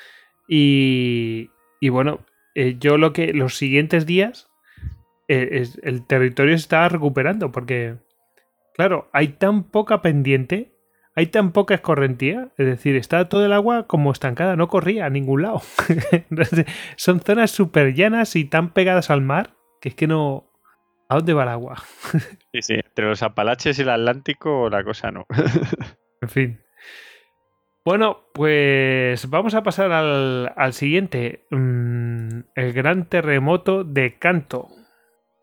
Y, y bueno, eh, yo lo que los siguientes días eh, es, el territorio se estaba recuperando porque Claro, hay tan poca pendiente, hay tan poca escorrentía, es decir, está todo el agua como estancada, no corría a ningún lado. Son zonas súper llanas y tan pegadas al mar que es que no... ¿A dónde va el agua? sí, sí, entre los Apalaches y el Atlántico la cosa no. en fin. Bueno, pues vamos a pasar al, al siguiente. Mm, el gran terremoto de Kanto.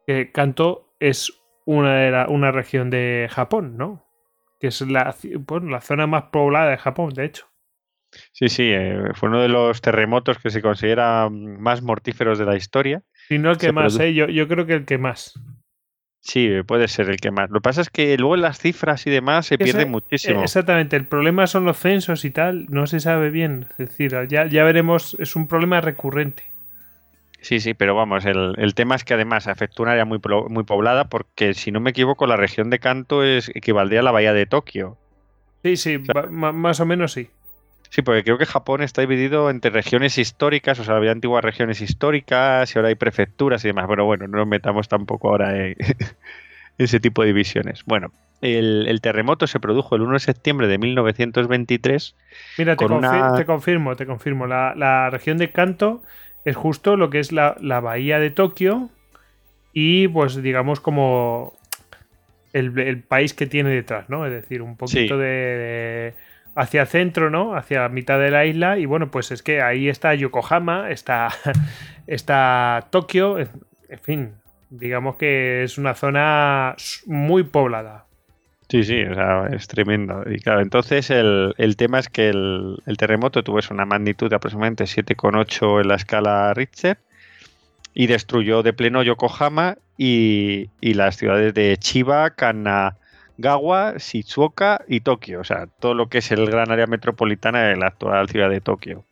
Que Kanto es una, una región de Japón, ¿no? Que es la, bueno, la zona más poblada de Japón, de hecho. Sí, sí, eh, fue uno de los terremotos que se considera más mortíferos de la historia. Y no el que más, ¿eh? yo, yo creo que el que más. Sí, puede ser el que más. Lo que pasa es que luego las cifras y demás se pierde muchísimo. Exactamente, el problema son los censos y tal, no se sabe bien. Es decir, ya, ya veremos, es un problema recurrente. Sí, sí, pero vamos, el, tema es que además afecta una área muy, muy poblada porque, si no me equivoco, la región de Kanto es equivaldría a la bahía de Tokio. Sí, sí, más o menos sí. Sí, porque creo que Japón está dividido entre regiones históricas, o sea, había antiguas regiones históricas y ahora hay prefecturas y demás. Pero bueno, no nos metamos tampoco ahora en, ese tipo de divisiones. Bueno, el, terremoto se produjo el 1 de septiembre de 1923. Mira, te, confirmo, te confirmo. La, región de Kanto es justo lo que es la, bahía de Tokio y pues digamos como el, país que tiene detrás, ¿no? Es decir, un poquito de, hacia centro, ¿no? Hacia mitad de la isla y bueno, pues es que ahí está Yokohama, está, está Tokio, en fin, digamos que es una zona muy poblada. Sí, sí, o sea, es tremendo. Y claro, entonces el, tema es que el, terremoto tuvo una magnitud de aproximadamente 7,8 en la escala Richter y destruyó de pleno Yokohama y, las ciudades de Chiba, Kanagawa, Shizuoka y Tokio. O sea, todo lo que es el gran área metropolitana de la actual ciudad de Tokio.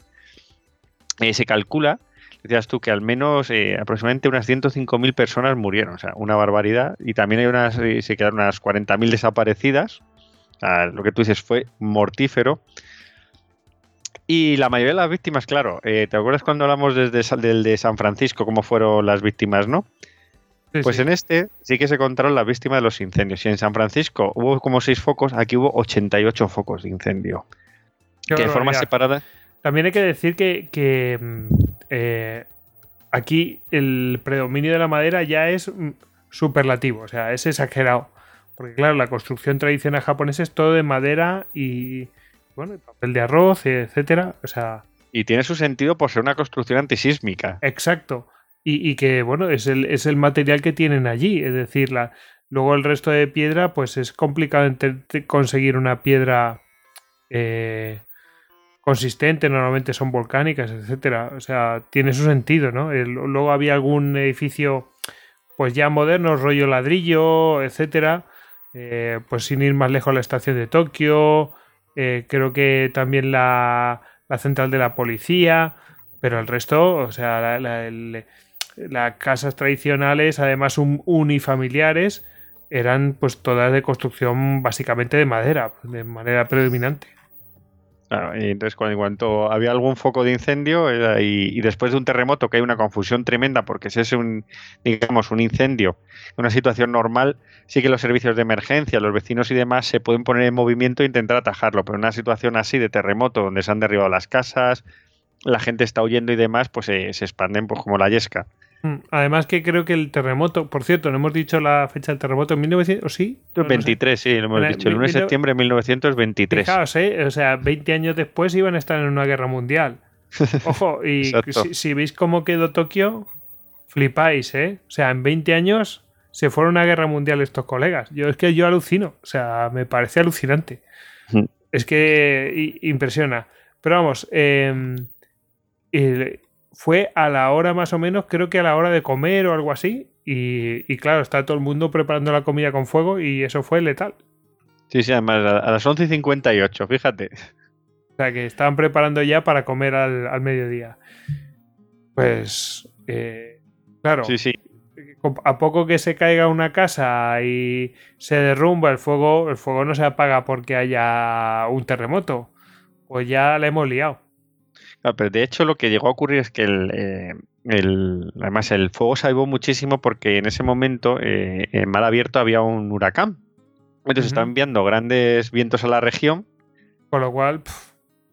Eh, se calcula decías tú que al menos eh, aproximadamente unas 105.000 personas murieron, o sea, una barbaridad. Y también hay unas, eh, se quedaron unas 40.000 desaparecidas. lo que tú dices fue mortífero. Y la mayoría de las víctimas, claro, eh, ¿te acuerdas cuando hablamos desde del de San Francisco, cómo fueron las víctimas, no? pues en este sí que se contaron las víctimas de los incendios. Y en San Francisco hubo como seis focos, aquí hubo 88 focos de incendio. que de forma separada también hay que decir que, mm, eh, aquí el predominio de la madera ya es mm, superlativo, o sea, es exagerado. Porque claro, la construcción tradicional japonesa es todo de madera y bueno, papel de arroz, etcétera. O sea. Y tiene su sentido por ser una construcción antisísmica. Exacto. Y, que, bueno, es el, es el, material que tienen allí. Es decir, la, luego el resto de piedra, pues es complicado conseguir una piedra eh, consistente, normalmente son volcánicas, etcétera. O sea, tiene su sentido, ¿no? luego había algún edificio, pues ya moderno, rollo ladrillo, etcétera. Eh, pues sin ir más lejos la estación de Tokio. Eh, creo que también la, la, central de la policía. Pero el resto, o sea, las casas tradicionales, además unifamiliares, eran pues todas de construcción básicamente de madera, de manera predominante y entonces cuando, cuanto había algún foco de incendio y, después de un terremoto que hay una confusión tremenda porque si es un, digamos, un incendio, una situación normal, sí que los servicios de emergencia, los vecinos y demás se pueden poner en movimiento e intentar atajarlo, pero en una situación así de terremoto donde se han derribado las casas, la gente está huyendo y demás, pues se expanden pues como la yesca. Mm, además que creo que el terremoto, por cierto, no hemos dicho la fecha del terremoto en 1900, ¿o sí? 23, sí, lo hemos dicho, el 1 de septiembre de 1923. Fijaos, ¿eh? O sea, 20 años después iban a estar en una guerra mundial. Ojo, y si, veis cómo quedó Tokio, flipáis, ¿eh? O sea, en 20 años se fueron a guerra mundial estos colegas. Yo es que yo alucino, o sea, me parece alucinante. es que impresiona. Pero vamos, eh, fue a la hora más o menos, creo que a la hora de comer o algo así. Y, claro, está todo el mundo preparando la comida con fuego y eso fue letal. Sí, sí, además a las 11 y 58, fíjate. O sea, que estaban preparando ya para comer al, mediodía. Pues, eh, claro. Sí, sí. A poco que se caiga una casa y se derrumba el fuego, el fuego no se apaga porque haya un terremoto. Pues ya le hemos liado pero de hecho lo que llegó a ocurrir es que el, eh, además el fuego salvó muchísimo porque en ese momento eh, en mar abierto había un huracán. Entonces estaban enviando grandes vientos a la región. Con lo cual...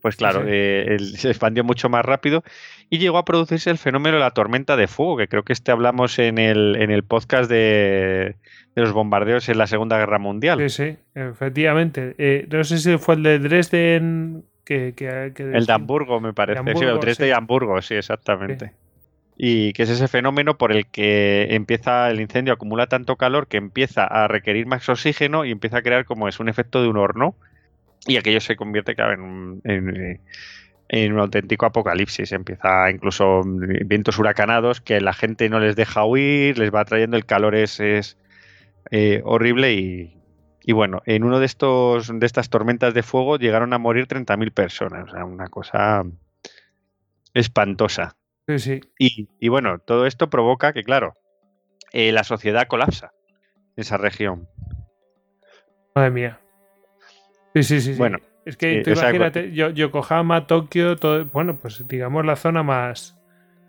pues claro, eh, se expandió mucho más rápido y llegó a producirse el fenómeno de la tormenta de fuego, que creo que este hablamos en el, en el podcast de, de los bombardeos en la Segunda Guerra Mundial. Sí, sí, efectivamente. no sé si fue el de Dresden el de Hamburgo, me parece. sí, el 3 de Hamburgo, sí, exactamente. Y que es ese fenómeno por el que empieza el incendio, acumula tanto calor que empieza a requerir más oxígeno y empieza a crear como es un efecto de un horno. Y aquello se convierte, claro, en un, en, un auténtico apocalipsis. Empieza incluso vientos huracanados que la gente no les deja huir, les va trayendo el calor es, es eh, horrible y, y bueno, en uno de estos de estas tormentas de fuego llegaron a morir 30.000 personas, o sea, una cosa espantosa. Sí, sí. Y, bueno, todo esto provoca que, claro, eh, la sociedad colapsa en esa región. Madre mía. Sí, sí, sí. Bueno, es que tú imagínate, Yokohama, Tokio, todo, bueno, pues digamos la zona más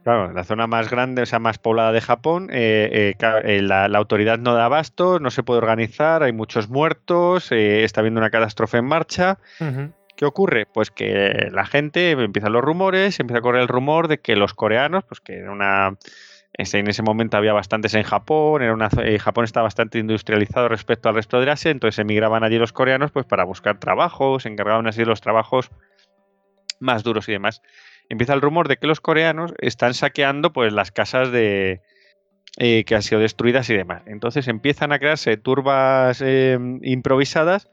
Claro, la zona más grande, o sea, más poblada de Japón, eh, eh, la, autoridad no da abasto, no se puede organizar, hay muchos muertos, está habiendo una catástrofe en marcha. ¿Qué ocurre? Pues que la gente empiezan los rumores, empieza a correr el rumor de que los coreanos, pues que era una en ese momento había bastantes en Japón, era una, eh, Japón está bastante industrializado respecto al resto de Asia, entonces emigraban allí los coreanos pues para buscar trabajo, se encargaban así de los trabajos más duros y demás. Empieza el rumor de que los coreanos están saqueando pues las casas de eh, que han sido destruidas y demás. Entonces empiezan a crearse turbas eh, improvisadas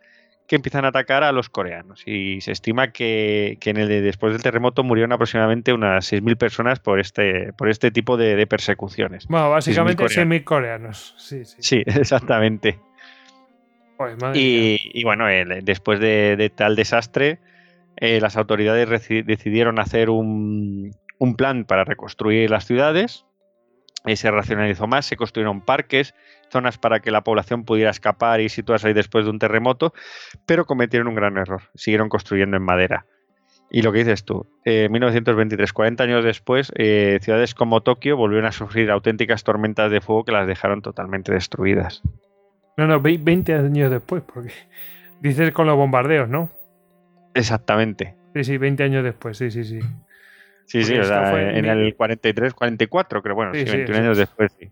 que empiezan a atacar a los coreanos. Y se estima que, en el después del terremoto murieron aproximadamente unas 6.000 personas por este, por este tipo de, persecuciones. Bueno, básicamente 6.000 coreanos. Sí, sí. exactamente. y, bueno, después de, tal desastre, eh, las autoridades decidieron hacer un, plan para reconstruir las ciudades. Y se racionalizó más, se construyeron parques, zonas para que la población pudiera escapar y situarse ahí después de un terremoto, pero cometieron un gran error, siguieron construyendo en madera. Y lo que dices tú, en eh, 1923, 40 años después, eh, ciudades como Tokio volvieron a sufrir auténticas tormentas de fuego que las dejaron totalmente destruidas. No, no, 20 años después, porque dices con los bombardeos, ¿no? Exactamente. Sí, sí, 20 años después, sí, sí, sí. Sí, sí, o sea, en el 43, 44, creo, bueno, sí, 21 años después, sí.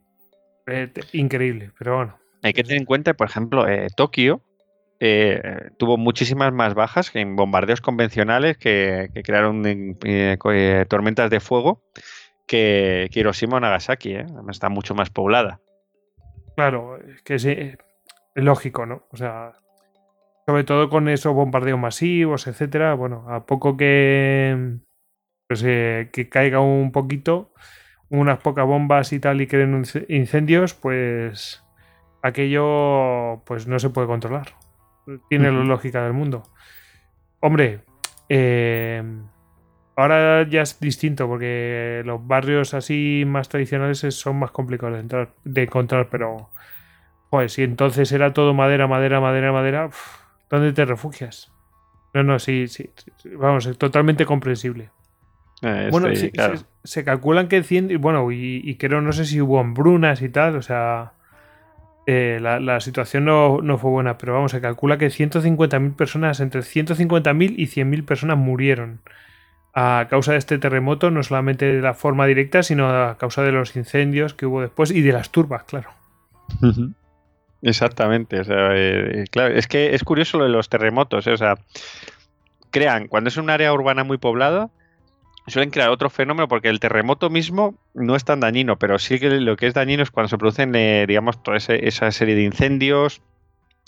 Eh, increíble, pero bueno. Hay que tener en cuenta, por ejemplo, eh, Tokio eh, tuvo muchísimas más bajas que en bombardeos convencionales que, crearon tormentas de fuego que, Hiroshima o Nagasaki. Está mucho más poblada. Claro, es que es lógico, ¿no? O sea, sobre todo con esos bombardeos masivos, etcétera. Bueno, a poco que, pues, que caiga un poquito, unas pocas bombas y tal y creen incendios, pues aquello pues no se puede controlar. Tiene la lógica del mundo. Hombre, eh, ahora ya es distinto porque los barrios así más tradicionales son más complicados de, entrar, de encontrar, pero pues si entonces era todo madera, madera, madera, madera, ¿dónde te refugias? No, no, sí, sí, vamos, es totalmente comprensible. Eh, bueno, sí, se, calculan que 100, bueno, y, creo, no sé si hubo hambrunas y tal, o sea, eh, la, situación no, fue buena, pero vamos, se calcula que 150.000 personas, entre 150.000 y 100.000 personas murieron a causa de este terremoto, no solamente de la forma directa, sino a causa de los incendios que hubo después y de las turbas, claro. Exactamente, eh, claro, es que es curioso lo de los terremotos, o sea, crean, cuando es un área urbana muy poblada, suelen crear otro fenómeno porque el terremoto mismo no es tan dañino, pero sí que lo que es dañino es cuando se producen, eh, digamos, toda esa serie de incendios,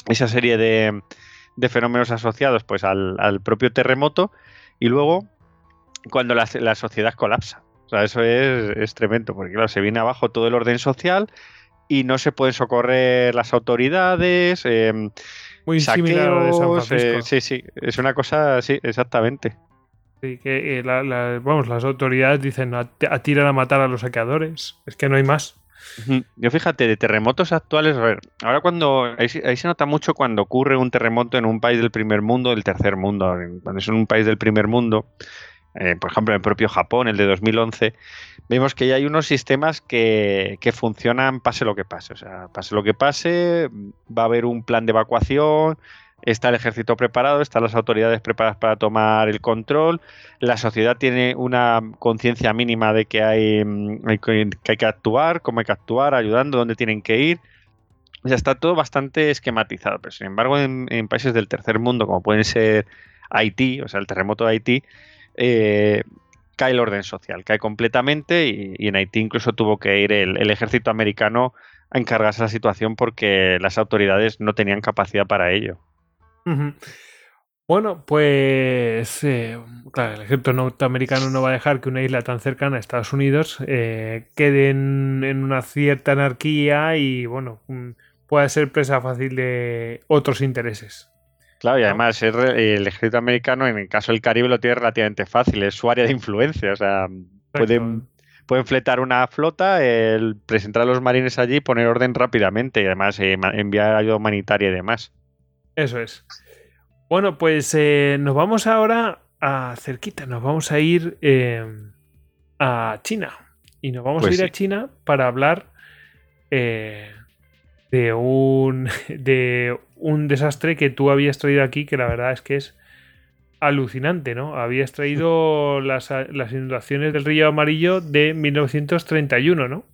esa serie de, fenómenos asociados pues al, propio terremoto y luego cuando la, sociedad colapsa. O sea, eso es, tremendo, porque claro, se viene abajo todo el orden social y no se pueden socorrer las autoridades. Eh, Muy similar a de San Francisco. Eh, sí, sí, es una cosa, sí, exactamente. Sí, que eh, vamos, las autoridades dicen a, tirar a matar a los saqueadores. Es que no hay más. Yo fíjate, de terremotos actuales, a ver, ahora cuando ahí, se nota mucho cuando ocurre un terremoto en un país del primer mundo, del tercer mundo, cuando es en un país del primer mundo, eh, por ejemplo, en el propio Japón, el de 2011, vemos que ya hay unos sistemas que, que, funcionan pase lo que pase. O sea, pase lo que pase, va a haber un plan de evacuación, está el ejército preparado, están las autoridades preparadas para tomar el control, la sociedad tiene una conciencia mínima de que hay, mm, que hay que actuar, cómo hay que actuar, ayudando, dónde tienen que ir. O sea, está todo bastante esquematizado, pero sin embargo en, países del tercer mundo, como pueden ser Haití, o sea, el terremoto de Haití, eh, cae el orden social, cae completamente y, en Haití incluso tuvo que ir el, ejército americano a encargarse de la situación porque las autoridades no tenían capacidad para ello. Bueno, pues eh, claro, el ejército norteamericano no va a dejar que una isla tan cercana a Estados Unidos eh, quede en, una cierta anarquía y bueno, mm, pueda ser presa fácil de otros intereses. Claro, y además el ejército americano en el caso del Caribe lo tiene relativamente fácil, es su área de influencia, o sea, pueden, pueden fletar una flota, el, presentar a los marines allí, poner orden rápidamente y además eh, enviar ayuda humanitaria y demás. Eso es. Bueno, pues eh, nos vamos ahora a cerquita, nos vamos a ir eh, a China. Y nos vamos Pues a ir sí. a China para hablar eh, de, un, de un desastre que tú habías traído aquí, que la verdad es que es alucinante, ¿no? Habías traído las, las inundaciones del río Amarillo de 1931, ¿no?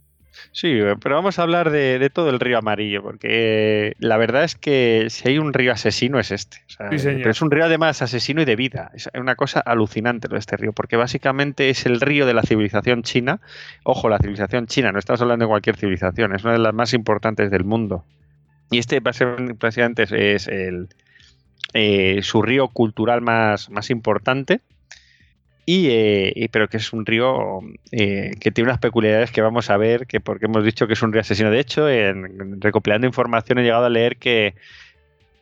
Sí, pero vamos a hablar de, de todo el río amarillo, porque eh, la verdad es que si hay un río asesino es este. O sea, Sí, señor. pero es un río además asesino y de vida. Es una cosa alucinante lo de este río, porque básicamente es el río de la civilización china. Ojo, la civilización china, no estamos hablando de cualquier civilización, es una de las más importantes del mundo. Y este básicamente es, es el, eh, su río cultural más, más importante. Y, eh, y- pero que es un río eh, que tiene unas peculiaridades que vamos a ver, que porque hemos dicho que es un río asesino. De hecho, en, recopilando información he llegado a leer que,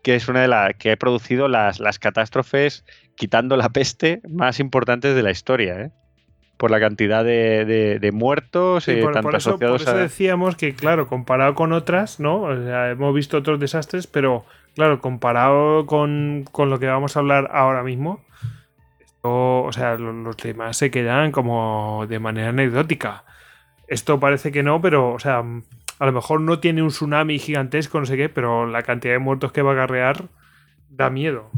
que es una de las que ha producido las, las catástrofes, quitando la peste, más importantes de la historia, ¿eh? por la cantidad de, de- de muertos, Sí, eh, por, tanto por eso, por asociados eso a... decíamos que, claro, comparado con otras, ¿no? O sea, hemos visto otros desastres, pero, claro, comparado con, con lo que vamos a hablar ahora mismo, esto, o sea, lo- los demás se quedan como de manera anecdótica. Esto parece que no, pero, o sea, a lo mejor no tiene un tsunami gigantesco, no sé qué, pero la cantidad de muertos que va a acarrear da miedo.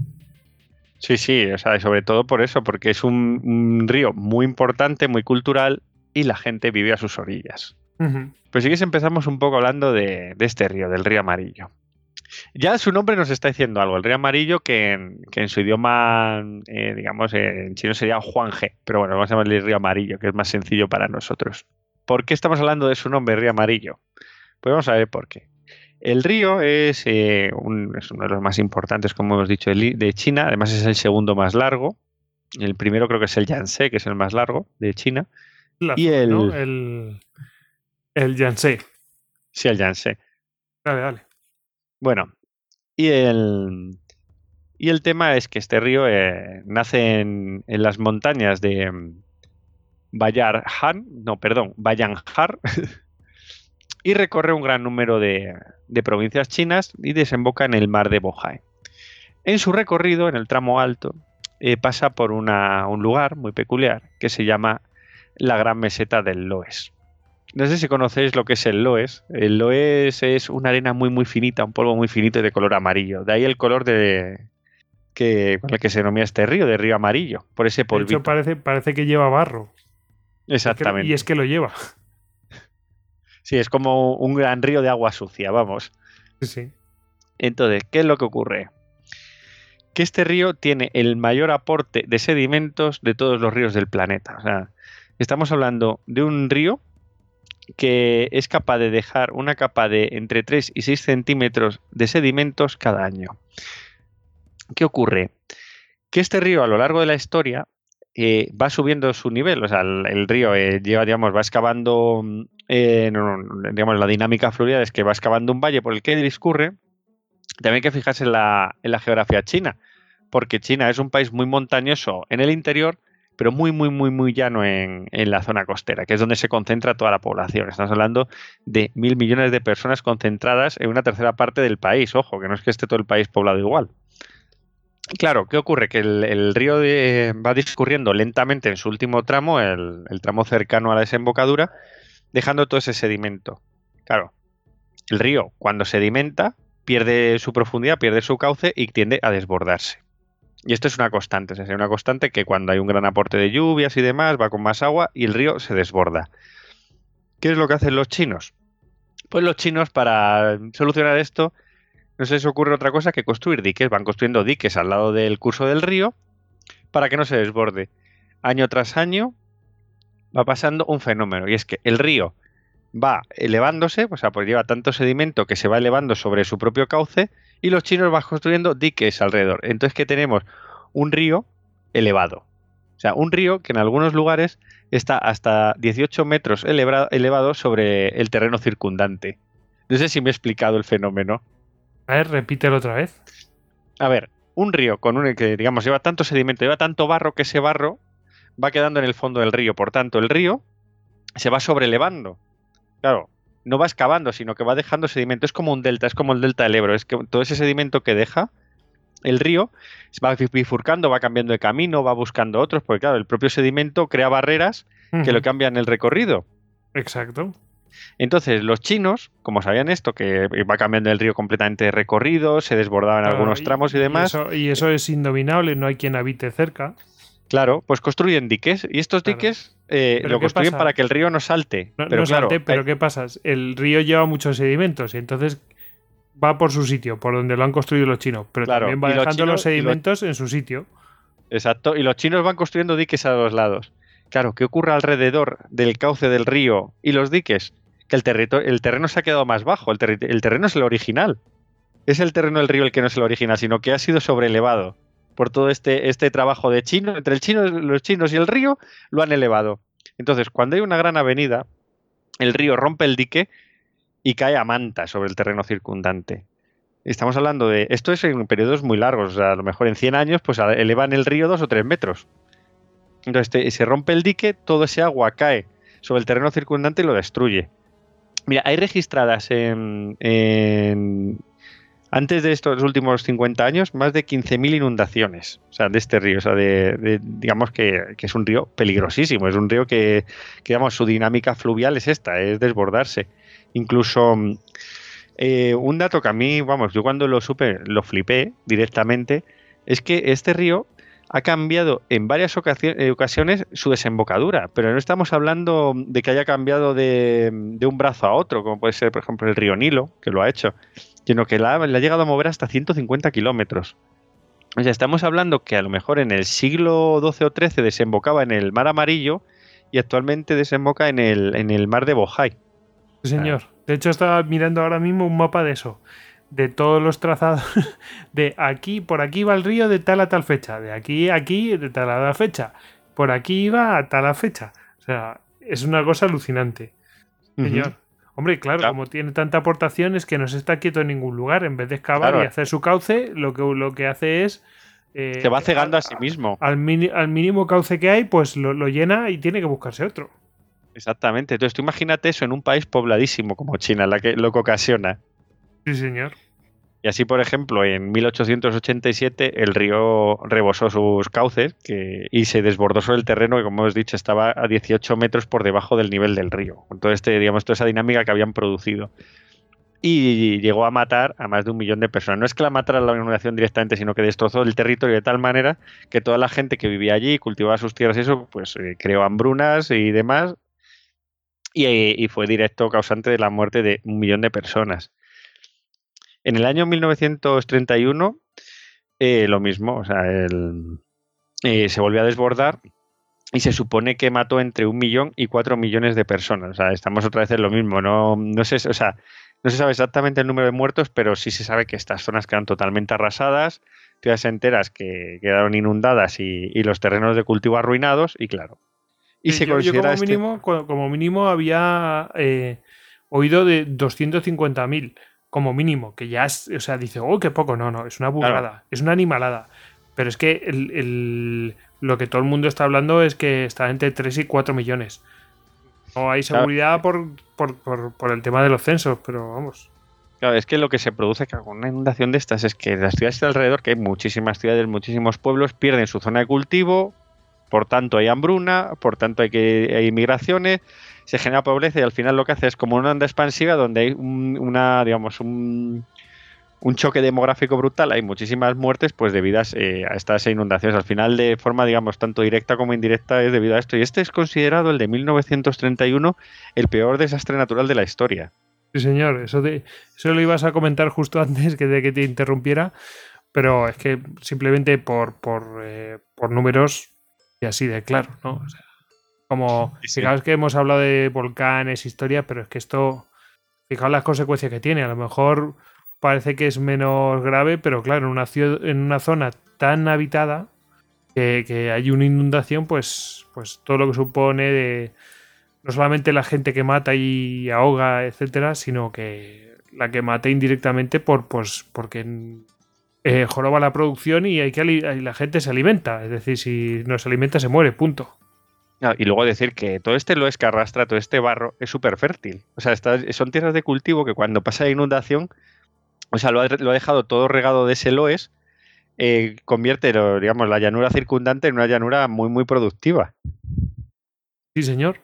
Sí, sí, o sea, sobre todo por eso, porque es un, un río muy importante, muy cultural, y la gente vive a sus orillas. Ujú. Pues sí que empezamos un poco hablando de, de este río, del río amarillo. Ya su nombre nos está diciendo algo, el río amarillo, que en, que en su idioma, eh, digamos, eh, en chino sería Juanje, pero bueno, vamos a llamarle río amarillo, que es más sencillo para nosotros. ¿Por qué estamos hablando de su nombre, río amarillo? Pues vamos a ver por qué. El río es, eh, un- es uno de los más importantes, como hemos dicho, de China, además es el segundo más largo. El primero creo que es el Yangtze, que es el más largo de China. La Y el- ¿no? El, el Yangtze. Sí, el Yangtze. Dale, dale. Bueno, y el, y el tema es que este río eh, nace en, en las montañas de mm, Bayarhan, no, perdón, Bayanjar, y recorre un gran número de, de provincias chinas y desemboca en el mar de Bohai. En su recorrido, en el tramo alto, eh, pasa por una- un lugar muy peculiar que se llama la Gran Meseta del Loes. No sé si conocéis lo que es el loes. El loes es una arena muy muy finita, un polvo muy finito y de color amarillo. De ahí el color de que con el que se denomina este río, de río amarillo, por ese De polvito. hecho, parece, parece que lleva barro. Exactamente. Y es que lo lleva. Sí, es como un gran río de agua sucia, vamos. Sí, sí. Entonces, ¿qué es lo que ocurre? Que este río tiene el mayor aporte de sedimentos de todos los ríos del planeta. O sea, estamos hablando de un río que es capaz de dejar una capa de entre 3 y 6 centímetros de sedimentos cada año. ¿Qué ocurre? Que este río a lo largo de la historia eh, va subiendo su nivel, o sea, el, río eh, lleva, digamos, va excavando, mm, eh, no, digamos, la dinámica fluvial es que va excavando un valle por el que discurre. También hay que fijarse en la, en la geografía china, porque China es un país muy montañoso en el interior, pero muy, muy, muy, muy llano en, en la zona costera, que es donde se concentra toda la población. Estamos hablando de mil millones de personas concentradas en una tercera parte del país. Ojo, que no es que esté todo el país poblado igual. Claro, ¿qué ocurre? Que el, río va discurriendo lentamente en su último tramo, el tramo cercano a la desembocadura, dejando todo ese sedimento. Claro, el río cuando sedimenta pierde su profundidad, pierde su cauce y tiende a desbordarse. Y esto es una constante, es una constante que cuando hay un gran aporte de lluvias y demás, va con más agua y el río se desborda. ¿Qué es lo que hacen los chinos? Pues los chinos para solucionar esto no se les ocurre otra cosa que construir diques. Van construyendo diques al lado del curso del río para que no se desborde. Año tras año va pasando un fenómeno y es que el río va elevándose, o sea, pues lleva tanto sedimento que se va elevando sobre su propio cauce y los chinos van construyendo diques alrededor. Entonces que tenemos un río elevado. O sea, un río que en algunos lugares está hasta 18 metros elevado, elevado sobre el terreno circundante. No sé si me he explicado el fenómeno. A ver, repítelo otra vez. A ver, un río con un que digamos lleva tanto sedimento, lleva tanto barro que ese barro va quedando en el fondo del río. Por tanto, el río se va sobrelevando. Claro, no va excavando, sino que va dejando sedimento. Es como un delta, es como el delta del Ebro. Es que todo ese sedimento que deja el río se va bifurcando, va cambiando de camino, va buscando otros, porque claro, el propio sedimento crea barreras que lo cambian el recorrido. Exacto. Entonces, los chinos, como sabían esto, que iba cambiando el río completamente de recorrido, se desbordaban algunos tramos y demás. Y eso, es indominable, no hay quien habite cerca. Claro, pues construyen diques y estos diques eh, lo construyen para que el río no salte. pero claro, pero ¿qué pasa? El río lleva muchos sedimentos y entonces va por su sitio, por donde lo han construido los chinos, pero también va dejando los, sedimentos en su sitio. Exacto, y los chinos van construyendo diques a los lados. Claro, ¿qué ocurre alrededor del cauce del río y los diques? Que el, el terreno se ha quedado más bajo, el, terreno es el original. Es el terreno del río el que no es el original, sino que ha sido sobrelevado por todo este, este trabajo de chino, entre el chino, los chinos y el río, lo han elevado. Entonces, cuando hay una gran avenida, el río rompe el dique y cae a manta sobre el terreno circundante. Estamos hablando de. Esto es en periodos muy largos, o sea, a lo mejor en 100 años, pues elevan el río dos o tres metros. Entonces se rompe el dique, todo ese agua cae sobre el terreno circundante y lo destruye. Mira, hay registradas en, antes de estos últimos 50 años más de 15.000 inundaciones o sea, de este río. O sea, de, digamos que, es un río peligrosísimo. Es un río que, que, digamos, su dinámica fluvial es esta, es desbordarse. Incluso eh, un dato que a mí, vamos, yo cuando lo supe, lo flipé directamente, es que este río ha cambiado en varias eh, ocasiones su desembocadura, pero no estamos hablando de que haya cambiado de, un brazo a otro, como puede ser, por ejemplo, el río Nilo, que lo ha hecho, sino que la, ha llegado a mover hasta 150 kilómetros. O sea, estamos hablando que a lo mejor en el siglo XII o XIII desembocaba en el Mar Amarillo y actualmente desemboca en el, en el Mar de Bojai. Sí, señor. De hecho, estaba mirando ahora mismo un mapa de eso. De todos los trazados. De aquí, por aquí va el río de tal a tal fecha. De aquí a aquí, de tal a tal fecha. Por aquí iba a tal a fecha. O sea, es una cosa alucinante. Señor. Hombre, claro, como tiene tanta aportación es que no se está quieto en ningún lugar. En vez de excavar y hacer su cauce, lo que, lo que hace es. Eh, se va cegando a, sí mismo. Al, al, mínimo cauce que hay, pues lo, lo, llena y tiene que buscarse otro. Exactamente. Entonces tú imagínate eso en un país pobladísimo como China, la que, lo que ocasiona. Sí, señor. Y así, por ejemplo, en 1887 el río rebosó sus cauces y se desbordó sobre el terreno que, como hemos dicho, estaba a 18 metros por debajo del nivel del río. Todo este, digamos, toda esa dinámica que habían producido. Y llegó a matar a más de un millón de personas. No es que la matara la inundación directamente, sino que destrozó el territorio de tal manera que toda la gente que vivía allí, cultivaba sus tierras y eso, pues eh, creó hambrunas y demás, y, fue directo causante de la muerte de un millón de personas. En el año 1931, eh, lo mismo, o sea, eh, se volvió a desbordar y se supone que mató entre un millón y cuatro millones de personas. O sea, estamos otra vez en lo mismo. No, no, sé, o sea, no se sabe exactamente el número de muertos, pero sí se sabe que estas zonas quedan totalmente arrasadas, ciudades enteras que quedaron inundadas y, y los terrenos de cultivo arruinados. Y claro, y se yo, como, este mínimo, como mínimo había eh, oído de 250.000 como mínimo, que ya es, o sea, dice, oh, qué poco, no, no, es una burrada, es una animalada. Pero es que el, lo que todo el mundo está hablando es que está entre 3 y 4 millones. No hay seguridad por, por, por, el tema de los censos, pero vamos. Claro, es que lo que se produce con una inundación de estas es que las ciudades de alrededor, que hay muchísimas ciudades, muchísimos pueblos, pierden su zona de cultivo, por tanto hay hambruna, por tanto hay, que, migraciones, se genera pobreza y al final lo que hace es como una onda expansiva donde hay una, digamos, un, choque demográfico brutal, hay muchísimas muertes pues debidas eh, a estas inundaciones. Al final, de forma, digamos, tanto directa como indirecta es debido a esto. Y este es considerado el de 1931 el peor desastre natural de la historia. Sí, señor, eso, de, eso lo ibas a comentar justo antes que de que te interrumpiera, pero es que simplemente por, por, eh, por números así de claro, ¿no? como, fijaos que hemos hablado de volcanes, historia, pero es que esto, fijaos las consecuencias que tiene. A lo mejor parece que es menos grave, pero claro, en una, en una zona tan habitada que, hay una inundación, pues, pues todo lo que supone de no solamente la gente que mata y ahoga, etcétera, sino que la que mata indirectamente por, pues, porque eh, joroba la producción y, hay que la gente se alimenta. Es decir, si no se alimenta, se muere, punto. y luego decir que todo este loes que arrastra, todo este barro, es súper fértil. O sea, son tierras de cultivo que cuando pasa la inundación, o sea, lo ha, dejado todo regado de ese loes, eh, convierte, digamos, la llanura circundante en una llanura muy, muy productiva. Sí, señor.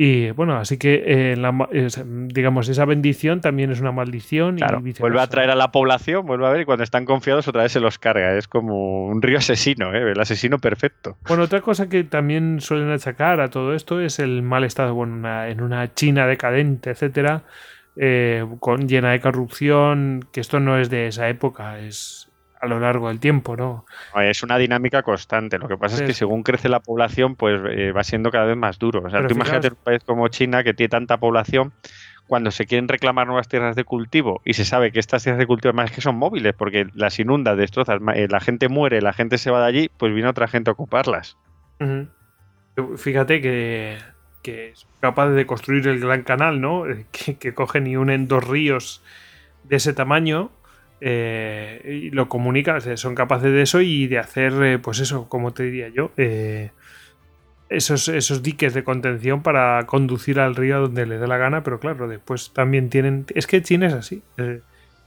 Y bueno, así que eh, la, digamos, esa bendición también es una maldición. y vuelve a traer a la población, vuelve a ver, y cuando están confiados otra vez se los carga. Es como un río asesino, ¿eh? el asesino perfecto. Bueno, otra cosa que también suelen achacar a todo esto es el mal estado bueno, en una China decadente, etcétera, eh, con, llena de corrupción, que esto no es de esa época, es a lo largo del tiempo, ¿no? Es una dinámica constante. Lo que pasa es que según crece la población, pues eh, va siendo cada vez más duro. O sea, tú imagínate un país como China que tiene tanta población, cuando se quieren reclamar nuevas tierras de cultivo y se sabe que estas tierras de cultivo además que son móviles porque las inundas, destrozas, eh, la gente muere, la gente se va de allí, pues viene otra gente a ocuparlas. Fíjate que, que es capaz de construir el gran canal, ¿no? Que, que cogen y unen dos ríos de ese tamaño eh, y lo comunican, son capaces de eso y de hacer, eh, pues eso, como te diría yo, eh, esos, esos diques de contención para conducir al río donde le dé la gana, pero claro, después también tienen, es que tienes así,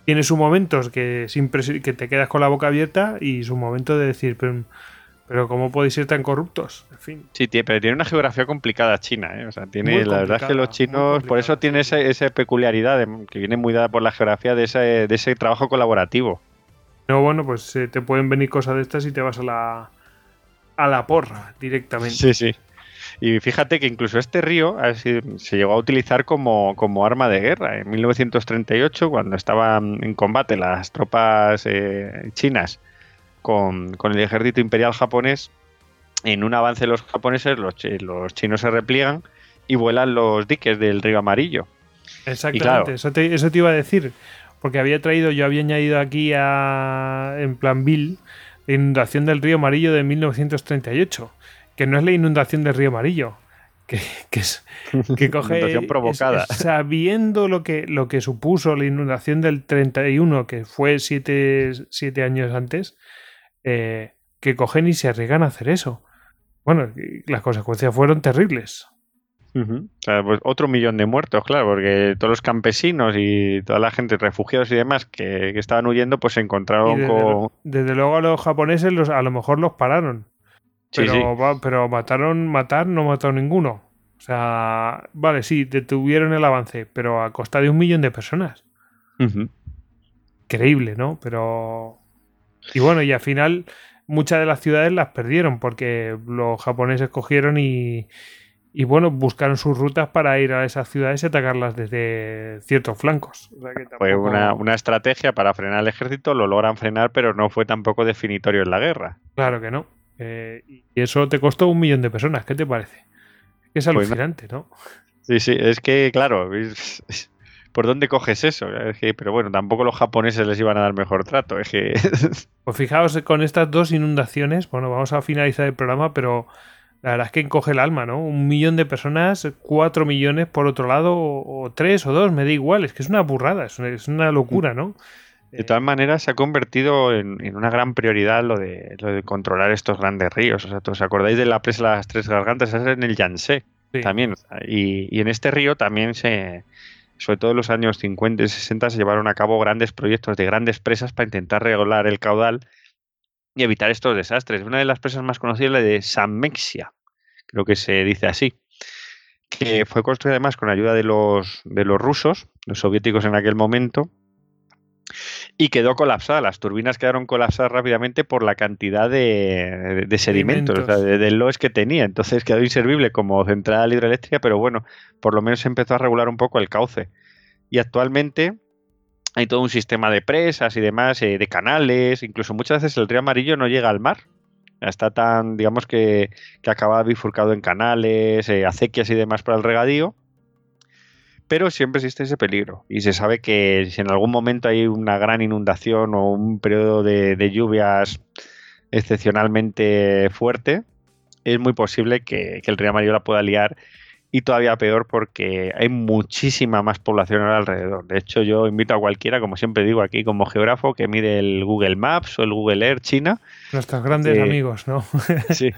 tienes sus momentos que, que te quedas con la boca abierta y su momento de decir, pero pero ¿cómo podéis ser tan corruptos? En fin. Sí, pero tiene una geografía complicada China, ¿eh? O sea, tiene, la verdad es que los chinos, por eso tiene esa, peculiaridad que viene muy dada por la geografía de ese, de ese trabajo colaborativo. No, bueno, pues eh, te pueden venir cosas de estas y te vas a la, a la porra directamente. Sí, sí. Y fíjate que incluso este río se llegó a utilizar como, como, arma de guerra. En 1938, cuando estaban en combate las tropas eh, chinas con, el ejército imperial japonés, en un avance de los japoneses, los, chinos se repliegan y vuelan los diques del río Amarillo. Exactamente, eso, te, iba a decir, porque había traído, yo había añadido aquí a, en plan Bill, la inundación del río Amarillo de 1938, que no es la inundación del río Amarillo, que, es que coge provocada. sabiendo lo que, lo que supuso la inundación del 31, que fue siete, siete años antes, eh, que cogen y se arriesgan a hacer eso. Bueno, las consecuencias fueron terribles. pues otro millón de muertos, claro, porque todos los campesinos y toda la gente, refugiados y demás que, estaban huyendo, pues se encontraron con. desde luego a los japoneses los, a lo mejor los pararon. Pero, pero mataron, matar no mataron ninguno. O sea, vale, sí, detuvieron el avance, pero a costa de un millón de personas. Increíble, ¿no? Pero y bueno, y al final muchas de las ciudades las perdieron porque los japoneses cogieron y, y bueno, buscaron sus rutas para ir a esas ciudades y atacarlas desde ciertos flancos. Fue una, una, estrategia para frenar al ejército, lo logran frenar, pero no fue tampoco definitorio en la guerra. Claro que no. Eh, y eso te costó un millón de personas, ¿qué te parece? Es pues alucinante, ¿no? Sí, sí, es que, claro, ¿por dónde coges eso? pero bueno, tampoco los japoneses les iban a dar mejor trato. Es que... pues fijaos con estas dos inundaciones, bueno, vamos a finalizar el programa, pero la verdad es que encoge el alma, ¿no? Un millón de personas, cuatro millones por otro lado, o, tres o dos, me da igual, es que es una burrada, es una, locura, ¿no? De todas maneras, se ha convertido en, una gran prioridad lo de, lo de controlar estos grandes ríos. O sea, ¿os acordáis de la presa de las tres gargantas? Es en el Yangtze también. y, en este río también se, sobre todo en los años 50 y 60, se llevaron a cabo grandes proyectos de grandes presas para intentar regular el caudal y evitar estos desastres. Una de las presas más conocidas es la de Sanmexia, creo que se dice así, que fue construida además con ayuda de los, de los rusos, los soviéticos en aquel momento, y quedó colapsada. Las turbinas quedaron colapsadas rápidamente por la cantidad de, sedimentos, de, de, loes que tenía. Entonces quedó inservible como central hidroeléctrica, pero bueno, por lo menos empezó a regular un poco el cauce. Y actualmente hay todo un sistema de presas y demás, eh, de canales, incluso muchas veces el río amarillo no llega al mar. Está tan, digamos que, que acaba bifurcado en canales, eh, acequias y demás para el regadío pero siempre existe ese peligro. Y se sabe que si en algún momento hay una gran inundación o un periodo de, lluvias excepcionalmente fuerte, es muy posible que, el río Amarillo la pueda liar y todavía peor porque hay muchísima más población alrededor. De hecho, yo invito a cualquiera, como siempre digo aquí como geógrafo, que mire el Google Maps o el Google Earth China. Nuestros grandes amigos, ¿no? sí.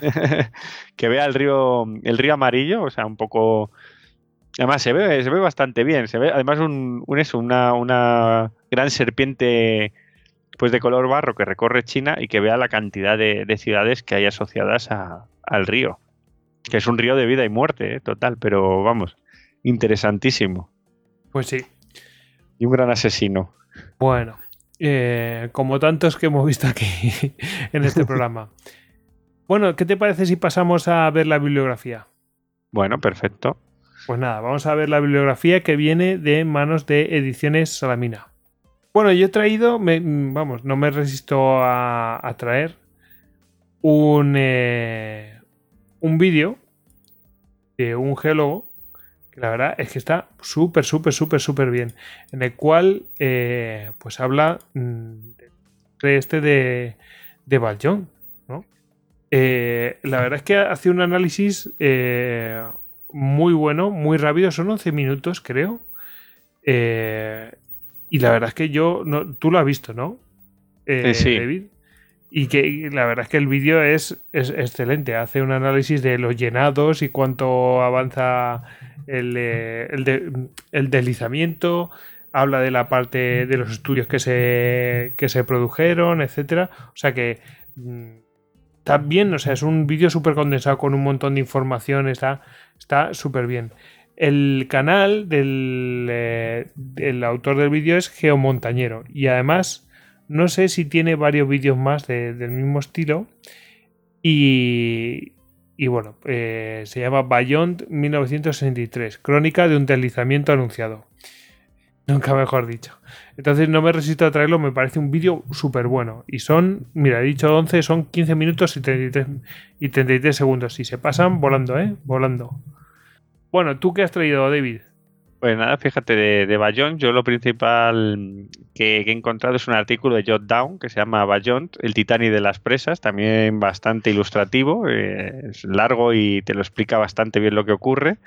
que vea el río, el río amarillo, o sea, un poco Además, se ve, se ve bastante bien. Se ve, además, un, eso, una, una, gran serpiente pues de color barro que recorre China y que vea la cantidad de, ciudades que hay asociadas al río. que es un río de vida y muerte, ¿eh? total, pero vamos, interesantísimo. Pues sí. Y un gran asesino. Bueno, eh, como tantos que hemos visto aquí en este programa. Bueno, ¿qué te parece si pasamos a ver la bibliografía? Bueno, perfecto. Pues nada, vamos a ver la bibliografía que viene de manos de Ediciones Salamina. Bueno, yo he traído, vamos, no me resisto a, traer un, eh, un vídeo de un geólogo que la verdad es que está súper, súper, súper, súper bien, en el cual eh, pues habla mm, de este de, de Baljón, ¿no? Eh, la verdad es que hace un análisis muy bueno, muy rápido, son 11 minutos creo, y la verdad es que yo, no, tú lo has visto, ¿no? sí. David. Y que la verdad es que el vídeo es, es, excelente. Hace un análisis de los llenados y cuánto avanza el, eh, el, deslizamiento, habla de la parte de los estudios que se, que se produjeron, etcétera. O sea que mm, está bien, o sea, es un vídeo súper condensado con un montón de información, está súper bien. El canal del, eh, autor del vídeo es Geomontañero y además no sé si tiene varios vídeos más del mismo estilo y, y bueno, eh, se llama Beyond 1963, crónica de un deslizamiento anunciado. Nunca mejor dicho. Entonces no me resisto a traerlo, me parece un vídeo súper bueno. Y son, mira, he dicho 11, son 15 minutos y 33, y 33 segundos. Y se pasan volando, ¿eh? Volando. Bueno, ¿tú qué has traído, David? Pues nada, fíjate, de, de Bayont, yo lo principal que, he encontrado es un artículo de Jot Down que se llama Bayont, el Titanic de las presas, también bastante ilustrativo, eh, es largo y te lo explica bastante bien lo que ocurre.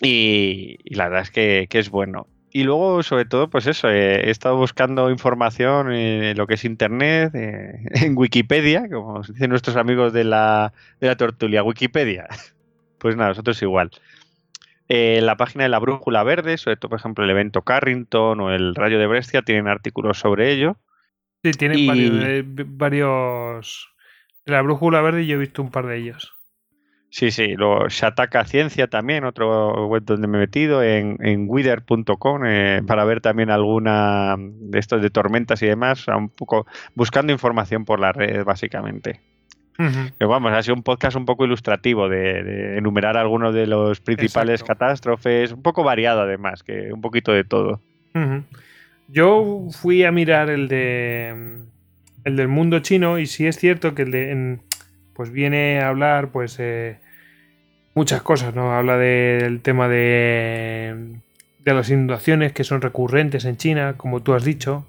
Y, la verdad es que, es bueno. Y luego, sobre todo, pues eso, eh, he estado buscando información en lo que es Internet, eh, en Wikipedia, como dicen nuestros amigos de la, de la tortulia, Wikipedia. Pues nada, nosotros igual. Eh, la página de la Brújula Verde, sobre todo, por ejemplo, el evento Carrington o el Rayo de Brescia, tienen artículos sobre ello. Sí, tienen varios, De la Brújula Verde yo he visto un par de ellos. Sí, sí, luego Shataka Ciencia también, otro web donde me he metido, en, en wither.com, eh, para ver también alguna de estos de tormentas y demás, un poco buscando información por la red, básicamente. Pero vamos, ha sido un podcast un poco ilustrativo de, enumerar algunos de los principales catástrofes, un poco variado además, que un poquito de todo. Yo fui a mirar el de el del mundo chino y sí es cierto que el de pues viene a hablar pues eh, muchas cosas, ¿no? Habla del tema de de las inundaciones que son recurrentes en China, como tú has dicho.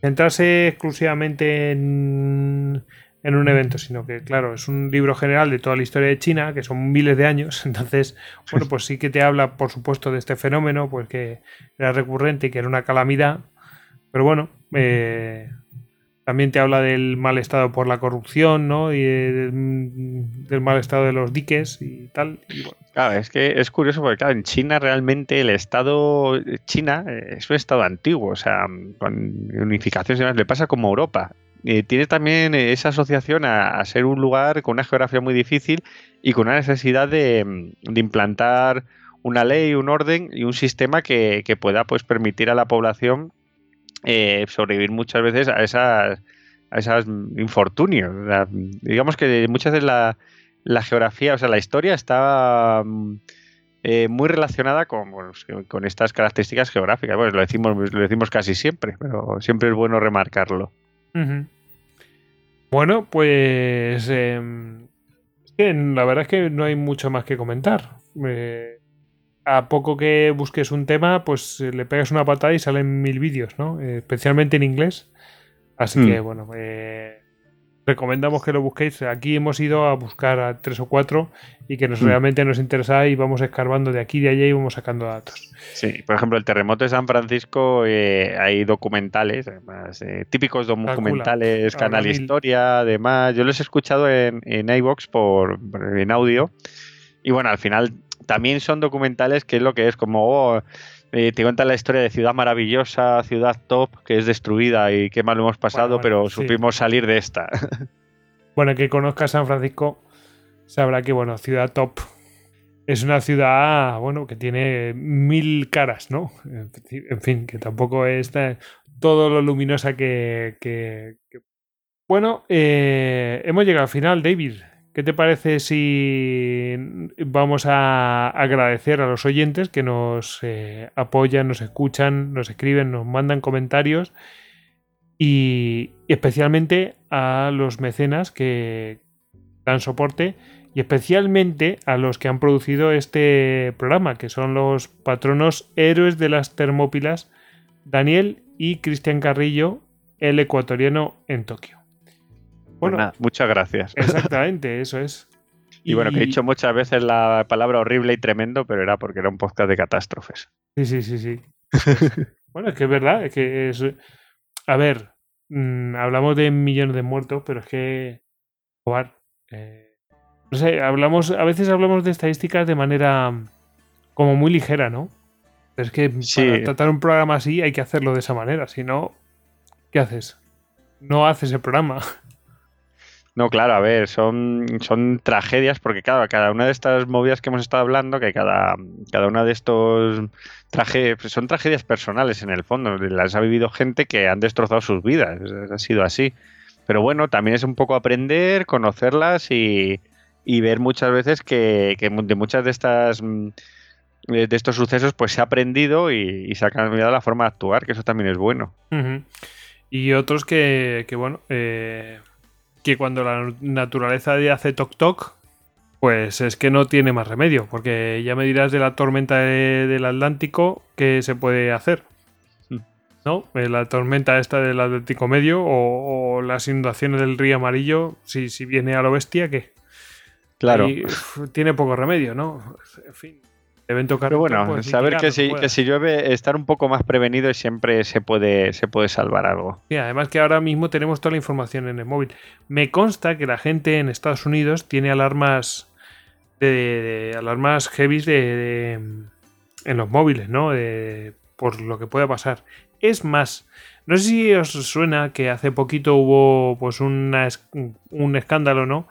Centrarse exclusivamente en en un evento, sino que, claro, es un libro general de toda la historia de China, que son miles de años, entonces, bueno, pues sí que te habla, por supuesto, de este fenómeno, pues que era recurrente y que era una calamidad, pero bueno, eh, también te habla del mal estado por la corrupción, ¿no? Y del, mal estado de los diques y tal. Claro, es que es curioso porque, claro, en China realmente el estado. China es un estado antiguo, o sea, con unificaciones y demás, le pasa como Europa. Eh, tiene también esa asociación a, ser un lugar con una geografía muy difícil y con una necesidad de, implantar una ley, un orden y un sistema que, pueda pues permitir a la población eh, sobrevivir muchas veces a esas a esos infortunios. digamos que muchas veces la, la, geografía, o sea, la historia está eh, muy relacionada con, con estas características geográficas. Bueno, lo decimos, lo decimos casi siempre, pero siempre es bueno remarcarlo. Bueno, pues em, la verdad es que no hay mucho más que comentar. Eh, a poco que busques un tema, pues eh, le pegas una patada y salen mil vídeos, ¿no? Eh, especialmente en inglés. Así que, mm. bueno, recomendamos que lo busquéis. Aquí hemos ido a buscar a tres o cuatro y que nos mm. realmente nos interesa y vamos escarbando de aquí y de allá y vamos sacando datos. Sí, por ejemplo, el terremoto de San Francisco, eh, hay documentales, además, eh, típicos documentales, Canal Historia, además. Yo los he escuchado en, en iVox por, en audio. Y bueno, al final también son documentales que es lo que es, como oh, eh, te cuentan la historia de ciudad maravillosa, ciudad top, que es destruida y qué mal hemos pasado, pero supimos salir de esta. bueno, que conozca San Francisco sabrá que, bueno, ciudad top es una ciudad, bueno, que tiene mil caras, ¿no? En fin, que tampoco es todo lo luminosa que... Bueno, eh, hemos llegado al final, David. ¿Qué te parece si vamos a agradecer a los oyentes que nos eh, apoyan, nos escuchan, nos escriben, nos mandan comentarios y especialmente a los mecenas que dan soporte y especialmente a los que han producido este programa, que son los patronos héroes de las Termópilas, Daniel y Cristian Carrillo, el ecuatoriano en Tokio. Bueno, pues muchas gracias. Exactamente, eso es. Y, bueno, que he dicho muchas veces la palabra horrible y tremendo, pero era porque era un podcast de catástrofes. Sí, sí, sí, sí. bueno, es que es verdad, es que es... A ver, mm, hablamos de millones de muertos, pero es que... Jugar, eh, no sé, hablamos, a veces hablamos de estadísticas de manera como muy ligera, ¿no? Pero es que para tratar un programa así hay que hacerlo de esa manera, si no, ¿qué haces? No haces el programa. No, claro, a ver, son, son tragedias, porque claro, cada una de estas movidas que hemos estado hablando, que cada, cada una de estos tragedias, son tragedias personales en el fondo, las ha vivido gente que han destrozado sus vidas, ha sido así. Pero bueno, también es un poco aprender, conocerlas y, y ver muchas veces que, de muchas de estas mm, de estos sucesos pues se ha aprendido y, se ha cambiado la forma de actuar, que eso también es bueno. Y otros que, que bueno, eh, que cuando la naturaleza hace toc toc, pues es que no tiene más remedio, porque ya me dirás de la tormenta del Atlántico qué se puede hacer. Hmm. ¿No? Eh, la tormenta esta del Atlántico Medio o, o, las inundaciones del río Amarillo, si, si viene a lo bestia, ¿qué? Claro. tiene poco remedio, ¿no? En fin. Deben tocar. Pero bueno, saber que, si, que si llueve, estar un poco más prevenido y siempre se puede, se puede salvar algo. Sí, además que ahora mismo tenemos toda la información en el móvil. Me consta que la gente en Estados Unidos tiene alarmas de, alarmas heavy de, en los móviles, ¿no? por lo que pueda pasar. Es más, no sé si os suena que hace poquito hubo pues una, un escándalo, ¿no?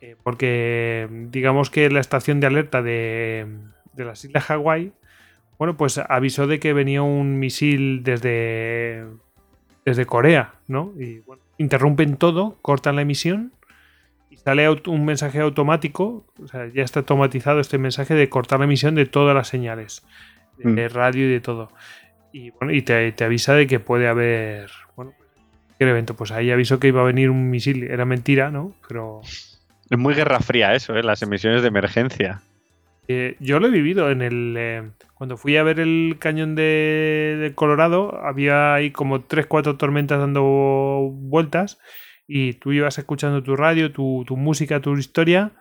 Eh, porque digamos que la estación de alerta de, las Islas Hawái, bueno, pues avisó de que venía un misil desde, desde Corea, ¿no? Y bueno, interrumpen todo, cortan la emisión y sale un mensaje automático, o sea, ya está automatizado este mensaje de cortar la emisión de todas las señales, de mm. radio y de todo. Y bueno, y te, te, avisa de que puede haber, bueno, el evento, pues ahí avisó que iba a venir un misil, era mentira, ¿no? Pero es muy guerra fría eso, ¿eh? las emisiones de emergencia. Eh, yo lo he vivido en el. Eh, cuando fui a ver el cañón de, Colorado, había ahí como 3-4 tormentas dando vueltas y tú ibas escuchando tu radio, tu, música, tu historia,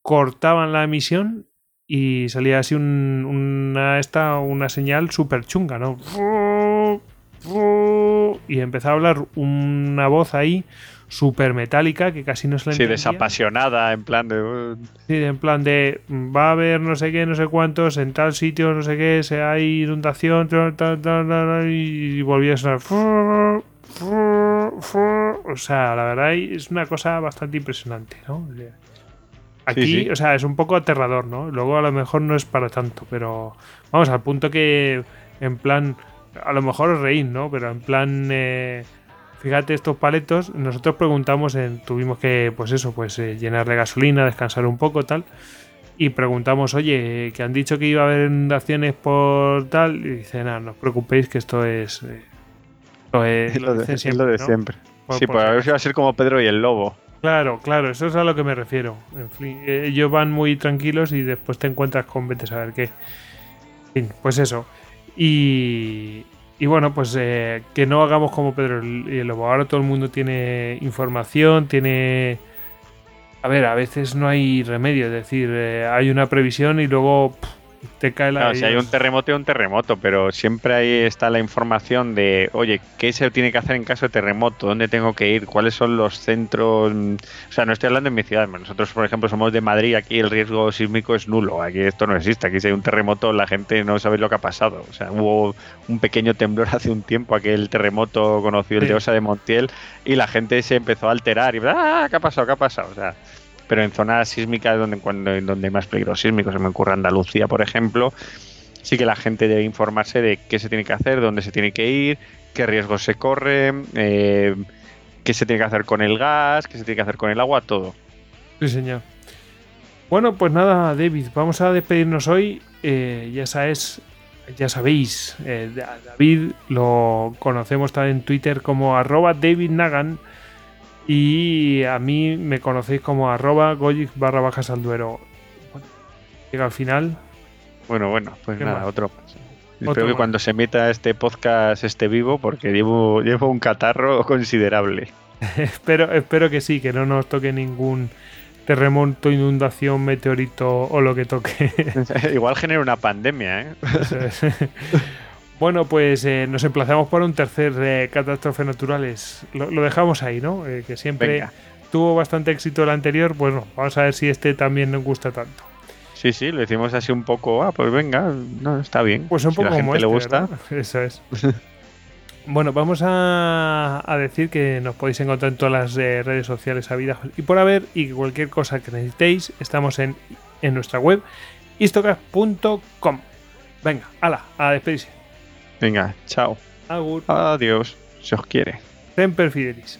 cortaban la emisión y salía así una, esta, una señal súper chunga, ¿no? Y empezaba a hablar una voz ahí súper metálica que casi no se le Sí, desapasionada, en plan de... Uh. Sí, en plan de va a haber no sé qué, no sé cuántos, en tal sitio, no sé qué, se hay inundación, y volvía a sonar... O sea, la verdad es una cosa bastante impresionante, ¿no? Aquí, o sea, es un poco aterrador, ¿no? Luego a lo mejor no es para tanto, pero vamos, al punto que en plan, a lo mejor os reís, ¿no? Pero en plan... Eh, fíjate estos paletos, nosotros preguntamos, en, tuvimos que, pues eso, pues eh, llenar de gasolina, descansar un poco, tal, y preguntamos, oye, que han dicho que iba a haber inundaciones por tal, y dice, nada, no os preocupéis que esto es... Eh, es, lo de, siempre. sí, pues a ver si va a ser como Pedro y el Lobo. Claro, claro, eso es a lo que me refiero. En fin, ellos van muy tranquilos y después te encuentras con vete a saber qué. En fin, pues eso. Y, y bueno, pues eh, que no hagamos como Pedro el Lobo. Ahora todo el mundo tiene información, tiene... A ver, a veces no hay remedio, es decir, eh, hay una previsión y luego te cae la... Claro, si hay un terremoto, hay un terremoto, pero siempre ahí está la información de, oye, ¿qué se tiene que hacer en caso de terremoto? ¿Dónde tengo que ir? ¿Cuáles son los centros? O sea, no estoy hablando en mi ciudad. Nosotros, por ejemplo, somos de Madrid, aquí el riesgo sísmico es nulo. Aquí esto no existe. Aquí si hay un terremoto, la gente no sabe lo que ha pasado. O sea, hubo un pequeño temblor hace un tiempo, aquel terremoto conocido, el de Osa de Montiel, y la gente se empezó a alterar y, ah, ¿qué ha pasado? ¿Qué ha pasado? O sea, pero en zonas sísmicas donde, cuando, donde hay más peligro sísmico, se me ocurre Andalucía, por ejemplo, sí que la gente debe informarse de qué se tiene que hacer, dónde se tiene que ir, qué riesgos se corren, eh, qué se tiene que hacer con el gas, qué se tiene que hacer con el agua, todo. Sí, señor. Bueno, pues nada, David, vamos a despedirnos hoy. Eh, ya sabes, ya sabéis, eh, David lo conocemos también en Twitter como arroba David y a mí me conocéis como arroba Goyic barra bajas al duero. Bueno, llega al final. Bueno, bueno, pues nada, otro Espero que cuando se emita este podcast esté vivo porque llevo, llevo un catarro considerable. espero, espero que sí, que no nos toque ningún terremoto, inundación, meteorito o lo que toque. Igual genera una pandemia, ¿eh? Bueno, pues eh, nos emplazamos por un tercer de catástrofe naturales. Lo, dejamos ahí, ¿no? Eh, que siempre tuvo bastante éxito el anterior. Bueno, vamos a ver si este también nos gusta tanto. Sí, sí, lo hicimos así un poco, ah, pues venga, no, está bien. Pues un poco a la gente le este, gusta. Eso es. Bueno, vamos a, decir que nos podéis encontrar en todas las eh, redes sociales habidas y por haber y cualquier cosa que necesitéis, estamos en, en nuestra web istocas.com. Venga, ala, a despedirse. Venga, chao. Agur. Adiós, si os quiere. Semper Fidelis.